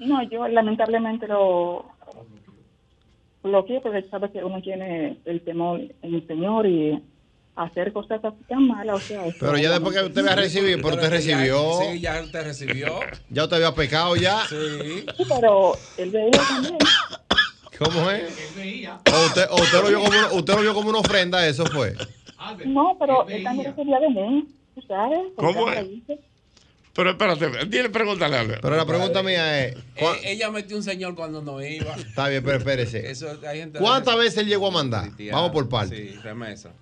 S28: No, yo lamentablemente lo bloqueé porque sabe que uno tiene el temor en el Señor y hacer cosas así tan malas, o sea...
S5: Pero ya después que usted había recibido, pero usted recibió.
S6: Sí, ya te recibió.
S5: Ya usted había pecado ya.
S6: Sí.
S28: Sí, pero él veía también.
S5: ¿Cómo es? O usted, o usted lo vio como una, usted lo vio como una ofrenda, eso fue.
S28: No, pero él también recibía de mí, ¿tú sabes? Porque
S2: ¿Cómo
S28: me
S2: es? Pero espérate, dile, pregúntale a
S5: Pero la pregunta mía es, ¿cuá-
S6: Eh, ella metió un señor cuando no iba.
S5: está bien, pero espérese.
S6: Eso, hay gente
S5: ¿Cuántas veces él llegó a mandar? Vamos por partes.
S6: Sí, remesa.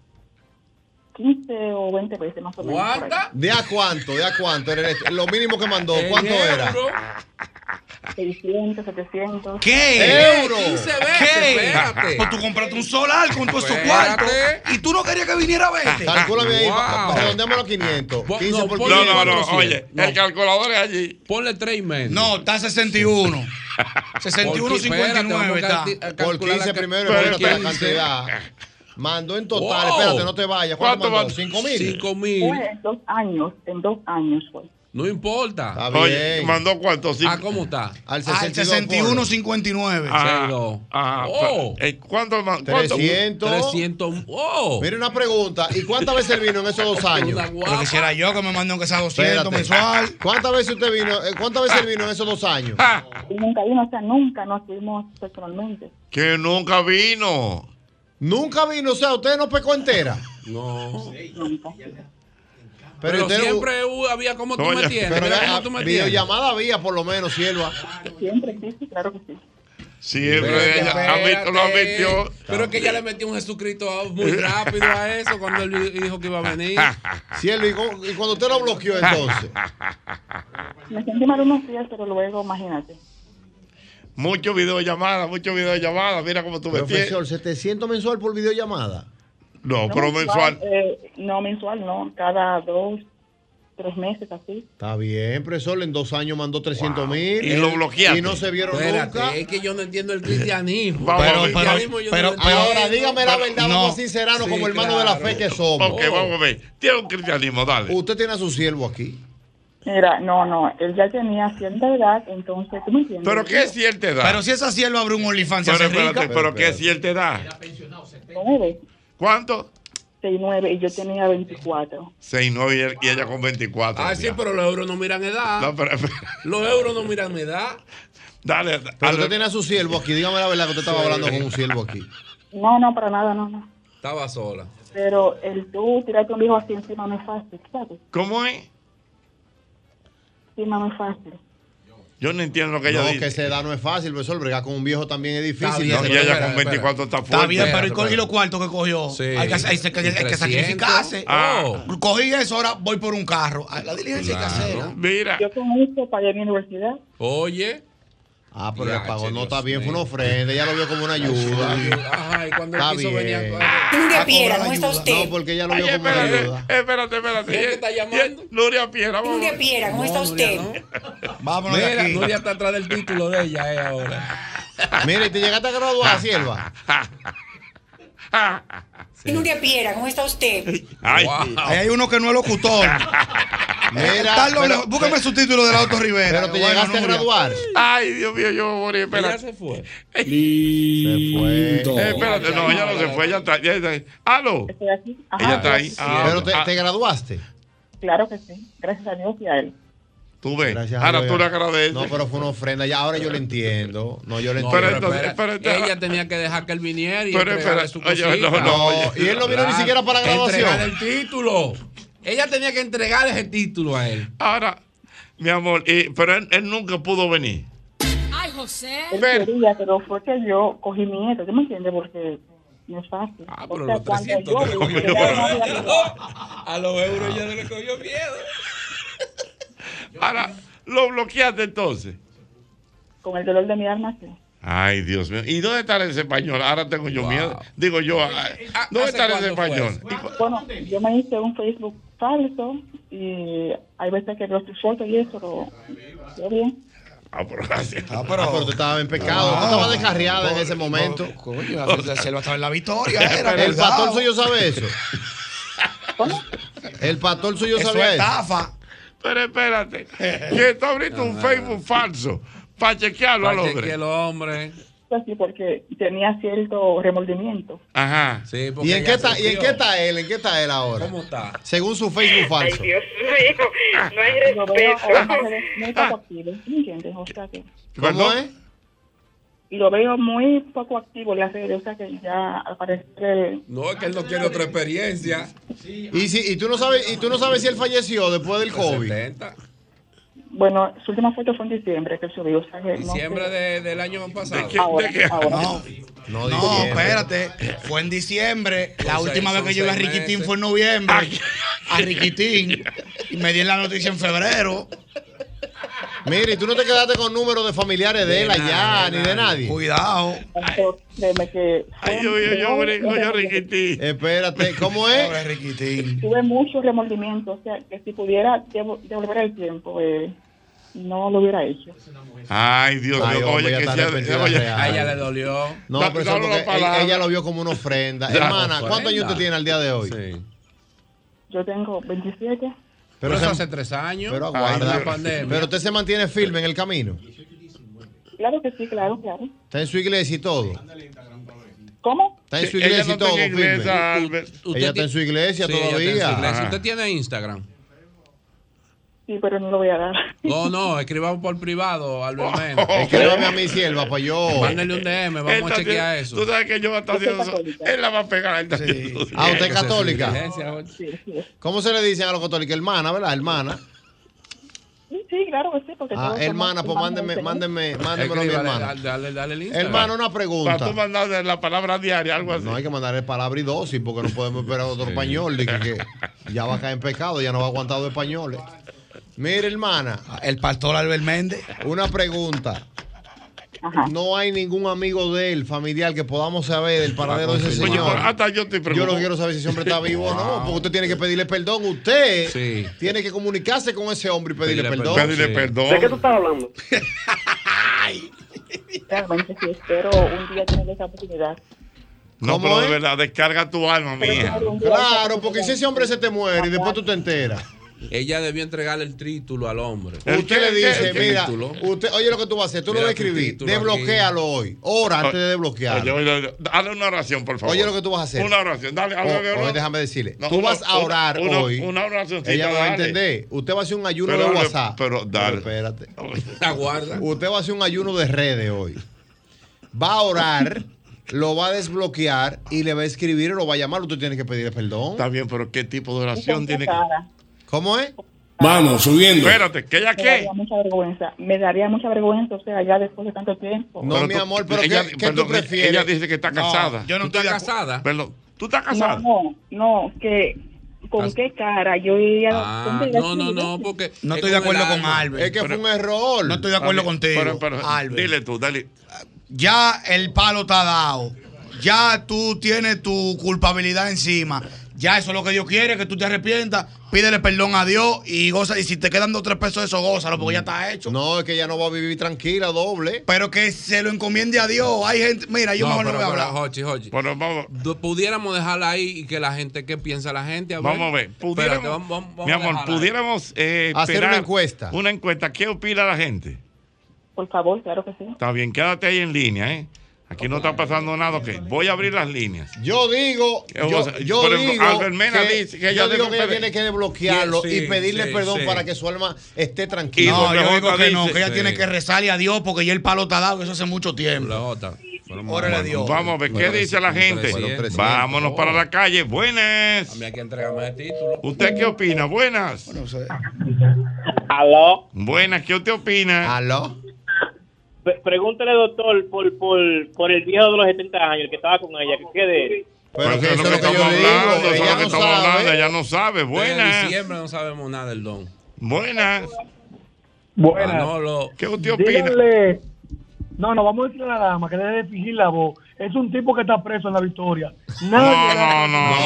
S28: 15 o 20 veces más o menos. por ahí.
S5: ¿De a cuánto? ¿De a cuánto? Lo mínimo que mandó, ¿cuánto era?
S28: euro. 600, 700.
S4: ¿Qué?
S5: Euro.
S4: 15 ¿Qué?
S6: espérate.
S4: Pues tú compraste un solar con todos esos cuartos y tú no querías que viniera a verte.
S5: Calcúlame ahí,
S6: Wow.
S5: redondeémoslo a 500. 15 por
S6: ponle
S5: 500.
S2: No, no, no,
S6: 400.
S2: oye, el calculador es allí.
S6: Ponle 3 y medio.
S4: No, está 61. 61, 59 está.
S5: Por 15 primero,
S6: Por
S5: espérate la
S6: 15.
S5: cantidad. Mandó en total,
S6: Wow.
S5: espérate, no te vayas. ¿Cuánto,
S6: ¿Cuánto
S5: mandó?
S6: mandó?
S5: 5 mil.
S6: 5 mil.
S28: Fue en dos años, en dos años fue.
S6: No importa.
S5: Está
S2: Oye,
S5: bien.
S2: mandó cuánto?
S6: Ah, ¿cómo está?
S5: Al
S4: Al 61, 59.
S2: Ah, ah,
S6: Oh.
S2: ¿Cuánto? cuánto?
S5: 300.
S6: 300. Oh.
S5: Mira una pregunta. ¿Y cuántas veces él vino en esos dos años?
S4: Pero quisiera yo que me manden aunque sea 200
S5: Espérate.
S4: mensual.
S5: ¿Cuántas veces usted vino? eh, ¿Cuántas veces él vino en esos dos años?
S28: Y nunca vino, o sea, nunca nos vimos personalmente.
S2: Que nunca vino.
S5: Nunca vino, o sea, usted no pecó entera.
S6: No.
S5: Pero,
S6: Pero,
S5: usted no-
S6: siempre uh, había como tú me entiendes.
S5: Pero
S6: Mira
S5: ya,
S6: cómo tú me
S5: videollamada había por lo menos, sierva.
S28: Siempre, sí, sí, claro que sí.
S2: Siempre
S6: Pero
S2: ella
S6: espérate.
S2: lo admitió.
S6: Pero es que ella le metió un Jesucristo muy rápido a eso cuando él dijo que iba a venir. *laughs*
S5: Sierva, ¿y, y cuando usted lo bloqueó entonces?
S28: Me sentí mal unos días, pero luego, imagínate.
S2: Mucho videollamada, mucho videollamada. Mira cómo tú me tienes.
S5: Profesor, 700 mensual por videollamada.
S2: No,
S28: No
S2: pero mensual.
S28: eh, no mensual, no. Cada dos, tres meses, así.
S5: Está bien, profesor, en dos años mandó 300 mil.
S2: Y lo bloqueaste.
S5: Y no se vieron
S6: Espérate,
S5: nunca.
S6: es que yo no entiendo el cristianismo.
S2: Vamos
S4: Pero-
S2: ver.
S4: pero-
S6: cristianismo yo no
S4: pero-
S6: lo entiendo.
S5: Ahora, dígame la verdad,
S4: No.
S5: vamos a sincerarnos
S6: Sí,
S5: como hermanos de la
S6: claro.
S5: fe que somos.
S2: Ok, vamos a ver. Tiene un cristianismo, dale.
S5: Usted tiene a su siervo aquí.
S28: Mira, no, no. Él ya tenía cierta edad, entonces, ¿tú me entiendes?
S2: Pero qué es cierta edad.
S4: Pero si esa sierva abre un OnlyFans,
S2: Pero espérate,
S4: rica.
S2: pero qué es cierta edad.
S28: Nueve,
S2: ¿Cuánto?
S28: seis, nueve, y yo tenía 24.
S2: 6, 9 y, él- y ella con 24.
S6: Ah, sí, pero los euros no miran edad.
S2: No, pero, *laughs*
S6: Los euros no miran edad.
S2: dale,
S5: Pero
S2: dale.
S5: usted tiene a su siervo aquí. Dígame la verdad que usted estaba hablando con un siervo aquí.
S28: No, no, para nada, no, no.
S6: Estaba sola.
S28: Pero el tú tirarte un hijo así encima no es fácil, ¿sabes?
S2: ¿Cómo es?
S28: Encima no es fácil.
S2: Yo no entiendo lo que ella
S5: No,
S2: dice.
S5: que esa edad no es fácil, profesor. Bregar con un viejo también es difícil.
S4: bien,
S2: No, y ella
S4: espera,
S2: con 24 está fuerte.
S4: Está bien, pero ¿y,
S6: Espérate,
S4: co- y los cuartos que cogió?
S6: Sí.
S4: Hay que, hay que- hay que- hay que
S6: 300.
S4: sacrificarse.
S2: Ah.
S4: Cogí eso, ahora voy por un carro. La diligencia hay que hacerla.
S2: Mira,
S28: Yo con eso pagué mi universidad.
S6: Oye.
S5: Ah, pero le pagó. No está bien, fue una ofrenda. Ella lo vio como una ayuda.
S6: Ajá, y cuando
S5: Está
S6: él quiso venir
S5: bien.
S6: a...
S29: Nuria
S4: A
S29: Piera, ¿cómo está usted?
S5: No, porque ella lo
S2: Ay,
S5: vio como una ayuda.
S2: espérate, espérate.
S6: ¿Quién te está llamando?
S2: Nuria Piera, vamos.
S29: Nuria Piera, ¿cómo está
S6: No,
S29: usted?
S6: No.
S4: Vámonos
S6: Mira,
S4: aquí.
S6: Nuria está atrás del título de ella eh, ahora.
S5: Mira, y te llegaste a graduar, *laughs* sierva.
S29: Nuria Piera, ¿cómo está usted?
S2: Ay,
S4: Ahí hay uno que no es locutor. *laughs*
S5: Mira,
S4: Carlos,
S5: pero-
S4: búscame su título de la Auto Rivera.
S5: Pero te
S4: Bueno,
S5: llegaste a graduar.
S2: Ay, Dios mío, yo me morí. Espera.
S6: Ella se fue.
S5: Se fue.
S2: Eh, espérate, no, ella no se fue, ella está, ella está ahí. ¿Aló?
S28: Estoy aquí. Ajá,
S2: Ella está ahí.
S28: sí.
S2: Ah,
S5: Pero te,
S2: ah,
S5: te graduaste.
S28: Claro que sí. Gracias a Dios y a él.
S2: Tú ves.
S5: Gracias
S2: Ahora tú le agradeces.
S5: No, pero fue una ofrenda. Ya ahora yo lo entiendo. No, yo lo
S6: No,
S5: entiendo.
S6: pero
S2: entonces-
S6: espera,
S2: pero entonces-
S6: ella tenía que dejar que él viniera y
S2: Pero espera,
S6: su
S2: oye, no, no, oye.
S5: y él no vino ni siquiera para la graduación.
S6: Entregar el título. Ella tenía que entregarle ese título a él.
S2: Ahora, mi amor, y- pero él, él nunca pudo venir.
S30: Ay, José.
S28: Él quería, pero fue que yo cogí miedo. ¿Tú me entiendes? Porque no es fácil.
S6: Ah,
S28: O
S6: pero
S28: sea,
S6: los
S28: cuando
S6: 300
S28: yo
S6: te
S28: vi
S6: cogió
S28: que ya no había- *laughs*
S6: A los euros ya no le cogió miedo.
S2: Ahora, lo bloqueaste entonces.
S28: Con el dolor de mi alma, sí.
S2: Ay, Dios mío. ¿Y dónde está ese español? Ahora tengo yo miedo. Digo yo, ay, ¿dónde
S6: ¿hace
S2: está ese
S6: cuánto fue
S2: español?
S28: Bueno, yo me hice un Facebook falso y hay veces que veo sus fotos y eso, pero yo bien.
S2: Ah, pero gracias.
S5: Ah, pero, tú estabas en pecado. Tú estabas descarriada en ese momento.
S4: Coño, la selva estaba en la victoria. *laughs* Era,
S5: El pastor suyo sabe eso. El pastor suyo
S4: Eso
S5: sabe
S4: es
S5: eso.
S4: estafa.
S2: Pero espérate, *laughs* que tú abriste un Facebook falso para chequearlo al
S6: Para
S2: hombre.
S6: chequear el hombre.
S28: Así porque tenía cierto remordimiento.
S2: Ajá.
S6: Sí, porque
S5: ¿Y en, qué está, ¿Y en qué está él? ¿En qué está él ahora?
S6: ¿Cómo está?
S5: Según su Facebook falso.
S29: Dios mío, no hay respeto.
S28: muy poco Y lo veo muy poco activo en las redes, o sea que ya al parecer...
S6: No, es que él no quiere otra experiencia.
S5: Y, si, y, tú no sabes, y tú no sabes si él falleció después del COVID.
S6: 70.
S28: Bueno, su última foto fue en diciembre que subió, o sea que... no
S6: Diciembre
S28: sé.
S6: de- del año pasado.
S28: Ahora, ahora.
S4: No,
S5: No,
S4: no,
S5: diciembre.
S4: espérate. Fue en diciembre. La última vez que yo vi a Riquitín
S6: meses.
S4: fue en noviembre. A Riquitín. Y me di la noticia en febrero.
S5: Mire, y tú no te quedaste con números de familiares de,
S4: De
S5: él allá, ni de nadie.
S4: Cuidado.
S28: Que...
S2: Ay, yo, yo, yo, brinco, yo, Riquitín.
S5: Espérate, ¿cómo es?
S4: Riquitín.
S28: Tuve mucho remordimiento, o sea que si pudiera devo- devolver el tiempo, eh, no lo hubiera hecho.
S2: Ay, Dios
S5: Ay,
S2: mío. Oye, que sea. Oye.
S6: A ella le dolió.
S5: No, pero
S2: la palabra.
S5: ella, ella lo vio como una ofrenda. Hermana, ¿cuántos años usted tiene al día de hoy?
S6: Sí.
S28: Yo tengo 27.
S6: Pero eso
S5: se-
S6: hace tres años.
S5: pero aguarda.
S6: la pandemia.
S5: Pero usted se mantiene firme en el camino.
S28: Claro que sí, claro, claro.
S5: Está en su iglesia y todo.
S28: ¿Cómo?
S5: Está en su iglesia y todo, firme.
S2: Albert.
S6: Usted
S5: Ella está en su iglesia todavía.
S6: ¿Usted tiene Instagram?
S28: Sí, pero no lo voy a dar.
S6: No, no, escribamos por privado, Albert Mena.
S5: Escríbame a mi sierva para yo.
S6: Mándale un DM, vamos
S2: Esta
S6: a chequear eso.
S2: Tú sabes que yo voy a estar haciendo eso. Él la va a pegar. eso.
S5: Ah, usted es católica.
S28: Sí, sí.
S5: ¿Cómo se le dicen a los católicos? Hermana, ¿verdad? Hermana.
S28: Sí, sí, claro que sí, porque
S5: Ah, hermana, pues
S28: Señor.
S5: mándenme, mándenmelo a mi hermana.
S6: dale, dale, dale.
S5: Hermano, una
S2: Para tú
S5: pregunta.
S2: mandar la palabra diaria, algo así.
S5: No hay que mandarle palabra y dosis porque no podemos esperar otro español. de que, que ya va a caer en pecado, ya no va a aguantar dos españoles. Mire, hermana,
S4: El pastor Albert Méndez.
S5: una pregunta. No hay ningún amigo de él, familiar, que podamos saber del paradero de ese señor.
S2: hasta yo estoy
S5: Yo que quiero saber si ese hombre está vivo o no, porque usted tiene que pedirle perdón. Usted
S6: Sí.
S5: tiene que comunicarse con ese hombre y pedirle,
S6: Pedirle
S5: perdón.
S2: Pedirle
S6: Sí.
S2: perdón.
S12: ¿De qué tú estás hablando? *laughs*
S28: Realmente sí, espero un día tener esa oportunidad.
S2: No,
S5: ¿Cómo
S2: pero de verdad, descarga tu alma, mía.
S5: Claro, porque si ese hombre se te muere y después tú te enteras.
S6: Ella debió entregarle el título al hombre.
S2: ¿El
S5: Usted le dice, mira, usted, oye lo que tú vas a hacer, tú lo vas a escribir,
S6: título
S5: desbloquéalo hoy, hora antes de desbloquearlo.
S2: Oye, oye, dale una oración, por favor.
S5: Oye lo que tú vas a hacer.
S2: Una oración, dale.
S5: O-
S2: háblame,
S5: o
S2: una-
S5: déjame decirle,
S2: No,
S5: tú
S2: una-
S5: vas a orar
S2: una-
S5: hoy.
S2: Una oración.
S5: Ella va a entender. Usted va a hacer un ayuno
S2: Pero
S5: de WhatsApp.
S2: pero dale.
S5: espérate. *laughs*
S6: Aguarda.
S5: Usted va a hacer un ayuno de redes hoy. Va a orar, lo va a desbloquear y le va a escribir y lo va a llamar. Usted tiene que pedirle perdón.
S2: Está bien, pero ¿qué tipo de
S28: ¿Y
S2: oración tiene que.?
S5: ¿Cómo es?
S31: Vamos, subiendo.
S2: Espérate, ¿que ella
S28: Me
S2: qué?
S28: daría mucha vergüenza. Me daría mucha vergüenza, o sea, ya después de tanto tiempo.
S5: No,
S2: Pero
S5: mi
S2: tú-
S5: amor, pero
S2: ella-
S5: ¿qué, tú prefieres?
S2: Ella dice que está casada.
S4: Yo no
S6: ¿Tú
S4: estoy
S6: casada?
S2: Perdón, ¿tú estás casada?
S28: no, no, que con qué cara yo iría
S6: Ah,
S28: ¿dónde iría
S6: no, no, no, porque.
S4: No
S6: es
S4: estoy de acuerdo con. Albert.
S5: Es que
S2: Pero-
S5: fue un error.
S4: No estoy de acuerdo contigo.
S2: Pero, pero,
S4: Albert.
S2: dile tú, dale.
S4: Ya el palo está dado. Ya tú tienes tu culpabilidad encima. Ya eso es lo que Dios quiere, que tú te arrepientas, pídele perdón a Dios y goza. Y si te quedan dos o tres pesos de eso, gózalo, porque ya está hecho.
S5: No, es que ella no va a vivir tranquila, doble.
S4: Pero que se lo encomiende a Dios. Hay gente, mira, yo
S6: No,
S4: mejor no
S6: pero,
S4: voy a
S6: pero,
S4: hablar.
S6: Jochi, Jochi.
S2: Bueno, vamos.
S6: Pudiéramos dejarla ahí y que la gente, ¿qué piensa la gente? A
S2: Vamos a ver.
S6: Espérate,
S2: Pudiéramos,
S6: vamos- vamos- vamos
S2: mi amor, pudiéramos eh,
S5: Hacer una encuesta.
S2: Una encuesta. ¿Qué opina la gente?
S28: Por favor, claro que sí.
S2: Está bien, quédate ahí en línea, ¿eh? Aquí no está pasando nada. Ok, voy a abrir las líneas.
S5: Yo digo, yo, yo
S2: por ejemplo,
S5: digo,
S2: Albert Mena
S5: que,
S2: dice que ella
S5: yo digo
S2: debe
S5: que ella tiene que desbloquearlo
S2: Sí,
S5: y pedirle
S2: sí,
S5: perdón
S2: sí.
S5: para que su alma esté tranquila.
S4: No, yo digo que no, que ella
S2: Sí.
S4: tiene que rezarle a Dios porque ya el palo está dado, eso hace mucho tiempo. Órale a Dios.
S2: Vamos a ver qué dice la gente. Vámonos para la calle. Buenas.
S6: A mí hay que entregarme el título.
S2: ¿Usted qué opina? Buenas.
S16: Aló.
S2: Buenas, ¿qué usted opina?
S5: Aló.
S16: Pre- Pregúntale, doctor, por, por, por el viejo de los 70 años, el que estaba con ella, que quede.
S2: Pero eso es lo que estamos hablando, eso es lo que estamos hablando, ella no sabe. Buenas.
S6: diciembre no sabemos nada del don.
S2: Buenas.
S22: Buenas.
S6: Manolo.
S2: ¿Qué usted opina?
S22: Díganle- No, no, vamos a decirle a la dama que debe de fingir la voz. Es un tipo que está preso en la victoria. Nadie
S2: No, no, no,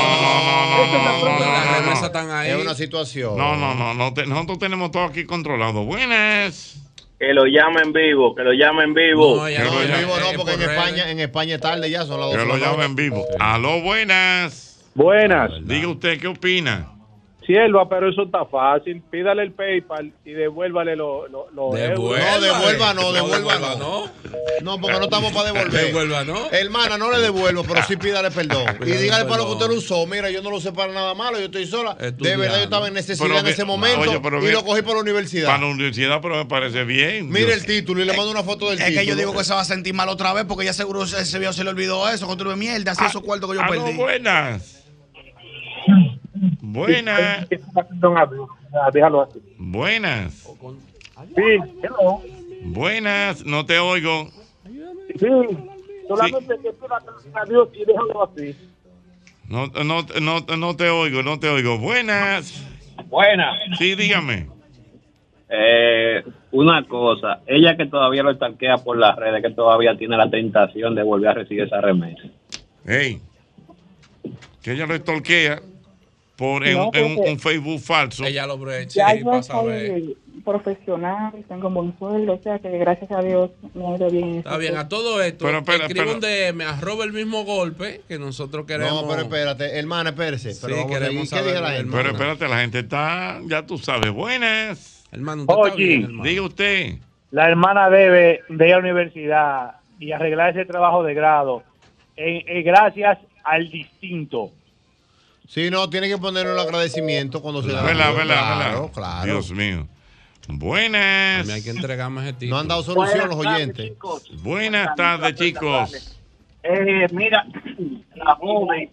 S6: remesas están ahí.
S5: Es una situación.
S2: No, no, no, no te- nosotros tenemos todo aquí controlado. Buenas.
S12: Que lo llamen vivo, que lo llamen vivo.
S5: No, en vivo no, porque en España, en España es tarde ya, son las
S2: Que
S5: 12
S2: lo
S5: de la
S2: llamen vivo. Aló, buenas.
S22: Buenas.
S2: Diga usted, ¿qué opina?
S22: Sierva, pero eso está fácil. Pídale el PayPal y devuélvale los lo, lo.
S5: No, devuelva no, devuelva no. No, porque no estamos para devolver.
S6: Devuelva no.
S5: Hermana, no le devuelvo, pero sí pídale perdón. *laughs* Y dígale para lo que usted lo usó. Mira, yo no lo usé para nada malo, yo estoy sola. De verdad, yo estaba en necesidad
S2: Pero
S5: en ese momento
S2: Oye, pero
S5: y lo cogí para la universidad.
S2: Para la universidad, pero me parece bien.
S5: Mire
S2: Dios.
S5: el título y le mando una foto del
S4: Es
S5: título.
S4: que yo digo que se va a sentir mal otra vez porque ya seguro ese ese viejo se le olvidó eso, tú de mierda, así esos cuartos que yo
S2: aló,
S4: perdí.
S2: buenas. Buenas.
S22: Déjalo así.
S2: Buenas.
S22: Sí, hello.
S2: Buenas. No te oigo.
S22: Sí, solamente que pida a Dios y déjalo así.
S2: No, no, no, no te oigo, no te oigo. Buenas.
S12: Buenas.
S2: Sí, dígame.
S12: Eh, una cosa, ella que todavía lo estalquea por las redes, que todavía tiene la tentación de volver a recibir esa remesa.
S2: Hey. Que ella lo estorquea por en,
S28: No,
S2: en un, Facebook falso.
S6: Ella lo breche
S28: Ya
S6: y
S28: yo
S6: para saber.
S28: soy profesional, tengo un buen sueldo, o sea que gracias a Dios me ha ido bien. en
S6: Está bien, a todo esto,
S2: Pero, pero,
S6: escribe
S2: pero-
S6: un DM, arroba el mismo golpe que nosotros queremos.
S5: No, pero espérate, hermana, espérese. Pero
S6: Sí,
S5: vamos a
S6: queremos
S5: seguir. ¿Qué
S6: saber
S5: la gente?
S2: Pero espérate, la gente está, ya tú sabes, buenas.
S6: Hermano,
S22: usted está Oye. bien, hermano.
S2: Diga usted.
S22: La hermana debe de ir a la universidad y arreglar ese trabajo de grado eh, eh, gracias al distinto.
S5: Sí, no, tiene que poner un agradecimiento cuando se da.
S2: Vela, vela,
S5: claro,
S2: vela.
S5: claro.
S2: Dios mío. Buenas.
S6: hay que entregarme ese título.
S5: No han dado solución los oyentes.
S2: Buenas tardes, chicos.
S24: Eh, mira, *clears throat* la joven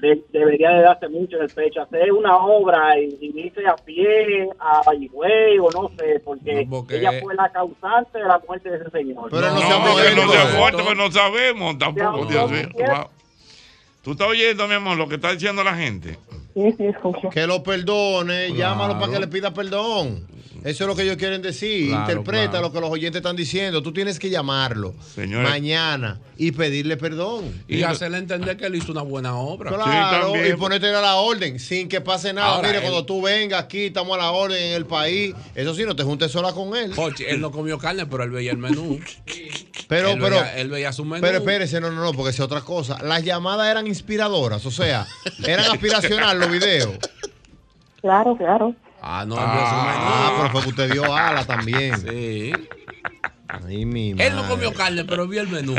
S24: de- debería de darse mucho en el pecho, hacer una obra y, y irse a pie a Valligüey o no sé, porque,
S6: No, porque-
S24: ella fue la causante de la muerte de ese señor.
S2: no, no, que no se ha muerto, pero no sabemos tampoco, Dios mío. Wow. Tú estás oyendo, mi amor, lo que está diciendo la gente.
S28: Sí, sí, escucho.
S5: Que lo perdone,
S2: Claro.
S5: llámalo para que le pida perdón. Eso es lo que ellos quieren decir.
S2: Claro,
S5: Interpreta
S2: claro.
S5: lo que los oyentes están diciendo. Tú tienes que llamarlo
S2: Señores.
S5: mañana y pedirle perdón.
S6: Y hacerle entender que él hizo una buena obra.
S5: Claro, y ponerte a la orden sin que pase nada.
S6: Ahora,
S5: Mire,
S6: él-
S5: cuando tú vengas aquí, estamos a la orden en el país. Eso sí, no te juntes sola con él.
S6: Jochi, él no comió carne, pero él veía el menú. *laughs*
S5: Pero,
S6: él
S5: pero,
S6: veía, él veía su menú.
S5: pero espérese, no, no, no, porque es otra cosa. Las llamadas eran inspiradoras, o sea, eran aspiracional los videos.
S28: Claro, claro.
S6: Ah, no, él
S5: Ah, pero fue que usted dio ala también. *laughs*
S6: Sí.
S5: Ay, mi
S6: Él no comió carne, pero vio el menú.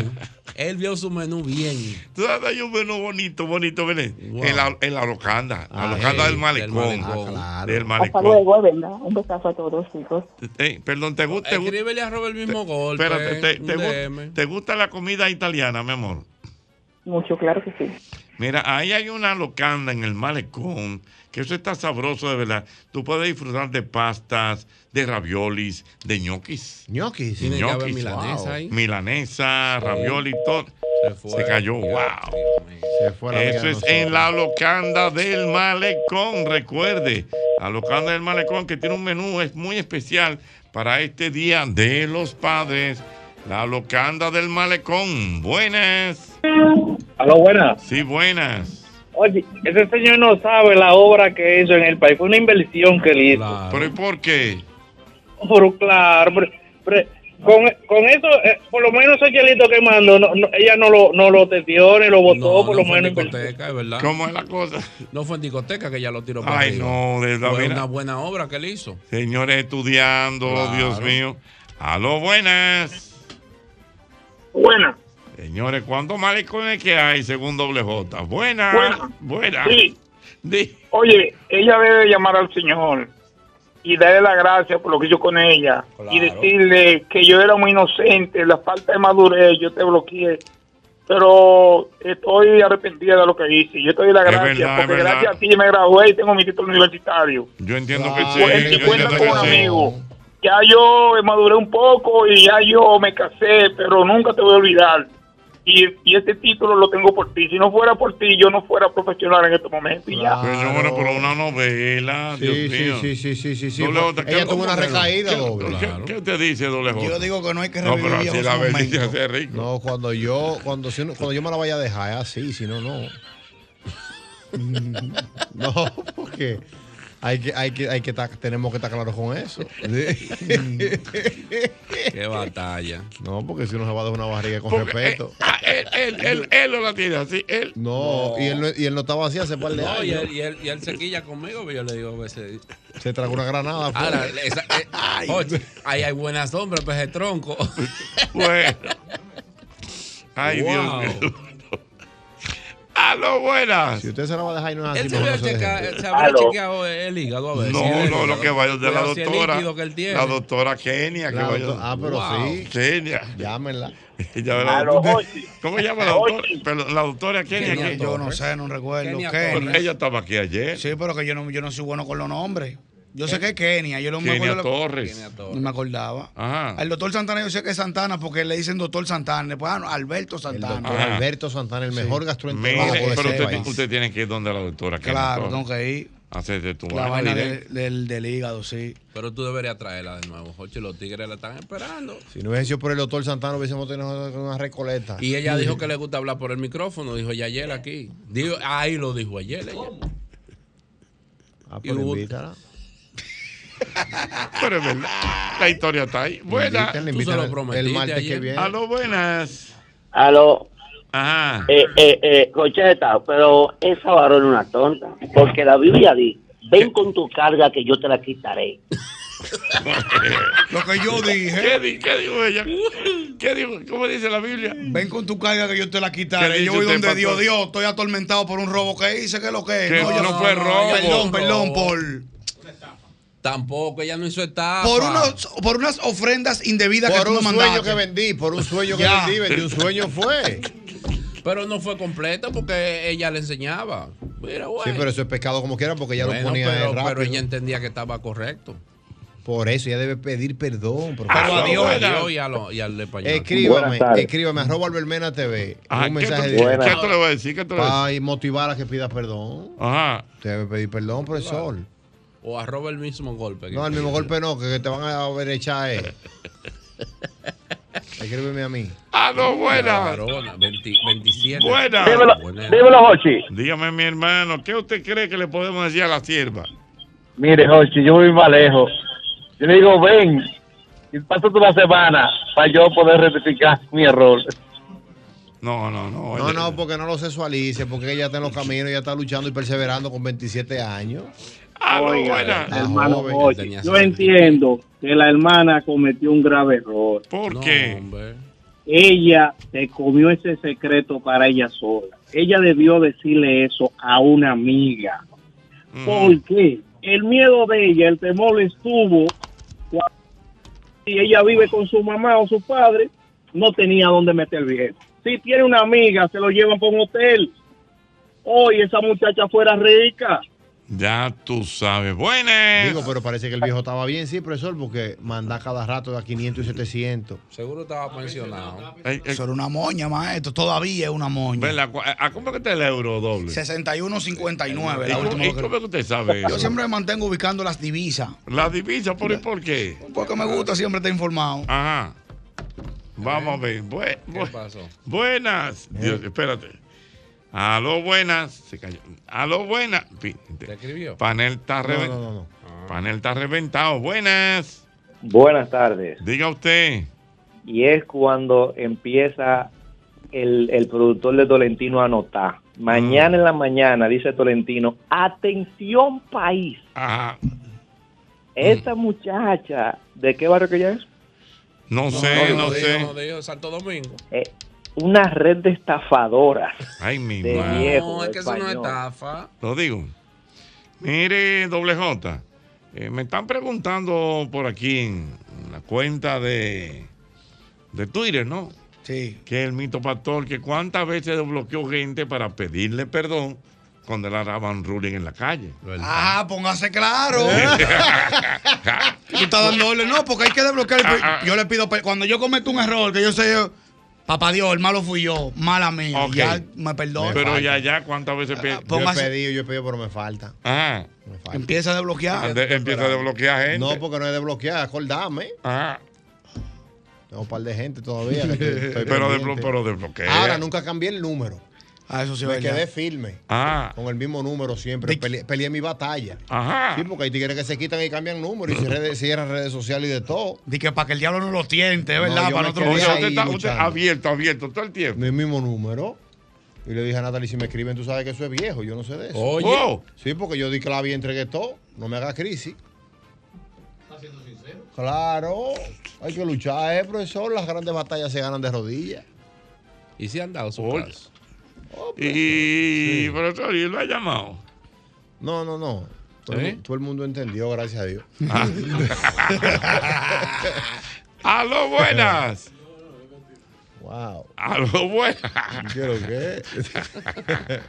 S6: Él vio su menú bien.
S2: Tú sabes, hay un menú bonito, bonito, Belén. En la, en la locanda. La
S6: Ah,
S2: locanda del malecón.
S6: del malecón.
S2: Ah, Del
S28: Hasta
S2: malecón.
S28: luego. Un besazo a todos, chicos.
S2: Eh, perdón, ¿te gusta?
S6: Escríbele a Robert el mismo golpe.
S2: Espérate, te,
S6: un
S2: te gu-
S6: DM.
S2: ¿te gusta la comida italiana, mi amor?
S28: Mucho, claro que sí.
S2: Mira, ahí hay una locanda en el malecón, que eso está sabroso de verdad. Tú puedes disfrutar de pastas, de raviolis, de ñoquis.
S5: ñoquis.
S6: Tiene que haber
S2: Ñoquis,
S6: milanesa
S2: wow.
S6: ahí.
S2: Milanesa, ravioli, todo.
S6: Se fue.
S2: Se cayó,
S6: Dios
S2: wow.
S5: Se fue la
S2: Eso es en la locanda del malecón, recuerde. La locanda del malecón que tiene un menú es muy especial para este día de los padres. La locanda del malecón. Buenas.
S12: Aló, buenas.
S2: Sí, buenas.
S32: Oye, ese señor no sabe la obra que hizo en el país. Fue una inversión que él hizo.
S2: ¿Pero y por qué?
S32: Pero claro, pero- pero con, con eso, eh, por lo menos ese chelito que mandó, no- no- ella no lo, no lo testió ni lo votó,
S6: No,
S32: por
S6: no
S32: lo
S6: fue en
S32: menos.
S6: discoteca, es verdad.
S2: ¿Cómo es la cosa?
S6: No fue en discoteca que ella lo tiró para
S2: Ay,
S6: arriba.
S2: no, de verdad,
S6: Fue
S2: mira.
S6: una buena obra que él hizo.
S2: Señores estudiando,
S6: Claro.
S2: Dios mío. Aló, buenas.
S22: Buenas.
S2: Señores, ¿cuántos malicones que hay según doble J?
S22: Buenas.
S2: Buenas.
S22: Sí.
S2: Di-
S22: Oye, ella debe llamar al Señor y darle la gracia por lo que hizo con ella y decirle que yo era muy inocente, la falta de madurez, yo te bloqueé, pero estoy arrepentida de lo que hice. Yo te doy la
S2: Es
S22: gracia
S2: verdad,
S22: porque gracias a ti me gradué y tengo mi título universitario.
S2: Yo entiendo
S22: Ah,
S2: que sí.
S22: Cuenta-
S2: yo
S22: cuenta
S2: entiendo
S22: con
S2: que sí.
S22: amigo. Ya yo maduré un poco y ya yo me casé, pero nunca te voy a olvidar. Y, y este título lo tengo por ti. Si no fuera por ti, yo no fuera profesional en este momento. Y ya.
S2: Pero bueno, pero una novela, Dios
S5: Sí, sí,
S2: mío.
S5: sí, sí, sí, sí, sí.
S2: Doble
S5: Ella
S2: ¿qué-
S5: tuvo una recaída
S2: ¿Qué-
S5: doble.
S2: ¿Qué, qué te dice doble J?
S4: Yo digo que no hay que
S2: No,
S4: revivir
S2: pero así
S4: viejos
S2: la
S4: momentos.
S2: bendición hace rico.
S5: No, cuando yo, cuando, si cuando yo me la vaya a dejar, es así, si no, no. *laughs* *laughs* no, porque hay que, hay que, hay que tenemos que estar claros con eso.
S6: Qué batalla.
S5: No, porque si uno se va a dar una barriga con
S2: Porque,
S5: respeto.
S2: eh, ah, él, él, él, él no la tiene así, él.
S5: No, y él no, y él no estaba así hace par de
S6: No, y él, y, él, y él se quilla conmigo, pero yo le digo a veces.
S5: Se tragó una granada. pues.
S6: Ahora, esa- eh, oye, ahí hay buena sombra, peje tronco.
S2: Bueno. Ay,
S6: Wow.
S2: Dios mío. Aló, buenas.
S5: Si usted se la va a dejar y no es así,
S6: Él se había, checa- se chequeado el hígado a ver.
S2: No,
S6: si
S2: no, lo
S6: hígado.
S2: que vaya de la
S6: Cuidado si el
S2: doctora.
S6: líquido que él tiene.
S2: La doctora Kenia. Que
S5: La
S2: vaya.
S5: doctora- ah, pero sí.
S2: Kenia.
S5: Llámenla. *laughs*
S2: Ya la
S5: Aló,
S2: doctora-
S5: oye.
S2: ¿Cómo se llama la doctora? Pero la doctora Kenia.
S4: Kenia
S2: que-
S4: yo no sé, no recuerdo.
S2: Kenia
S4: Kenia.
S2: Ella estaba aquí ayer.
S4: Sí, pero que yo no, yo no soy bueno con los nombres. Yo sé que es Kenia. Yo no me
S2: Kenia
S4: acuerdo.
S2: Torres.
S4: No me acordaba.
S2: Ajá.
S4: Al doctor Santana yo sé que es Santana porque le dicen doctor Santana. Después, ah, no, Alberto Santana.
S5: Doctor Alberto Santana, el mejor gastroenterólogo
S2: Mire,
S5: de
S2: pero
S5: este
S2: usted,
S5: país.
S2: usted tiene que ir donde la doctora Kenia
S4: Claro,
S2: Torres.
S4: tengo que ir.
S2: Hacerte tu
S4: La
S2: vaina
S4: del, del, del hígado, sí.
S6: Pero tú deberías traerla de nuevo, Jochi. Los tigres la están esperando.
S5: Si no hubiese sido por el doctor Santana, hubiésemos tenido una recoleta.
S6: Y ella dijo que le gusta hablar por el micrófono, dijo ella ayer aquí. Digo, ahí lo dijo ayer ella.
S5: Ah,
S6: hubo-
S5: invítala. *laughs*
S2: Pero es verdad. La historia está ahí. Buenas.
S5: El martes que viene.
S2: Aló, buenas.
S24: Aló.
S2: Ajá.
S24: Eh, eh, eh, Cocheta, pero esa varón es una tonta. Porque la Biblia dice: Ven con tu carga que yo te la quitaré. *laughs*
S4: Lo que yo dije.
S2: ¿Qué, di- qué dijo ella? ¿Qué dijo? ¿Cómo dice la Biblia?
S4: Ven con tu carga que yo te la
S2: ¿Qué
S4: quitaré.
S2: dice
S4: Yo voy
S2: usted,
S4: donde
S2: pastor?
S4: Dios, Dios, estoy atormentado por un robo que hice, que es lo que es.
S2: Que no fue robo.
S4: Perdón, perdón,
S6: robo.
S4: por,
S6: Tampoco, ella no hizo etapa.
S4: por, unos, por unas ofrendas indebidas que
S5: Por
S4: tú me
S5: un sueño que vendí, por un sueño que vendí, vendí un sueño fue. *laughs*
S6: Pero no fue completo porque ella le enseñaba. Mira, güey.
S5: Sí, pero eso es pecado como quiera porque ella
S6: Bueno,
S5: lo ponía
S6: pero,
S5: rápido.
S6: pero ella entendía que estaba correcto.
S5: Por eso ella debe pedir perdón. Pero,
S6: Pero a Dios, a Dios y, a lo- y al español.
S5: Escríbame, escríbame, arroba Albermena TV.
S2: Ajá,
S5: un
S2: ¿qué,
S5: mensaje de
S2: ¿Qué tú le vas a decir? ¿Qué tú le vas a
S5: Para motivar a que pida perdón.
S2: Ajá.
S5: Debe pedir perdón, profesor.
S6: O arroba el mismo golpe.
S5: No, el mismo golpe no, que te van a ver echar eh. *laughs* Escríbeme a mí.
S2: Buenas.
S6: Varona, 20 27.
S2: Buenas.
S6: Buenas.
S12: dímelo, Jochi.
S2: Dígame, mi hermano, ¿qué usted cree que le podemos decir a la sierva?
S12: Mire, Jochi, yo voy más lejos. Yo le digo, ven, y pasa la semana para yo poder rectificar mi error.
S2: No, no, no.
S5: No, no, porque no lo sexualice, porque ella está en los caminos, ella está luchando y perseverando con 27 años.
S12: Oiga,
S5: Está
S12: hermano
S5: joven.
S12: Jochi, yo entiendo que la hermana cometió un grave error.
S2: ¿Por qué?
S12: Ella se comió ese secreto para ella sola. Ella debió decirle eso a una amiga. ¿Por qué? El miedo de ella, el temor estuvo cuando si ella vive con su mamá o su padre, no tenía dónde meter bien. Si tiene una amiga, se lo llevan por un hotel. Hoy esa muchacha fuera rica.
S2: Ya tú sabes. Buenas.
S5: Digo, pero parece que el viejo estaba bien, sí, profesor, porque manda cada rato de a 500 y 700.
S6: Seguro estaba pensionado.
S4: Eso era una moña, maestro. Todavía es una moña.
S2: ¿Verdad? ¿A a cómo que está el euro doble?
S4: 61.59.
S2: ¿Y
S4: la
S2: cómo,
S4: última
S2: y
S4: que-
S2: cómo que usted sabe eso?
S4: Yo siempre me mantengo ubicando las divisas.
S2: La divisa, ¿por, por qué?
S4: Porque me gusta siempre estar informado.
S2: Ajá. Vamos a ver. Bu-
S6: pasó?
S2: Buenas. Dios, espérate. Aló, buenas. Se cayó. Aló, buenas.
S6: ¿Te escribió?
S2: Panel está reventado.
S5: no, no, no.
S2: Panel está reventado. Buenas.
S33: Buenas tardes.
S2: Diga usted.
S33: Y es cuando empieza el, el productor de Tolentino a anotar. Mañana en la mañana, dice Tolentino, atención país.
S2: Ajá.
S33: Esta muchacha, ¿de qué barrio que ella es?
S2: No sé, no,
S6: no
S2: sé.
S6: dijo, dijo Santo Domingo.
S33: Eh, una red de estafadoras.
S2: Ay, mi
S33: De
S2: madre.
S33: viejo
S6: No, es que eso no es
S33: español.
S6: estafa.
S2: Lo digo. Mire, doble J. eh, me están preguntando por aquí en la cuenta de, de Twitter, ¿no?
S4: Sí.
S2: Que el mito pastor, que cuántas veces desbloqueó gente para pedirle perdón cuando le daban ruling en la calle.
S4: Ah, póngase claro. *laughs* Tú estás dando orden, no, porque hay que desbloquear. el-
S2: Ah,
S4: Yo le pido, cuando yo cometo un error, que yo sé, papá Dios, el malo fui yo, mala mía,
S2: Ok.
S4: ya me perdono.
S2: Pero ya, ya, ¿cuántas veces pe-
S5: Yo he
S4: póngase-
S5: pedido, yo he pedido, pero me falta. Me falta.
S4: Empieza a desbloquear.
S2: De- empieza a desbloquear gente.
S5: No, porque no es desbloquear, acordame.
S2: Ajá.
S5: Tengo un par de gente todavía. que estoy- *laughs* estoy
S2: Pero,
S5: pendiente.
S2: desblo- pero desbloquea.
S5: Ahora nunca cambié el número.
S4: Ah, eso sí
S5: Me
S4: verdad.
S5: quedé firme.
S2: Ah.
S5: Con el mismo número siempre. Peleé, peleé mi batalla.
S2: Ajá.
S5: Sí, porque hay tigres que se quitan y cambian número y cierran, cierran redes sociales y de todo.
S4: Di que para que el diablo no lo tiente, ¿verdad? para otro
S2: usted está usted abierto, abierto todo el tiempo.
S5: Mi mismo número. Y le dije a Natalie, si me escriben, tú sabes que eso es viejo. Yo no sé de eso.
S6: Oye.
S2: Oh.
S5: Sí, porque yo di clave y entregué todo. No me haga crisis. Claro. Hay que luchar, ¿eh, profesor? Las grandes batallas se ganan de rodillas.
S6: ¿Y si han dado su
S2: Y, profesor, ¿y lo ha llamado?
S5: No, no, no. Todo, el
S2: ¿Sí?
S5: todo el mundo entendió, gracias a Dios.
S2: Ah. *laughs* ¡Aló, buenas!
S5: Wow.
S2: ¡Aló, buenas!
S5: ¿Quiero qué? *laughs*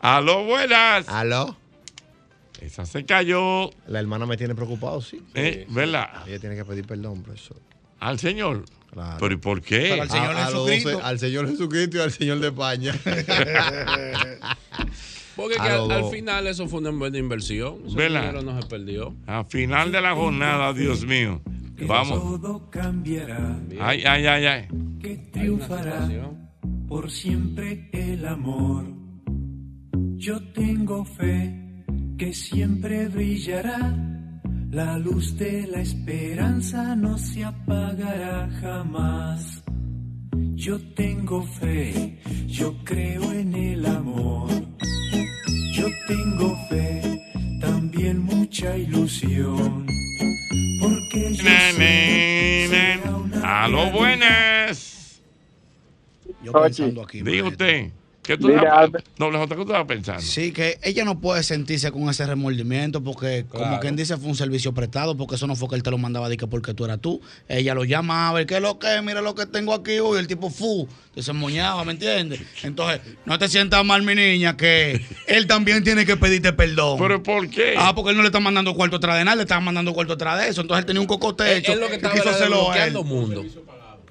S2: ¡Aló, buenas!
S5: ¿Aló?
S2: Esa se cayó.
S5: La hermana me tiene preocupado, sí.
S2: ¿Eh? ¿Verdad?
S5: Ella tiene que pedir perdón, profesor.
S2: Al Señor.
S5: Claro.
S2: ¿Pero y por qué?
S4: Pero al Señor
S5: A- a los
S4: Jesucristo.
S5: doce- al Señor Jesucristo y al Señor de España. *laughs*
S6: Porque que al, al final eso fue una buena inversión.
S2: ¿Verdad?
S6: dinero no se perdió.
S2: A final de la jornada, Dios mío. Vamos.
S25: Todo cambiará,
S2: Ay, ay, ay, ay.
S25: que triunfará por siempre el amor. Yo tengo fe que siempre brillará. La luz de la esperanza no se apagará jamás. Yo tengo fe, yo creo en el amor. Yo tengo fe, también mucha ilusión. Porque yo una
S2: ¡Aló,
S25: realidad.
S2: buenas!
S4: Yo pensando aquí.
S2: Diga usted. ¿Qué tú
S4: Mira,
S2: estabas- J, ¿qué tú estabas pensando?
S4: Sí, que ella no puede sentirse con ese remordimiento porque, como quien dice, fue un servicio prestado, porque eso no fue que él te lo mandaba de que porque tú eras tú. Ella lo llama a ver qué es lo que es, mira lo que tengo aquí hoy. El tipo fu, desemmoñaba, ¿me entiendes? Entonces, no te sientas mal, mi niña, que *laughs* él también tiene que pedirte perdón.
S2: ¿Pero por qué?
S4: Ah, porque él no le está mandando cuarto atrás de nada, le están mandando cuarto atrás de eso. Entonces él tenía un cocote
S6: Es,
S4: hecho.
S6: es lo que estaba
S4: quiso hacerlo él.
S6: mundo.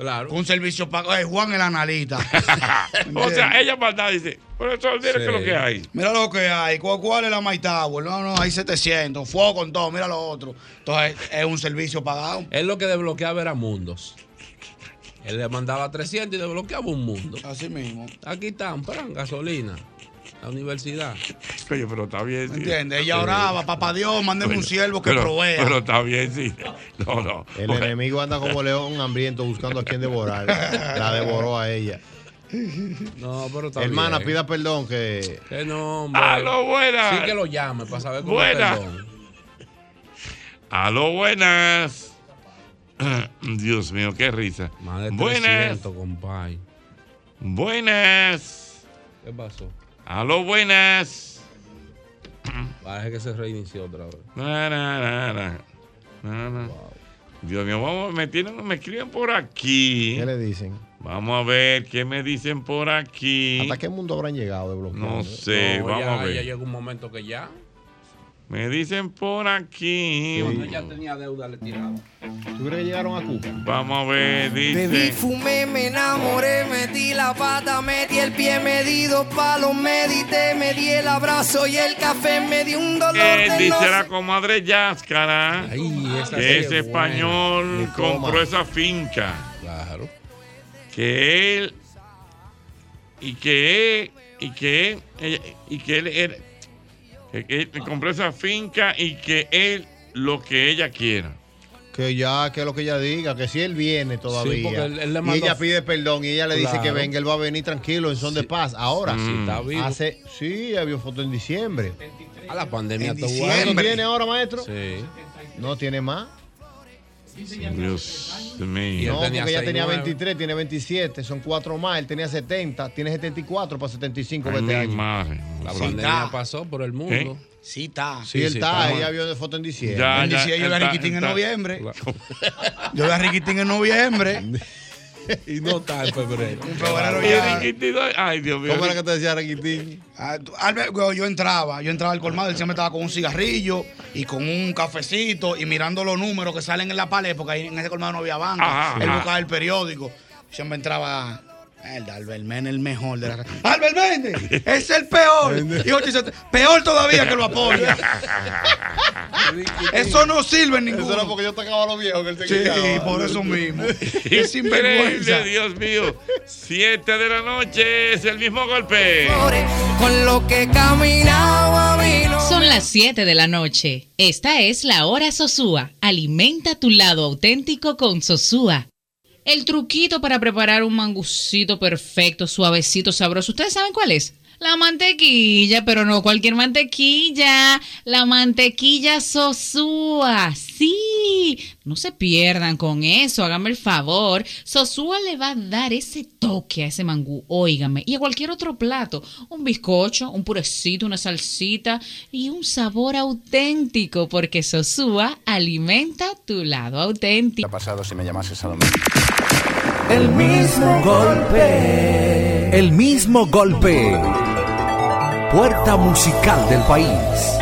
S6: Claro.
S4: Con un servicio pago. Eh, Juan el analista. *laughs* *laughs*
S2: O sea, ella manda y dice, profesor, dile
S4: Sí.
S2: qué es lo que hay.
S4: Mira lo que hay. ¿Cuál, cuál es la My Tower? No, no, hay 700. Fuego con todo. Mira lo otro. Entonces, es un servicio pagado.
S6: Él lo que desbloqueaba era mundos. Él le mandaba 300 y desbloqueaba un mundo.
S4: Así mismo.
S6: Aquí están, pan, gasolina. La universidad.
S2: Oye, pero está bien.
S4: ¿Me
S2: sí.
S4: entiendes? Ella oraba, papá Dios, mándeme un siervo que
S2: pero-
S4: provea.
S2: Pero está bien, sí. No, no.
S5: El enemigo anda como león hambriento buscando a quien devorar. La devoró a ella.
S6: No, pero está
S5: Hermana,
S6: bien.
S5: pida perdón que.
S6: Que no, hombre.
S2: Aló, buenas.
S6: Sí que lo llame para saber cómo
S2: Buenas.
S6: perdón.
S2: Aló, buenas. Dios mío, qué risa.
S6: Más de
S2: Buenas.
S6: 300, compadre.
S2: Buenas.
S6: ¿Qué pasó?
S2: Aló, buenas.
S6: Parece que se reinició otra vez.
S2: Na, na, na, na. Na, na. Dios mío, vamos, me tienen, me escriben por aquí.
S5: ¿Qué le dicen?
S2: Vamos a ver qué me dicen por aquí.
S5: ¿Hasta qué mundo habrán llegado de bloqueo?
S2: No sé,
S6: No,
S2: vamos
S6: ya,
S2: a ver.
S6: Ya llega un momento que ya.
S2: Me dicen por aquí.
S6: Cuando ya tenía deuda, le tiraba.
S5: ¿Tú crees que llegaron a Cuba?
S2: Vamos a ver,
S34: Bebí,
S2: dice.
S34: fumé, me enamoré, metí la pata, metí el pie, me di dos palos, medité, me di el abrazo y el café, me di un dolor
S2: Eh,
S34: de
S2: dice
S34: no
S2: la comadre Yáscara que ese
S6: es
S2: español compró esa finca.
S6: Claro.
S2: Que él y que y que él, y que él, él- que él compró esa finca y que él lo que ella quiera.
S5: Que ya, que es lo que ella diga, que si él viene todavía
S6: porque él- él le
S5: y ella pide perdón y ella le dice que venga, él va a venir tranquilo en son de paz. Ahora,
S6: Sí, está vivo.
S5: hace, sí, había foto en diciembre.
S6: A la pandemia
S5: ¿En diciembre? tiene ahora, maestro?
S6: Sí.
S5: No tiene más.
S2: Dios mío.
S5: No, porque ella tenía 23, tiene 27, son cuatro más. Él tenía 70, tiene 74 para 75
S2: Ay,
S5: este año.
S6: La
S5: Sí,
S6: pandemia
S5: está.
S6: pasó por el mundo.
S4: Sí, está.
S5: Sí, él está, ella vio de foto en diciembre.
S4: Ya, ya, yo vi *laughs* a Riquitín en noviembre. Yo vi a Riquitín en noviembre. *laughs*
S6: y no está en febrero.
S4: En febrero ya.
S2: Ay, Dios mío.
S5: ¿Cómo era que te decía Riquitín?
S4: Ah, tú- Albert, yo- yo entraba, yo entraba al colmado, él siempre estaba con un cigarrillo y con un cafecito y mirando los números que salen en la pared, porque ahí en ese colmado no había banca.
S2: Ajá,
S4: él
S2: ajá.
S4: buscaba el periódico. Siempre entraba. El de Albert Mene, el mejor de la. ¡Albert Mene! ¡Es el peor! Y Ochi dice, peor todavía que lo apoya. *laughs* Eso no sirve en ninguno.
S5: Eso era porque yo tocaba a los viejos que él se
S4: Sí,
S5: quitaba.
S4: por eso mismo. *laughs* Es sinvergüenza.
S2: Dios mío. Siete de la noche es el mismo golpe.
S34: Con lo que caminaba vino.
S30: Son las 7 de la noche. Esta es la hora Sosúa. Alimenta tu lado auténtico con Sosúa. El truquito para preparar un mangucito perfecto, suavecito, sabroso. ¿Ustedes saben cuál es? La mantequilla, pero no cualquier mantequilla. La mantequilla Sosúa. Sí. No se pierdan con eso. Háganme el favor. Sosúa le va a dar ese toque a ese mangú. Óigame. Y a cualquier otro plato. Un bizcocho, un purecito, una salsita y un sabor auténtico. Porque Sosúa alimenta tu lado auténtico.
S35: ha pasado si me llamases a?
S34: El mismo golpe.
S36: El mismo golpe. Puerta musical del país.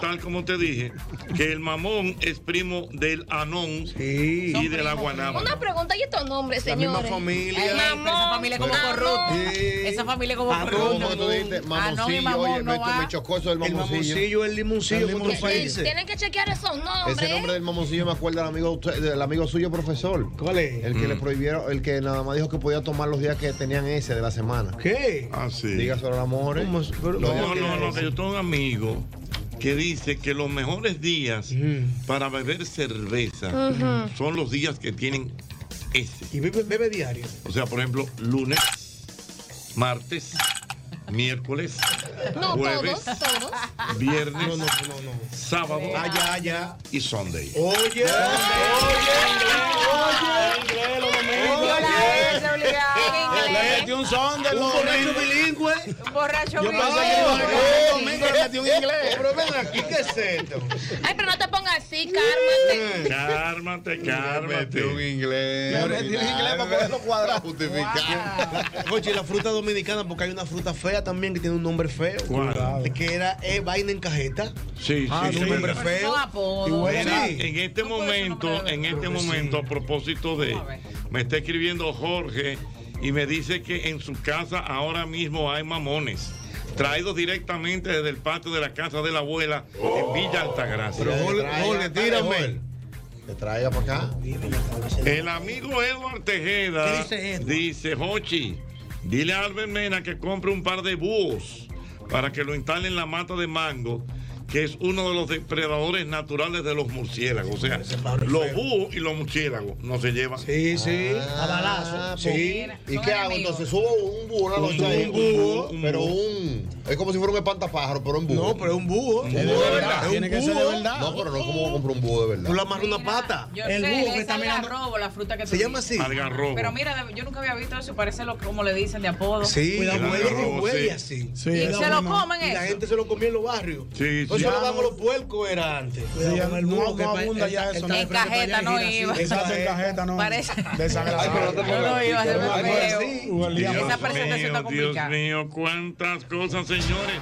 S2: Tal como te dije, que el mamón es primo del anón y de la guanaba.
S37: Una pregunta, ¿y estos nombres,
S5: La misma
S37: señores?
S5: familia.
S37: El mamón,
S30: Esa familia como
S37: mamón.
S30: corrupta. Esa familia como
S5: Ah, ¿Cómo que tú dijiste?
S30: Anón y
S5: Mamoncillo,
S30: mamón
S5: oye,
S30: no
S5: me,
S30: va.
S5: me chocó eso del mamoncillo.
S4: mamoncillo, el limoncillo,
S5: El limoncillo.
S4: países.
S37: Tienen que chequear esos nombres.
S5: Ese nombre del mamoncillo me acuerda del amigo, usted- del amigo suyo, profesor.
S4: ¿Cuál es?
S5: El que le
S2: Mm.
S5: prohibieron, el que nada más dijo que podía tomar los días que tenían ese de la semana.
S4: ¿Qué?
S2: Ah, sí.
S5: Dígaselo al amor. ¿eh? Los días
S2: No, no, no, que yo tengo un amigo que dice que los mejores días para beber cerveza son los días que tienen ese.
S4: Y bebe, bebe diario.
S2: O sea, por ejemplo, lunes, martes, miércoles,
S37: No,
S2: jueves,
S37: todos, todos.
S2: viernes,
S4: No, no, no, no.
S2: sábado
S4: Ah, ya, ya.
S2: y Sunday.
S4: Oye, Le metió un son de los borracho bilingüe.
S30: Un borracho
S4: Yo pensé que iba a metió un inglés. Pero ven aquí, ¿qué es esto?
S37: Ay, pero no te pongas así, cálmate.
S2: Cármate, cármate.
S5: un inglés.
S4: Le metió un inglés para poderlo cuadrar.
S5: Justificar.
S4: Oye, la fruta dominicana, porque hay una fruta fea también que tiene un nombre feo.
S2: ¿Cuál?
S4: Que era eh, vaina en cajeta.
S2: Sí,
S4: Ah,
S2: sí,
S4: un
S2: sí.
S4: nombre feo. Y bueno,
S2: Sí, en este momento, en este momento, a propósito de, me está escribiendo Jorge y me dice que en su casa ahora mismo hay mamones. Traídos directamente desde el patio de la casa de la abuela en Villa Altagracia.
S5: Pero Jorge, tírame. Que traiga para acá.
S2: El amigo Edward Tejeda
S4: ¿Qué dice Edward?
S2: Dile a Albert Mena que compre un par de búhos para que lo instale en la mata de mango, que es uno de los depredadores naturales de los murciélagos. O sea, los búhos y los murciélagos no se llevan.
S4: Sí, sí.
S5: Ah,
S4: a balazo.
S5: pues,
S4: Sí.
S5: ¿Y qué hago? Entonces subo un búho una
S2: Un
S5: noche ahí,
S2: búho,
S5: un búho,
S2: un
S5: pero
S2: búho.
S5: un. Es como si fuera un espantapájaro, pero un búho.
S4: No, pero es un búho.
S5: Es
S4: Es
S5: de verdad.
S4: Tiene
S5: un
S4: que ser de
S5: búho.
S4: verdad.
S5: No, pero no como comprar un búho de verdad.
S4: Tú le amarras una pata.
S30: Yo
S4: el
S30: sé,
S4: búho que está mirando.
S30: algarrobo, la fruta que
S4: Se llama así.
S2: Algarrobo.
S30: Pero mira, yo nunca había visto eso y parece lo, como le dicen de apodo.
S4: Sí,
S2: El
S4: huele,
S2: sí.
S4: así.
S30: Sí, ¿Y se lo comen
S4: Y la gente se lo comía en los barrios.
S2: Sí,
S4: Eso
S2: sí.
S4: lo daban los puercos era antes.
S23: Sí,
S4: el
S23: no- no abunda ya eso,
S30: En cajeta no iba.
S23: Exacto, en cajeta no.
S30: Parece. *laughs*
S23: Desagradable.
S30: Yo no iba a hacer
S2: Dios
S30: Esa presentación
S2: mío,
S30: está
S2: Dios
S30: complicada.
S2: mío, cuántas cosas, señores.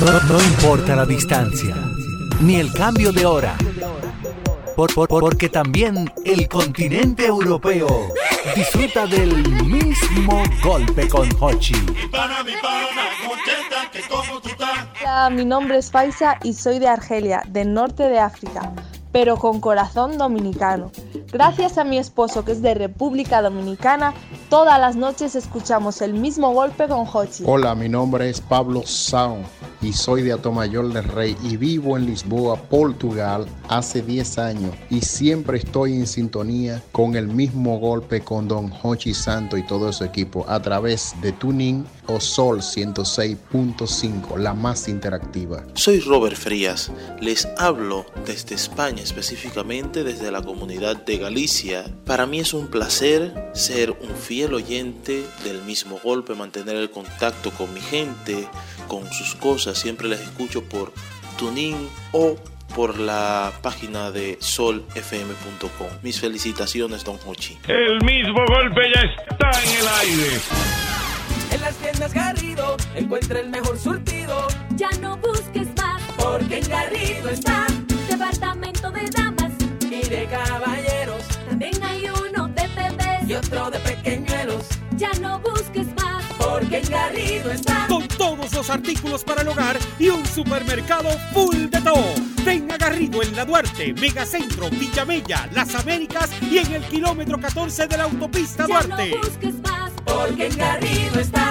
S36: No, no importa la distancia, ni el cambio de hora.
S2: por- por- porque también el continente europeo disfruta del mismo golpe con Hochi.
S38: Hola, mi nombre es Faisa y soy de Argelia, del norte de África, pero con corazón dominicano. Gracias a mi esposo que es de República Dominicana, todas las noches escuchamos el mismo golpe con Hochi.
S39: Hola, mi nombre es Pablo Sao y soy de Atomayor del Rey y vivo en Lisboa, Portugal, hace 10 años y siempre estoy en sintonía con el mismo golpe con Don Hochi Santo y todo su equipo a través de Tuning o Sol 106.5, la más interactiva.
S40: Soy Robert Frías, les hablo desde España, específicamente desde la comunidad de Galicia. Para mí es un placer ser un fiel oyente del mismo golpe, mantener el contacto con mi gente, con sus cosas, siempre les escucho por Tuning o por la página de solfm.com. Mis felicitaciones, Don Hochi.
S41: El mismo golpe ya está en el aire.
S42: En las tiendas Garrido encuentra el mejor surtido.
S43: Ya no busques más,
S42: Porque en Garrido está
S43: departamento de damas.
S42: y de caballeros
S43: También hay uno de bebés.
S42: y otro de pequeñuelos.
S43: Ya no busques más,
S42: Porque en Garrido está
S44: Con todos los artículos para el hogar y un supermercado full de todo. Ven a Garrido en La Duarte, Megacentro, Villamella, Las Américas y en el kilómetro 14 de la autopista
S43: ya
S44: Duarte.
S43: no busques más.
S42: Porque en Garrido está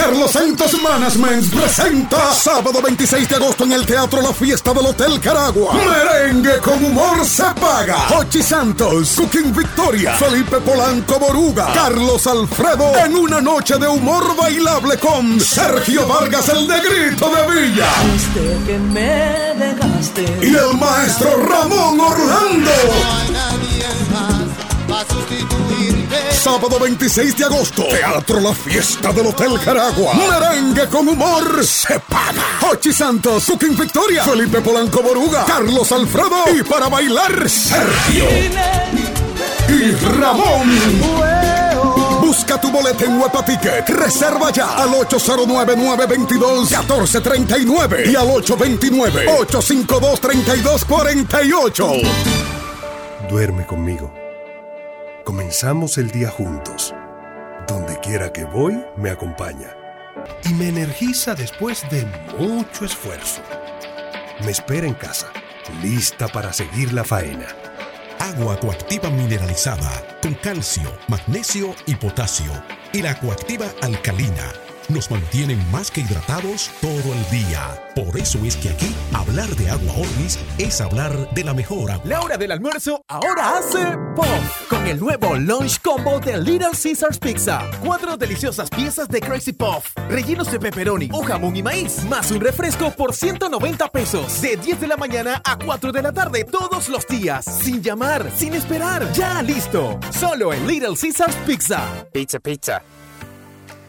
S5: Carlos Santos Management presenta sábado 26 de agosto en el Teatro La Fiesta del Hotel Caragua. Merengue con humor se paga. Hochi Santos, Cooking Victoria, Felipe Polanco Boruga, Carlos Alfredo en una noche de humor bailable con Sergio Vargas el Negrito de Villa.
S42: Desde que me dejaste
S5: Y el maestro Ramón Orlando. Sábado 26 de agosto, Teatro La Fiesta del Hotel Caragua. Merengue con humor se paga. Hochi Santos, Cooking Victoria, Felipe Polanco Boruga, Carlos Alfredo y para bailar Sergio y Ramón. Busca tu boleta en Huepa Ticket. Reserva ya al 809-922-1439 y al 829-852-3248.
S45: Duerme conmigo. Comenzamos el día juntos. Donde quiera que voy, me acompaña. Y me energiza después de mucho esfuerzo. Me espera en casa, lista para seguir la faena.
S46: Agua coactiva mineralizada con calcio, magnesio y potasio. Y la coactiva alcalina nos mantienen más que hidratados todo el día. Por eso es que aquí hablar de agua Orvis es hablar de la mejor agua.
S47: La hora del almuerzo ahora hace POF con el nuevo Lunch Combo de Little Caesars Pizza. Cuatro deliciosas piezas de Crazy Puff, rellenos de pepperoni o jamón y maíz, más un refresco por 190 pesos. De 10 de la mañana a 4 de la tarde todos los días. Sin llamar, sin esperar. Ya listo. Solo en Little Caesars Pizza.
S48: Pizza, pizza.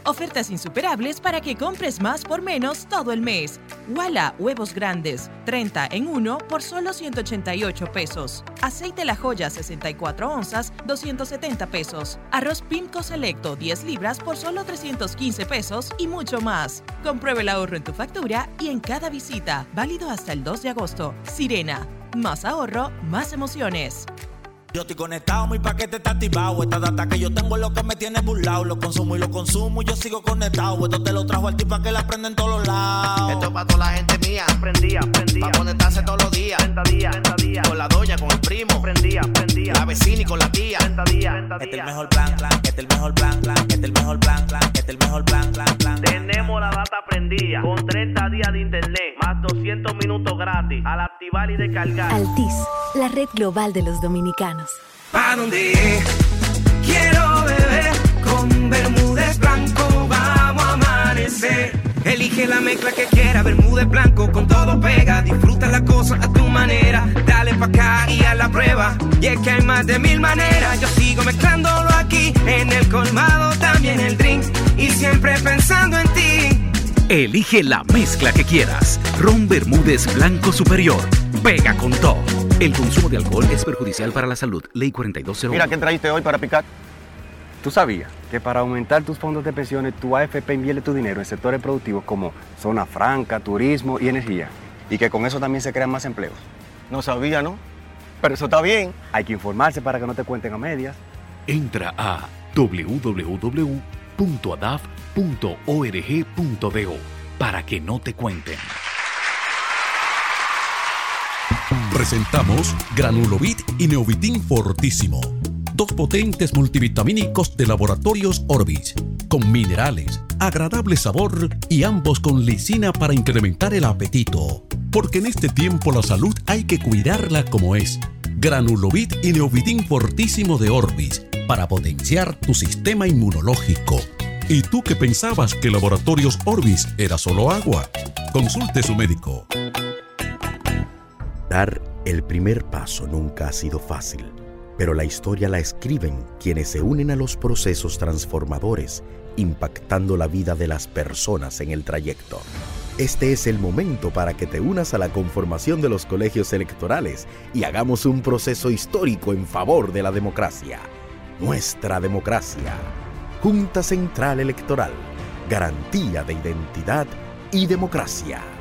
S49: Ofertas insuperables para que compres más por menos todo el mes. Wala, huevos grandes, 30 en 1 por solo 188 pesos. Aceite La Joya, 64 onzas, 270 pesos. Arroz Pimco Selecto, 10 libras por solo 315 pesos y mucho más. Compruebe el ahorro en tu factura y en cada visita. Válido hasta el 2 de agosto. Sirena. Más ahorro, más emociones.
S1: Yo estoy conectado, mi paquete está activado. Esta data que yo tengo es lo que me tiene burlado. Lo consumo y lo consumo y yo sigo conectado. Esto te lo trajo al tipo que la prende en todos los lados.
S50: Esto es para toda la gente mía. Prendía, prendía. Para conectarse todos los días. 30 días, 30 días. Con la doña, con el primo. Prendía, prendía. La vecina y con la tía. 30 días, 30 días.
S1: Este es el mejor plan, plan. Este es el mejor plan, plan. Este es el mejor plan, plan. Este es el mejor plan, plan, plan.
S50: Tenemos la data prendida. Con 30 días de internet. Más 200 minutos gratis. Activar y descargar.
S51: Altis, la red global de los dominicanos.
S42: ¿Pa' dónde Quiero beber con Bermúdez Blanco, vamos a amanecer. Elige la mezcla que quiera, Bermúdez Blanco, con todo pega. Disfruta la cosa a tu manera, dale pa' acá y a la prueba. Y es que hay más de mil maneras, yo sigo mezclándolo aquí, en el colmado también el drink, y siempre pensando en ti.
S52: Elige la mezcla que quieras. Ron Bermúdez Blanco Superior. Pega con todo. El consumo de alcohol es perjudicial para la salud. Ley 4201.
S53: Mira, ¿qué trajiste hoy para picar? ¿Tú sabías que para aumentar tus fondos de pensiones, tu AFP invierte tu dinero en sectores productivos como zona franca, turismo y energía? Y que con eso también se crean más empleos.
S50: No sabía, ¿no?
S45: Pero eso está bien. Hay que informarse para que no te cuenten a medias.
S52: Entra a para que no te cuenten. Presentamos Granulovit y Neovitin Fortísimo. Dos potentes multivitamínicos de laboratorios Orbis, con minerales, agradable sabor y ambos con lisina para incrementar el apetito. Porque en este tiempo la salud hay que cuidarla como es. Granulovit y Neovitin Fortísimo de Orbis, para potenciar tu sistema inmunológico. ¿Y tú que pensabas que Laboratorios Orbis era solo agua? Consulte su médico.
S54: Dar el primer paso nunca ha sido fácil, pero la historia la escriben quienes se unen a los procesos transformadores, impactando la vida de las personas en el trayecto. Este es el momento para que te unas a la conformación de los colegios electorales y hagamos un proceso histórico en favor de la democracia. Nuestra democracia. Junta Central Electoral. Garantía de identidad y democracia.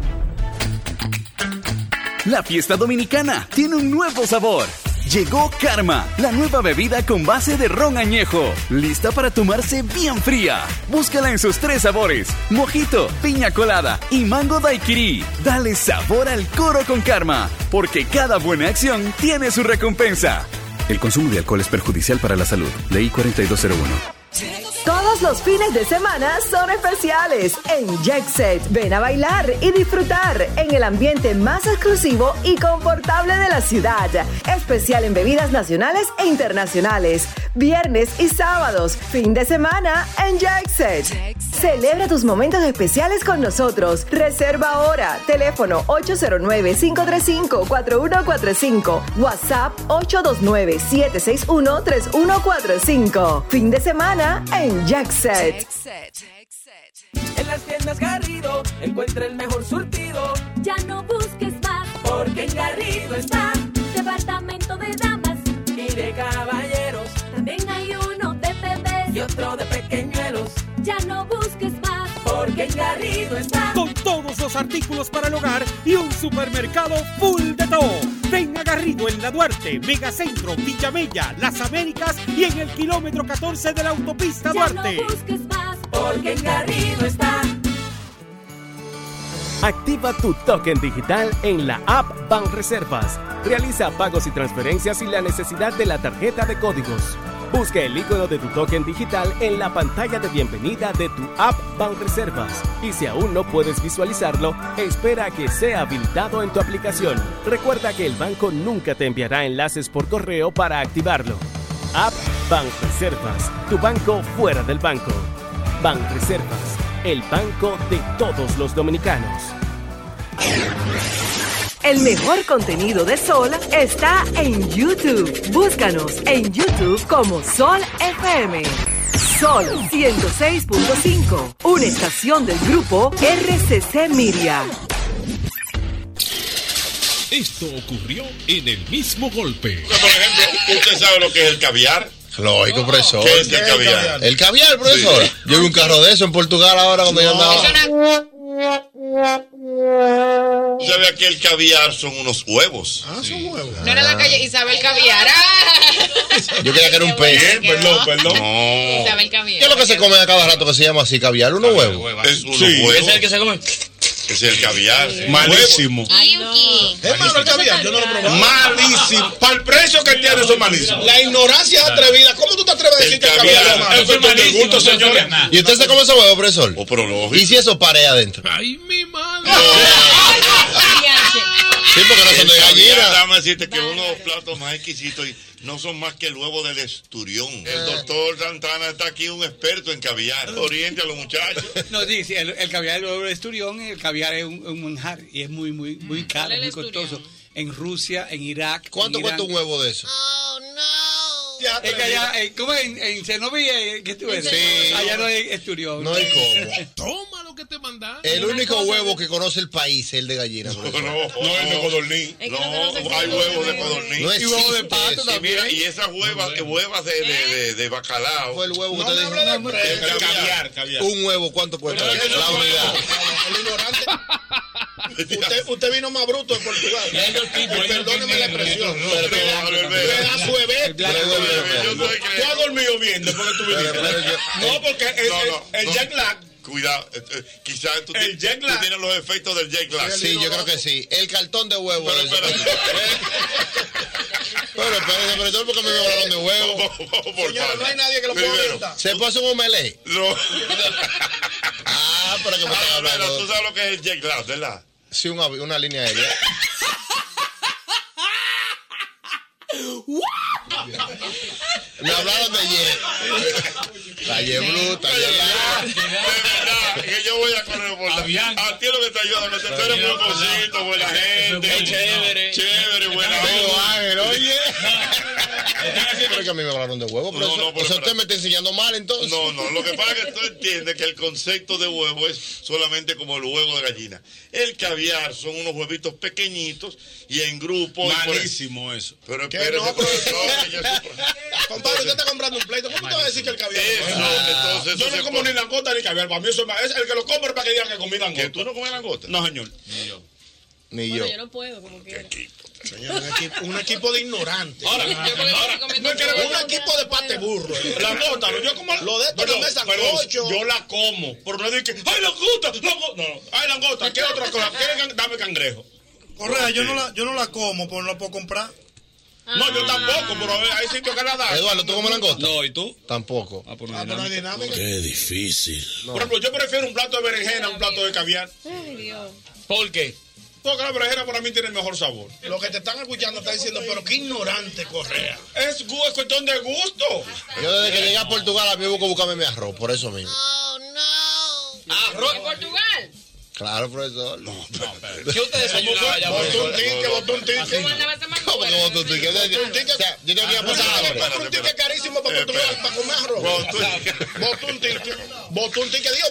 S55: La fiesta dominicana tiene un nuevo sabor. Llegó Karma, la nueva bebida con base de ron añejo, lista para tomarse bien fría. Búscala en sus tres sabores: mojito, piña colada y mango daiquiri. Dale sabor al coro con Karma, porque cada buena acción tiene su recompensa. El consumo de alcohol es perjudicial para la salud. Ley 4201.
S56: Todos los fines de semana son especiales en Jet Set. Ven a bailar y disfrutar en el ambiente más exclusivo y confortable de la ciudad. Especial en bebidas nacionales e internacionales. Viernes y sábados. Fin de semana en Jet Set. Celebra tus momentos especiales con nosotros. Reserva ahora. Teléfono 809-535-4145. WhatsApp 829-761-3145. Fin de semana en Jackset.
S57: En las tiendas Garrido encuentra el mejor surtido.
S58: Ya no busques más,
S57: Porque en Garrido está
S58: departamento de damas.
S57: y de caballeros
S58: También hay uno de bebés.
S57: y otro de pequeñuelos.
S58: Ya no busques más,
S57: Porque en Garrido está
S40: Con todos los artículos para el hogar y un supermercado full de todo. Ven a Garrido en la Duarte, Megacentro, Villamella, Las Américas y en el kilómetro 14 de la autopista
S58: ya no
S40: Duarte.
S58: busques más.
S57: Porque en Garrido está
S47: Activa tu token digital en la app Banreservas. Realiza pagos y transferencias sin la necesidad de la tarjeta de códigos. Busca el icono de tu token digital en la pantalla de bienvenida de tu app Banreservas. Y si aún no puedes visualizarlo, espera a que sea habilitado en tu aplicación. Recuerda que el banco nunca te enviará enlaces por correo para activarlo. App Banreservas, tu banco fuera del banco. Banreservas, el banco de todos los dominicanos.
S56: El mejor contenido de Sol está en YouTube. Búscanos en YouTube como Sol FM. Sol 106.5, una estación del grupo RCC Miria.
S52: Esto ocurrió en el mismo golpe.
S2: Por ejemplo, ¿usted sabe lo que es el caviar?
S5: Lógico, profesor.
S2: ¿Qué es el caviar?
S5: El caviar, profesor.
S2: Sí.
S5: Yo vi un carro de eso en Portugal ahora cuando yo andaba.
S2: ¿Tú sabías que el caviar son unos huevos?
S5: Ah, son huevos.
S30: No era la calle Isabel Caviar. Ah.
S5: Yo creía que era un pez.
S2: perdón, perdón.
S30: Isabel Caviar.
S5: ¿Qué es lo que se come a cada rato que se llama así caviar? ¿Unos huevos?
S2: Es unos
S5: Sí.
S2: huevos.
S5: ¿Ese es el que
S2: se come? Es el caviar.
S5: Malísimo.
S30: Es
S5: malo el caviar, yo no lo he probado.
S2: Malísimo. Para el precio que tiene, eso es malísimo.
S5: La ignorancia es atrevida. ¿Cómo tú te atreves a decir que el caviar es malo?
S2: Es cuestión de gusto, señores.
S5: ¿Y usted se come ese huevo, profesor?
S2: Oh, pero lógico.
S5: ¿Y si eso parea adentro?
S2: Ay, mi madre.
S5: Sí, porque no son de gallina.
S2: Déjame decirte que uno de los platos más exquisitos y no son más que el huevo del esturión. El doctor Santana está aquí, un experto en caviar. Oriente a los muchachos.
S59: No, sí, sí, el, el caviar el huevo de esturión, el caviar es un, un manjar y es muy, muy, muy caro, muy costoso.
S60: en Rusia, en Irak.
S5: ¿Cuánto
S60: en
S5: cuesta un huevo de eso?
S60: Es que allá, eh, ¿cómo es? En, en Chernobyl, eh, ¿qué estuve?
S5: Sí.
S60: Allá no hay esturión.
S5: No hay *laughs* cómo.
S11: Toma lo que te mandan.
S5: El único huevo que conoce el país es el de gallina. No,
S2: no, no es de codorniz. No, hay huevos de
S5: huevo.
S2: codorniz.
S5: No
S2: y huevos de pato también. Y, esas huevas, huevas de, de, bacalao.
S5: Fue el huevo que
S2: No
S5: te
S2: me
S5: dijo.
S2: hable de precio.
S5: El
S2: Caviar, caviar.
S5: Un huevo, ¿cuánto cuesta? La unidad.
S11: El ignorante. *laughs* usted, usted vino más bruto de Portugal. Perdóneme la expresión. Pedazo de.
S5: Pero,
S11: Tú has dormido bien después que tú viniste. No, porque el, el, el
S2: no.
S11: jet lag.
S2: Cuidado, eh, eh, quizás tú, tú tienes los efectos del jet lag.
S5: Sí, yo creo que sí. El cartón de huevo.
S2: Pero.
S5: Pero espérate, pero todo porque me hablaron de huevo.
S11: Señora, no hay nadie que lo pueda orientar.
S5: ¿Se puede hacer un omelé?
S2: No.
S5: Ah, pero que me están
S2: Ah, pero
S5: hablando.
S2: tú sabes lo que es el jet lag, ¿verdad?
S5: Sí, una, una línea aérea. *laughs* Me hablaron de Ye. La Ye Blue, Lag.
S2: De verdad, que yo voy a correr por la. A ti lo que te ayuda, no te tú eres muy cosito, buena gente. Chévere. Chévere, buena
S5: ángel, oye. Pero que a mí me hablaron de huevo, pero
S2: No, no, pero
S5: o sea, usted me está enseñando mal entonces.
S2: No, no, lo que pasa es que tú entiendes que el concepto de huevo es solamente como el huevo de gallina. El caviar son unos huevitos pequeñitos y en grupo.
S11: Malísimo eso.
S2: Pero
S11: Que
S2: espérate,
S11: no,
S2: yo
S11: Compadre, usted está comprando un pleito. ¿Cómo te vas a decir que el caviar?
S2: Entonces,
S11: yo
S2: eso
S11: no como ni langota ni caviar. Para mí eso es más- es el que lo compre para que digan que comí langota.
S2: ¿Que tú no comes langota?
S11: No, señor.
S5: Ni
S59: Bueno, yo no puedo, como quiera.
S11: Señor, un equipo, un equipo de ignorantes. Ahora,
S59: Yo estoy
S11: ahora, no un equipo de pate burro. *laughs* La gota, yo como lo de esto pero, no me pero yo la como, pero no es de que, ay, langota, langota. No, no, ay, langota, ¿qué otra cosa? ¿Qué can- dame cangrejo?
S21: Correa, yo no la, yo no la como, pero no la puedo comprar.
S11: No, yo tampoco, pero hay sitios que la dan.
S5: Eduardo, ¿tú comes langosta?
S11: No, ¿y tú?
S5: Tampoco.
S11: Ah, pero no hay dinámica.
S5: Qué difícil.
S11: Por ejemplo, yo prefiero un plato de berenjena a un plato de caviar.
S59: Ay, Dios.
S11: ¿Por qué? Porque la berenjena para mí tiene el mejor sabor. Lo que te están escuchando está diciendo, pero qué ignorante, Correa. Es, cuestión de gusto.
S5: Yo desde que llegué a Portugal a mí busco buscarme mi arroz, por eso mismo.
S11: Arroz.
S59: ¿En Portugal?
S5: Claro, profesor. No, *laughs*
S11: ¿Qué usted desayunaba allá? Botó un tique, botó un tique.
S59: ¿Cómo andaba esa
S5: ¿Cómo que botó un tique? O sea, yo tengo que ir a.
S11: Botó un tique carísimo para comer arroz. Botó un tique. Botó un tique. Dios,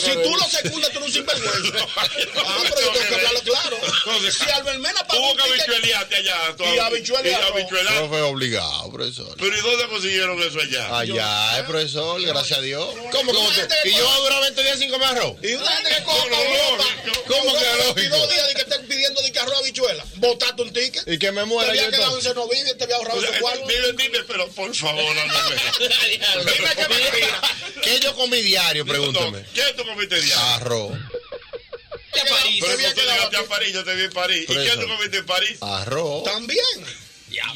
S11: si tú lo secundas, tú eres un sinvergüenza. *laughs* Ah, pero yo tengo que hablarlo claro. Si Albermena pagó
S2: Hubo que habichuelearte allá.
S11: Y habichuela.
S5: No fue obligado, profesor.
S2: Pero ¿y dónde consiguieron eso allá?
S5: Allá, eh, profesor, gracias a Dios. ¿Cómo que vos te- Y yo voy a durar 20 días sin comer arroz.
S11: Y una gente que coja.
S5: ¿Cómo que lógico?
S11: Y dos días de que estén pidiendo de que arroz habichuela. Botaste un ticket.
S5: Y que me muera
S11: Te
S5: yo
S11: había quedado en y te había ahorrado ese cuarto.
S2: dime, dime, pero por favor, Albermena. *laughs*
S11: Dime que mentira.
S5: ¿Qué yo comí diario? Pregúntame.
S2: ¿Qué tú comiste diario?
S5: Arroz. *laughs*
S11: a París.
S2: Pero tú llegaste a París, yo te vi en París. ¿Y qué tú comiste en París?
S5: Arroz.
S11: También.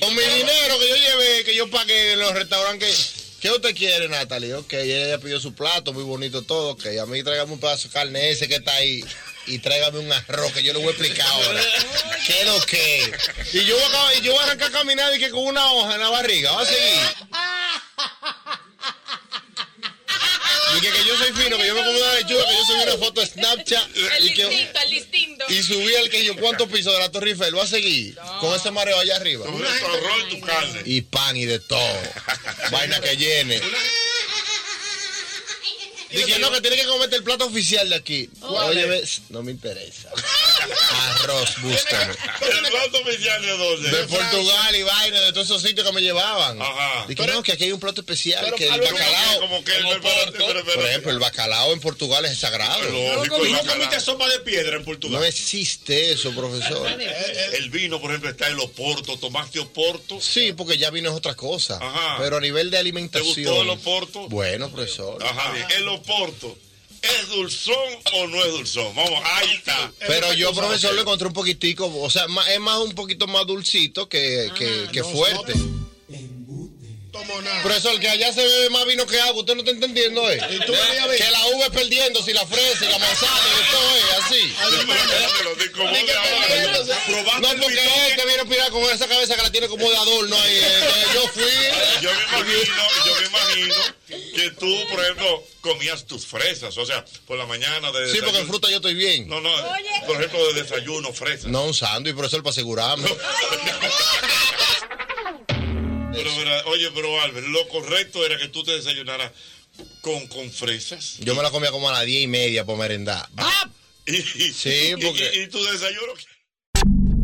S5: Con mi dinero que yo llevé, que yo pagué en los restaurantes. ¿Qué usted quiere, Natalie? Ok, ella pidió su plato, muy bonito todo. Ok, a mí tráigame un pedazo de carne ese que está ahí. Y tráigame un arroz que yo le voy a explicar ahora. ¿Qué es lo que es? Y yo voy a, y yo voy a arrancar a caminar y que con una hoja en la barriga. ¿Va a seguir? *laughs* Y que, que yo soy fino, que yo me como una lechuga, que yo subí una foto de Snapchat.
S59: El
S5: Y que,
S59: distinto, el distinto.
S5: y subí el que yo cuántos pisos de la Torre Eiffel. ¿Va a seguir? Con ese mareo allá arriba.
S2: Arroz y tu carne.
S5: Y pan y de todo. Vaina que llene. Dije, no, que tiene que comerte el plato oficial de aquí. Oye, ves, no me interesa. Arroz, búscame.
S2: ¿El plato oficial de dónde?
S5: De Portugal y vaina, de todos esos sitios que me llevaban.
S2: Ajá.
S5: Dije, no, que aquí hay un plato especial,
S11: Pero,
S5: que el bacalao.
S2: Como que el
S11: Como
S2: pero-
S11: Porto.
S2: pero- pero-
S5: Por ejemplo, el bacalao en Portugal es sagrado.
S11: ¿No comiste sopa de piedra en
S5: No
S11: Portugal?
S5: existe eso, profesor.
S2: El vino, por ejemplo, está el Oporto. ¿Tomaste Oporto?
S5: Sí, porque ya vino es otra cosa.
S2: Ajá.
S5: Pero a nivel de
S2: ¿Te
S5: alimentación.
S2: gustó el Oporto?
S5: Bueno, profesor.
S2: Ajá. El Oporto. ¿Es dulzón o no es dulzón? Vamos, ahí está.
S5: Pero yo, profesor, lo encontré un poquitico, o sea, ma- es más un poquito más dulcito que, que, que fuerte. Profesor, que allá se bebe más vino que agua. Usted no está entendiendo, ¿eh?
S61: tú deberías ver.
S5: Que la uva es perdiendo, si la fresa y la manzana y todo es así. No, porque es que viene a pirar con esa cabeza que la tiene como de adorno ahí. eh, *laughs* Yo fui.
S2: Yo me imagino, yo me imagino que tú, por ejemplo, comías tus fresas, o sea, por la mañana de
S5: Sí, porque en fruta yo estoy bien.
S2: No, no, por ejemplo, de desayuno, fresas.
S5: No un sándwich, profesor, para asegurarme. *laughs*
S2: Pero, oye, pero Albert, lo correcto era que tú te desayunaras con, con fresas.
S5: Yo me la comía como a las diez y media por merendar. Sí, porque...
S2: ¿Y, y tu desayuno?